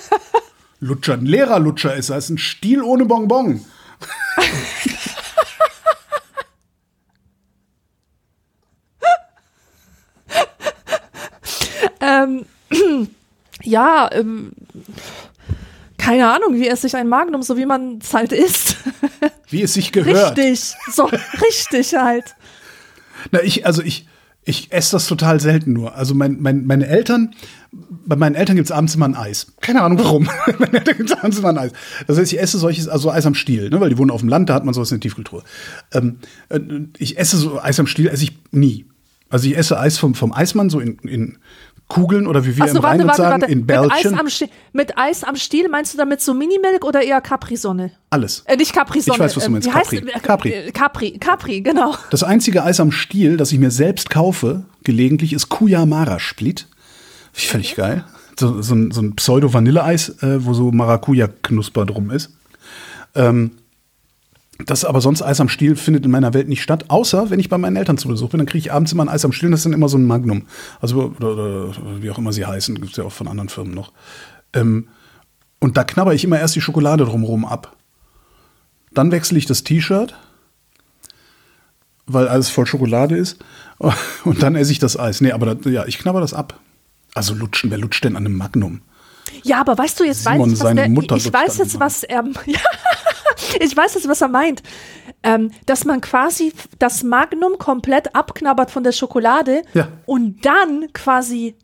<laughs> Lutscher, ein leerer Lutscher ist das, ein Stiel ohne Bonbon. <laughs> ähm, <clears throat> ja, ähm, keine Ahnung, wie esse ich ein Magnum, so wie man es halt isst. Wie es sich gehört. Richtig, so richtig halt. Na, ich, also ich, ich esse das total selten nur. Also mein, mein, meine Eltern, bei meinen Eltern gibt es abends immer ein Eis. Keine Ahnung warum. <laughs> bei meinen Eltern gibt es abends immer ein Eis. Das heißt, ich esse solches, also Eis am Stiel, ne? weil die wohnen auf dem Land, da hat man sowas in der Tiefkultur. Ähm, äh, ich esse so Eis am Stiel, esse ich nie. Also ich esse Eis vom, vom Eismann so in, in Kugeln oder wie wir so, im warte, warte, sagen, warte. in Belgien. Mit Eis, mit Eis, am Stiel meinst du damit so Minimilk oder eher Capri-Sonne? Alles. Äh, nicht Capri-Sonne. Ich weiß, was du meinst. Äh, Capri. Heißt, Capri. Äh, Capri. Capri, genau. Das einzige Eis am Stiel, das ich mir selbst kaufe, gelegentlich, ist Kuyamara-Split. Völlig geil. So, so ein, so ein Pseudo-Vanilleeis, äh, wo so Maracuja-Knusper drum ist. Ähm, das aber sonst Eis am Stiel findet in meiner Welt nicht statt, außer wenn ich bei meinen Eltern zu Besuch bin, dann kriege ich abends immer ein Eis am Stiel und das ist dann immer so ein Magnum. Also, oder, oder wie auch immer sie heißen, gibt es ja auch von anderen Firmen noch. Ähm, und da knabber ich immer erst die Schokolade drumherum ab. Dann wechsle ich das T-Shirt, weil alles voll Schokolade ist. <laughs> Und dann esse ich das Eis. Nee, aber das, ja, ich knabber das ab. Also lutschen, wer lutscht denn an einem Magnum? Ja, aber weißt du, jetzt Simon, weiß ich, was der, ich weiß jetzt, was er, <laughs> ja, ich weiß jetzt, was er meint. Ähm, dass man quasi das Magnum komplett abknabbert von der Schokolade ja. und dann quasi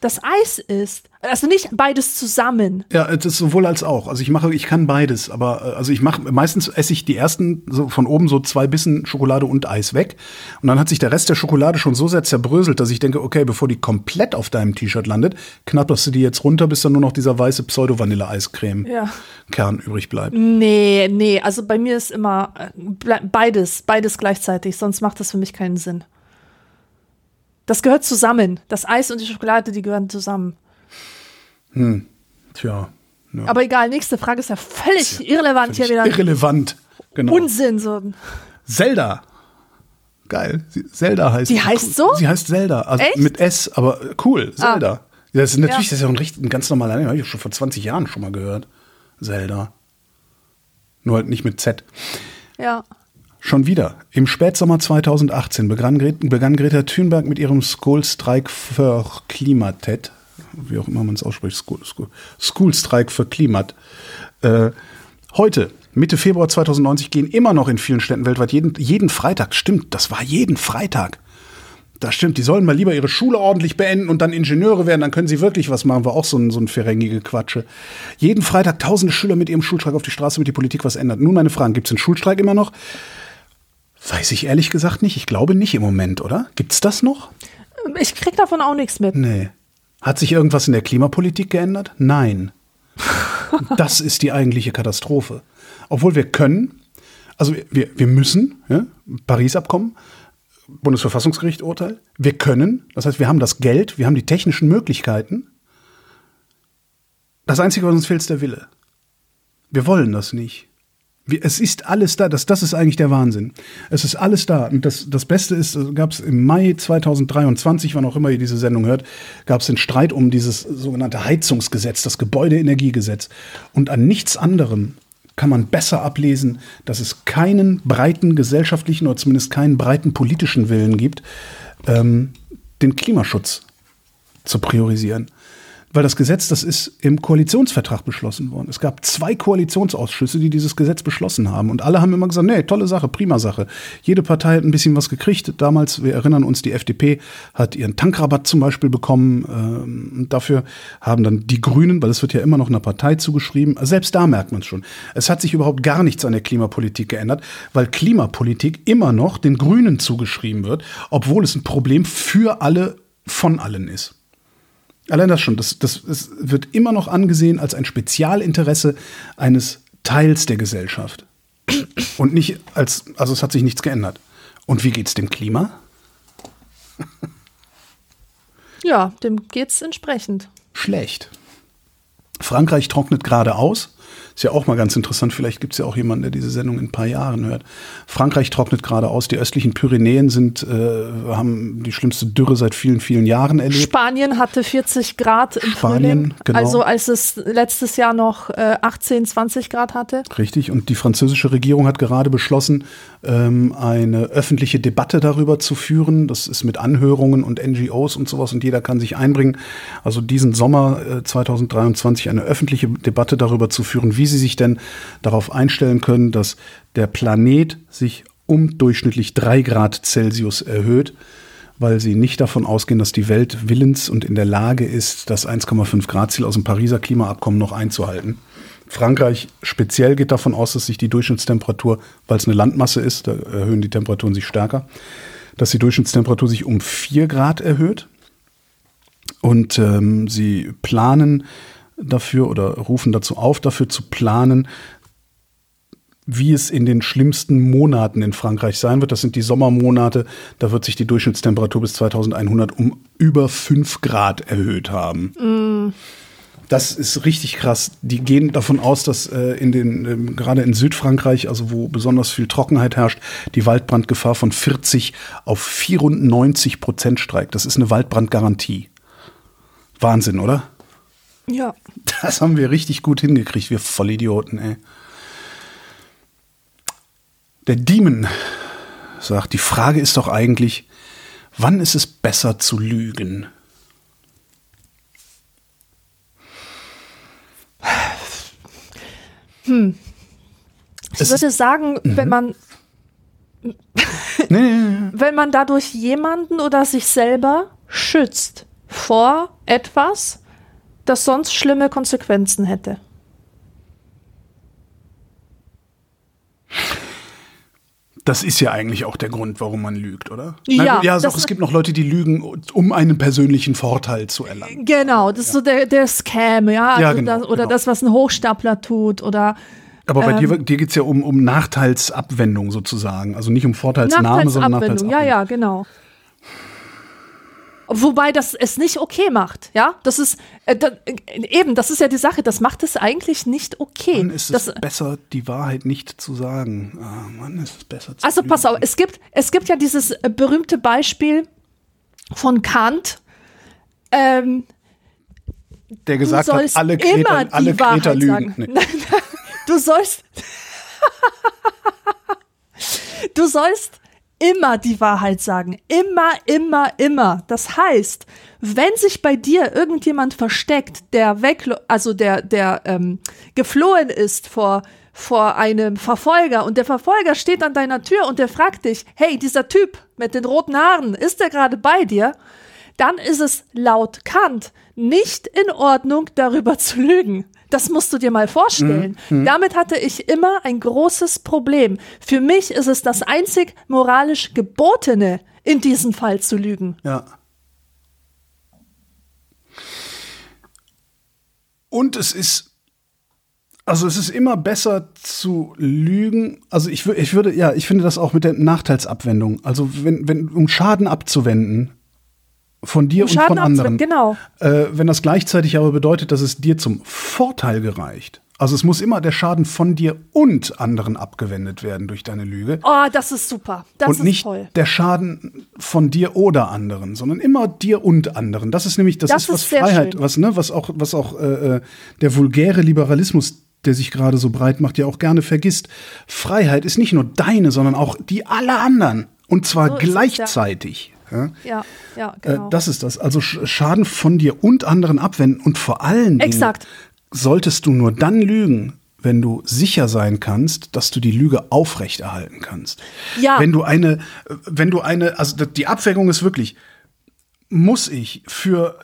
das Eis ist. Also nicht beides zusammen. Ja, es ist sowohl als auch. Also ich mache, ich kann beides, aber äh, also ich mache meistens esse ich die ersten so von oben so zwei Bissen Schokolade und Eis weg und dann hat sich der Rest der Schokolade schon so sehr zerbröselt, dass ich denke, okay, bevor die komplett auf deinem T-Shirt landet, knapperst du die jetzt runter, bis dann nur noch dieser weiße Pseudo Vanille Eiscreme ja. Kern übrig bleibt. Nee, nee, also bei mir ist immer äh, beides, beides gleichzeitig, sonst macht das für mich keinen Sinn. Das gehört zusammen. Das Eis und die Schokolade, die gehören zusammen. Hm. Tja. Ja. Aber egal, nächste Frage ist ja völlig ja, irrelevant völlig hier wieder. Irrelevant, genau. Unsinn. So. Zelda. Geil. Zelda heißt. Die heißt cool. so? Sie heißt Zelda. Also Echt? mit S, aber cool. Ah. Zelda. Ah. Das ist natürlich, ja. das ist ja ein, richtig, ein ganz normaler Name. Habe ich schon vor 20 Jahren schon mal gehört. Zelda. Nur halt nicht mit Z. Ja. Schon wieder. Im Spätsommer 2018 begann, begann Greta Thunberg mit ihrem School-Streik für Klimatet, wie auch immer man es ausspricht, School-Streik für Klimat. Äh, heute, Mitte Februar 2090, gehen immer noch in vielen Städten weltweit jeden, jeden Freitag, stimmt, das war jeden Freitag. Das stimmt, die sollen mal lieber ihre Schule ordentlich beenden und dann Ingenieure werden, dann können sie wirklich was machen. War auch so ein, so ein ferengige Quatsche. Jeden Freitag tausende Schüler mit ihrem Schulstreik auf die Straße, damit die Politik was ändert. Nun meine Fragen, gibt es den Schulstreik immer noch? Weiß ich ehrlich gesagt nicht. Ich glaube nicht im Moment, oder? Gibt's das noch? Ich krieg davon auch nichts mit. Nee. Hat sich irgendwas in der Klimapolitik geändert? Nein. <laughs> das ist die eigentliche Katastrophe. Obwohl wir können, Also wir, wir müssen, ja, Paris-Abkommen, Bundesverfassungsgericht Urteil. Wir können, das heißt, wir haben das Geld, wir haben die technischen Möglichkeiten. Das Einzige, was uns fehlt, ist der Wille. Wir wollen das nicht. Es ist alles da, das, das ist eigentlich der Wahnsinn. Es ist alles da. Und das, das Beste ist, gab es im Mai 2023, wann auch immer ihr diese Sendung hört, gab es den Streit um dieses sogenannte Heizungsgesetz, das Gebäudeenergiegesetz. Und an nichts anderem kann man besser ablesen, dass es keinen breiten gesellschaftlichen oder zumindest keinen breiten politischen Willen gibt, ähm, den Klimaschutz zu priorisieren. Weil das Gesetz, das ist im Koalitionsvertrag beschlossen worden. Es gab zwei Koalitionsausschüsse, die dieses Gesetz beschlossen haben. Und alle haben immer gesagt, nee, tolle Sache, prima Sache. Jede Partei hat ein bisschen was gekriegt. Damals, wir erinnern uns, die FDP hat ihren Tankrabatt zum Beispiel bekommen. Ähm, dafür haben dann die Grünen, weil es wird ja immer noch einer Partei zugeschrieben, selbst da merkt man es schon. Es hat sich überhaupt gar nichts an der Klimapolitik geändert, weil Klimapolitik immer noch den Grünen zugeschrieben wird, obwohl es ein Problem für alle von allen ist. Allein das schon, das, das, das wird immer noch angesehen als ein Spezialinteresse eines Teils der Gesellschaft. Und nicht als, also es hat sich nichts geändert. Und wie geht's dem Klima? <laughs> Ja, dem geht's entsprechend. Schlecht. Frankreich trocknet gerade aus. Ist ja auch mal ganz interessant. Vielleicht gibt es ja auch jemanden, der diese Sendung in ein paar Jahren hört. Frankreich trocknet gerade aus. Die östlichen Pyrenäen sind, äh, haben die schlimmste Dürre seit vielen, vielen Jahren erlebt. Spanien hatte 40 Grad im Spanien, Frühling, genau. also als es letztes Jahr noch äh, 18, 20 Grad hatte. Richtig. Und die französische Regierung hat gerade beschlossen, ähm, eine öffentliche Debatte darüber zu führen. Das ist mit Anhörungen und NGOs und sowas und jeder kann sich einbringen. Also diesen Sommer äh, 2023 eine öffentliche Debatte darüber zu führen, wie sie sich denn darauf einstellen können, dass der Planet sich um durchschnittlich drei Grad Celsius erhöht, weil sie nicht davon ausgehen, dass die Welt willens und in der Lage ist, das 1,5 Grad Ziel aus dem Pariser Klimaabkommen noch einzuhalten. Frankreich speziell geht davon aus, dass sich die Durchschnittstemperatur, weil es eine Landmasse ist, da erhöhen die Temperaturen sich stärker, dass die Durchschnittstemperatur sich um 4 Grad erhöht. Und ähm, sie planen dafür oder rufen dazu auf, dafür zu planen, wie es in den schlimmsten Monaten in Frankreich sein wird. Das sind die Sommermonate. Da wird sich die Durchschnittstemperatur bis 2100 um über 5 Grad erhöht haben. Das ist richtig krass. Die gehen davon aus, dass äh, in den, ähm, gerade in Südfrankreich, also wo besonders viel Trockenheit herrscht, die Waldbrandgefahr von 40 auf 94 Prozent steigt. Das ist eine Waldbrandgarantie. Wahnsinn, oder? Ja. Das haben wir richtig gut hingekriegt, wir Vollidioten, ey. Der Demon sagt, die Frage ist doch eigentlich, wann ist es besser zu lügen? Ich Es würde sagen, wenn man, nee. <laughs> wenn man dadurch jemanden oder sich selber schützt vor etwas, das sonst schlimme Konsequenzen hätte. Das ist ja eigentlich auch der Grund, warum man lügt, oder? Ja, Nein, ja doch, es gibt noch Leute, die lügen, um einen persönlichen Vorteil zu erlangen. Genau, das ist so der, der Scam, ja. Also Ja, genau, das, oder genau. das, was ein Hochstapler tut oder Aber bei Ähm. dir, dir geht es ja um, um Nachteilsabwendung sozusagen. Also nicht um Vorteilsnahme, sondern Nachteilsabwendung. Ja, ja, genau. Wobei das es nicht okay macht, ja. Das ist äh, da, äh, eben, das ist ja die Sache. Das macht es eigentlich nicht okay. Dann ist es das, besser, die Wahrheit nicht zu sagen. Ah, Mann, ist es besser zu also lügen. pass auf, es gibt, es gibt ja dieses äh, berühmte Beispiel von Kant. Ähm, Der gesagt hat, alle Kreter, alle Kreter lügen. Nee. <laughs> Du sollst. <laughs> du sollst immer die Wahrheit sagen. Immer, immer, immer. Das heißt, wenn sich bei dir irgendjemand versteckt, der weg, also der, der ähm, geflohen ist vor vor einem Verfolger und der Verfolger steht an deiner Tür und der fragt dich, hey, dieser Typ mit den roten Haaren, ist der gerade bei dir? Dann ist es laut Kant nicht in Ordnung, darüber zu lügen. Das musst du dir mal vorstellen. Damit hatte ich immer ein großes Problem. Für mich ist es das einzig moralisch Gebotene, in diesem Fall zu lügen. Ja. Und es ist Also es ist immer besser zu lügen. Also ich, ich würde, ja, ich finde das auch mit der Nachteilsabwendung. Also wenn, wenn um Schaden abzuwenden von dir und von anderen. genau. Äh, wenn das gleichzeitig aber bedeutet, dass es dir zum Vorteil gereicht. Also es muss immer der Schaden von dir und anderen abgewendet werden durch deine Lüge. Oh, das ist super. Das und ist nicht toll. der Schaden von dir oder anderen, sondern immer dir und anderen. Das ist nämlich, das, Das ist was ist Freiheit, schön. was ne, was auch, was auch äh, äh, der vulgäre Liberalismus, der sich gerade so breit macht, ja auch gerne vergisst. Freiheit ist nicht nur deine, sondern auch die aller anderen und zwar So es, ja. Ja? Ja, Äh, genau. das ist das. Also Sch- Schaden von dir und anderen abwenden und vor allen Dingen Exakt. solltest du nur dann lügen, wenn du sicher sein kannst, dass du die Lüge aufrechterhalten kannst. Ja. Wenn du eine, wenn du eine, also die Abwägung ist wirklich, muss ich für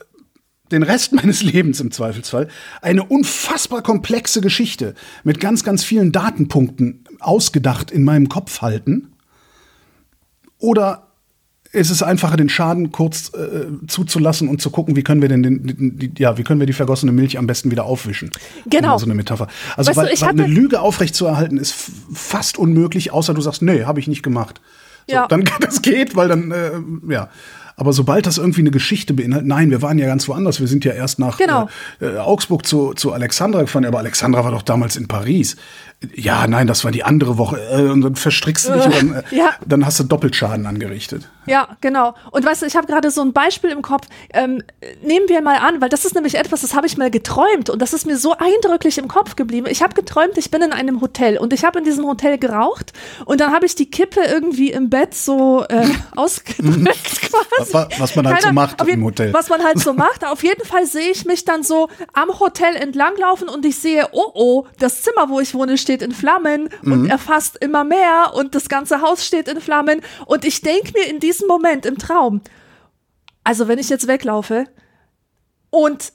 den Rest <laughs> meines Lebens im Zweifelsfall eine unfassbar komplexe Geschichte mit ganz, ganz vielen Datenpunkten ausgedacht in meinem Kopf halten? Oder ist es einfacher, den Schaden kurz äh, zuzulassen und zu gucken, wie können wir denn den, den, die, ja, wie können wir die vergossene Milch am besten wieder aufwischen? Genau. So eine Metapher. Also Weißt du, weil, ich weil eine Lüge aufrechtzuerhalten ist fast unmöglich, außer du sagst, nee, habe ich nicht gemacht. So, Ja. Dann <laughs> das geht, weil dann äh, ja. Aber sobald das irgendwie eine Geschichte beinhaltet, nein, wir waren ja ganz woanders. Wir sind ja erst nach Genau. äh, äh, Augsburg zu, zu Alexandra gefahren, aber Alexandra war doch damals in Paris. Ja, nein, das war die andere Woche. Äh, und dann verstrickst du dich und dann, äh, Ja. dann hast du Doppelschaden angerichtet. Ja, genau. Und weißt du, ich habe gerade so ein Beispiel im Kopf. Ähm, nehmen wir mal an, weil das ist nämlich etwas, das habe ich mal geträumt und das ist mir so eindrücklich im Kopf geblieben. Ich habe geträumt, ich bin in einem Hotel und ich habe in diesem Hotel geraucht und dann habe ich die Kippe irgendwie im Bett so äh, <laughs> ausgedrückt quasi. Wa- was man halt so macht auf jeden- im Hotel. Was man halt so <laughs> macht. Auf jeden Fall sehe ich mich dann so am Hotel entlanglaufen und ich sehe, oh oh, das Zimmer, wo ich wohne, steht in Flammen und Mhm. erfasst immer mehr und das ganze Haus steht in Flammen. Und ich denke mir in diesem Moment im Traum, also wenn ich jetzt weglaufe und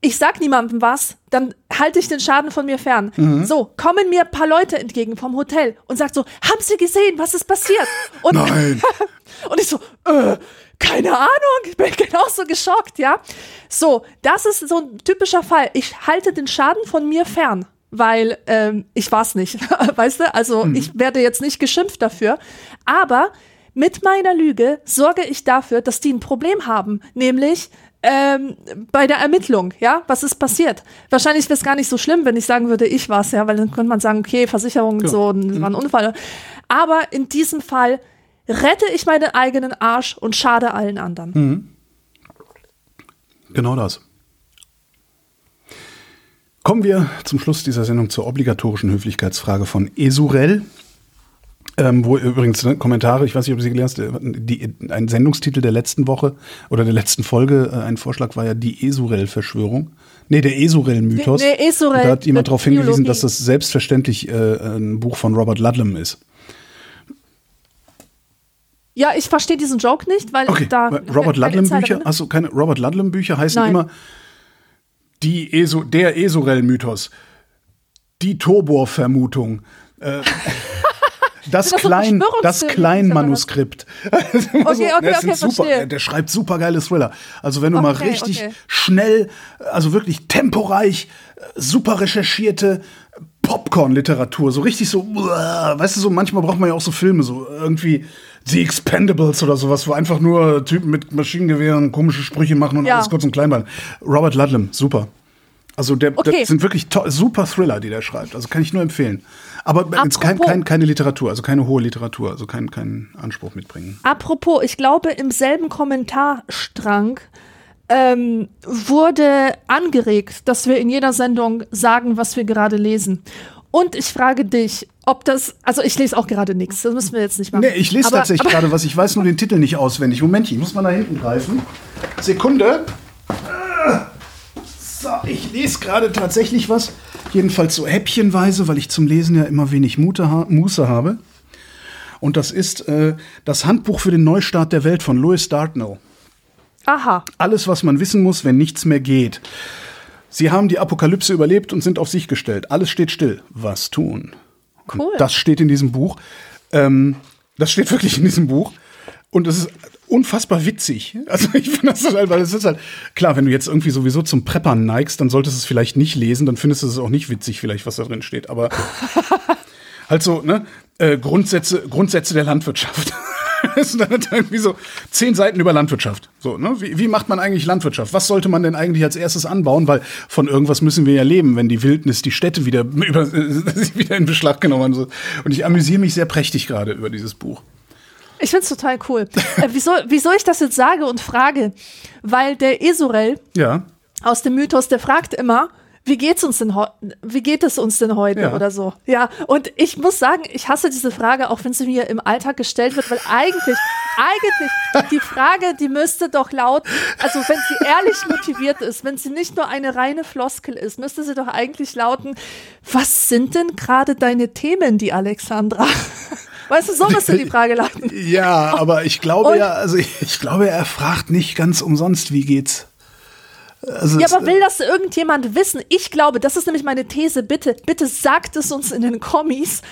ich sag niemandem was, dann halte ich den Schaden von mir fern. Mhm. So, kommen mir ein paar Leute entgegen vom Hotel und sagt so, haben Sie gesehen, was ist passiert? Und Nein. <laughs> und ich so, äh, keine Ahnung, ich bin <laughs> genauso geschockt, ja. So, das ist so ein typischer Fall. Ich halte den Schaden von mir fern, weil ähm, ich war's nicht, <laughs> weißt du? Also ich werde jetzt nicht geschimpft dafür, aber mit meiner Lüge sorge ich dafür, dass die ein Problem haben, nämlich ähm, bei der Ermittlung, ja, was ist passiert? Wahrscheinlich wäre es gar nicht so schlimm, wenn ich sagen würde, ich war's, ja, weil dann könnte man sagen, okay, Versicherung und so, war ein Unfall. Aber in diesem Fall rette ich meinen eigenen Arsch und schade allen anderen. Genau das. Kommen wir zum Schluss dieser Sendung zur obligatorischen Höflichkeitsfrage von Esurel. Ähm, wo übrigens ne, Kommentare, ich weiß nicht, ob Sie gelesen haben, die, ein Sendungstitel der letzten Woche oder der letzten Folge, äh, ein Vorschlag war ja die Esurel-Verschwörung. Nee, der Esurel-Mythos. Nee, Esurel, Da hat jemand äh, darauf hingewiesen, dass das selbstverständlich äh, ein Buch von Robert Ludlum ist. Ja, ich verstehe diesen Joke nicht, weil Okay, da Robert Ludlum Bücher, du keine Robert Ludlum Bücher heißen Nein. immer die Eso, der Esorel Mythos, die Tobor Vermutung, äh, <laughs> das klein das Verschwörungstheorien, klein oder was? Manuskript. <laughs> okay, okay, okay, sind super, der schreibt super geile Thriller. Also wenn du mal Okay, richtig okay. schnell, also wirklich temporeich, äh, super recherchierte Popcorn-Literatur, so richtig so, weißt du, so manchmal braucht man ja auch so Filme, so irgendwie The Expendables oder sowas, wo einfach nur Typen mit Maschinengewehren komische Sprüche machen und Ja. alles kurz und klein bleiben. Robert Ludlum, super. Also der, Okay. das sind wirklich super Thriller, die der schreibt. Also kann ich nur empfehlen. Aber jetzt kein, Apropos- kein, keine Literatur, also keine hohe Literatur, also keinen keinen Anspruch mitbringen. Apropos, ich glaube, im selben Kommentarstrang ähm, wurde angeregt, dass wir in jeder Sendung sagen, was wir gerade lesen. Und ich frage dich, ob das, also ich lese auch gerade nichts, das müssen wir jetzt nicht machen. Nee, ich lese Aber- tatsächlich aber- gerade was, ich weiß nur den Titel nicht auswendig. Moment, ich muss mal nach hinten greifen. Sekunde. So, ich lese gerade tatsächlich was. Jedenfalls so häppchenweise, weil ich zum Lesen ja immer wenig Mute ha Muße habe. Und das ist äh, das Handbuch für den Neustart der Welt von Louis Dartnell. Aha, Alles, was man wissen muss, wenn nichts mehr geht. Sie haben die Apokalypse überlebt und sind auf sich gestellt. Alles steht still. Was tun? cool. Das steht in diesem Buch. Ähm, das steht wirklich in diesem Buch. Und es ist unfassbar witzig. Also ich finde das halt, weil es ist halt, klar, wenn du jetzt irgendwie sowieso zum Preppern neigst, dann solltest du es vielleicht nicht lesen, dann findest du es auch nicht witzig, vielleicht, was da drin steht. Aber <laughs> halt so, ne? Äh, Grundsätze, Grundsätze der Landwirtschaft. Das sind dann halt irgendwie so zehn Seiten über Landwirtschaft. So, ne? Wie, wie macht man eigentlich Landwirtschaft? Was sollte man denn eigentlich als erstes anbauen? Weil von irgendwas müssen wir ja leben, wenn die Wildnis die Städte wieder, <laughs> über, wieder in Beschlag genommen. So. Und ich amüsiere mich sehr prächtig gerade über dieses Buch. Ich find's total cool. äh, wieso, wieso ich das jetzt sage und frage? Weil der Esurel Ja. aus dem Mythos, der fragt immer, wie geht's uns denn wie geht es uns denn heute Ja. oder so? Ja, und ich muss sagen, ich hasse diese Frage, auch wenn sie mir im Alltag gestellt wird, weil eigentlich, eigentlich die Frage, die müsste doch lauten, also wenn sie ehrlich motiviert ist, wenn sie nicht nur eine reine Floskel ist, müsste sie doch eigentlich lauten, was sind denn gerade deine Themen, die Alexandra? <laughs> Weißt du, so müsste die Frage lauten. Ja, aber ich glaube Und- ja, also ich, ich glaube, er fragt nicht ganz umsonst, wie geht's. Also Ja, aber will das irgendjemand wissen? Ich glaube, das ist nämlich meine These. Bitte, bitte sagt es uns in den Kommis.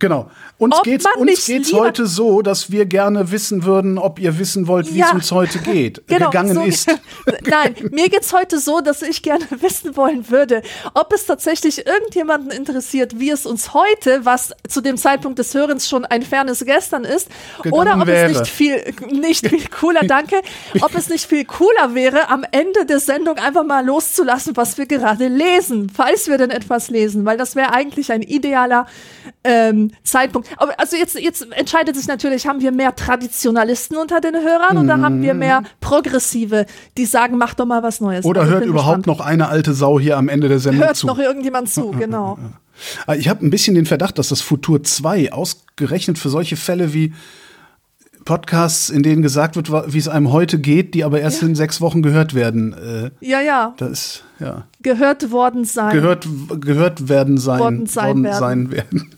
Genau. Uns Ob geht's, uns geht's heute so, dass wir gerne wissen würden, ob ihr wissen wollt, wie Ja. es uns heute geht, <laughs> Genau, gegangen so, ist. <laughs> Nein, mir geht's heute so, dass ich gerne <laughs> wissen wollen würde, ob es tatsächlich irgendjemanden interessiert, wie es uns heute, was zu dem Zeitpunkt des Hörens schon ein fernes Gestern ist, Gegangen oder ob wäre. es nicht viel, nicht viel cooler, danke, ob es nicht viel cooler wäre, am Ende der Sendung einfach mal loszulassen, was wir gerade lesen, falls wir denn etwas lesen, weil das wäre eigentlich ein idealer ähm, Zeitpunkt. Aber also jetzt, jetzt entscheidet sich natürlich, haben wir mehr Traditionalisten unter den Hörern oder haben wir mehr Progressive, die sagen, mach doch mal was Neues. Oder Also hört überhaupt gespannt. noch eine alte Sau hier am Ende der Sendung Hört zu? noch irgendjemand zu, genau. Ah, Ich habe ein bisschen den Verdacht, dass das Futur 2 ausgerechnet für solche Fälle wie Podcasts, in denen gesagt wird, wie es einem heute geht, die aber erst in sechs Wochen gehört werden. Äh, Ja, ja, das ist, ja, gehört worden sein. gehört, gehört werden sein, Worden sein werden. sein werden.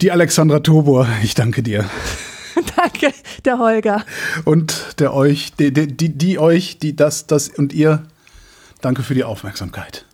Die Alexandra Tobor, ich danke dir. <laughs> Danke, der Holger. Und der euch, die, die, die, die euch, die das, das und ihr, danke für die Aufmerksamkeit.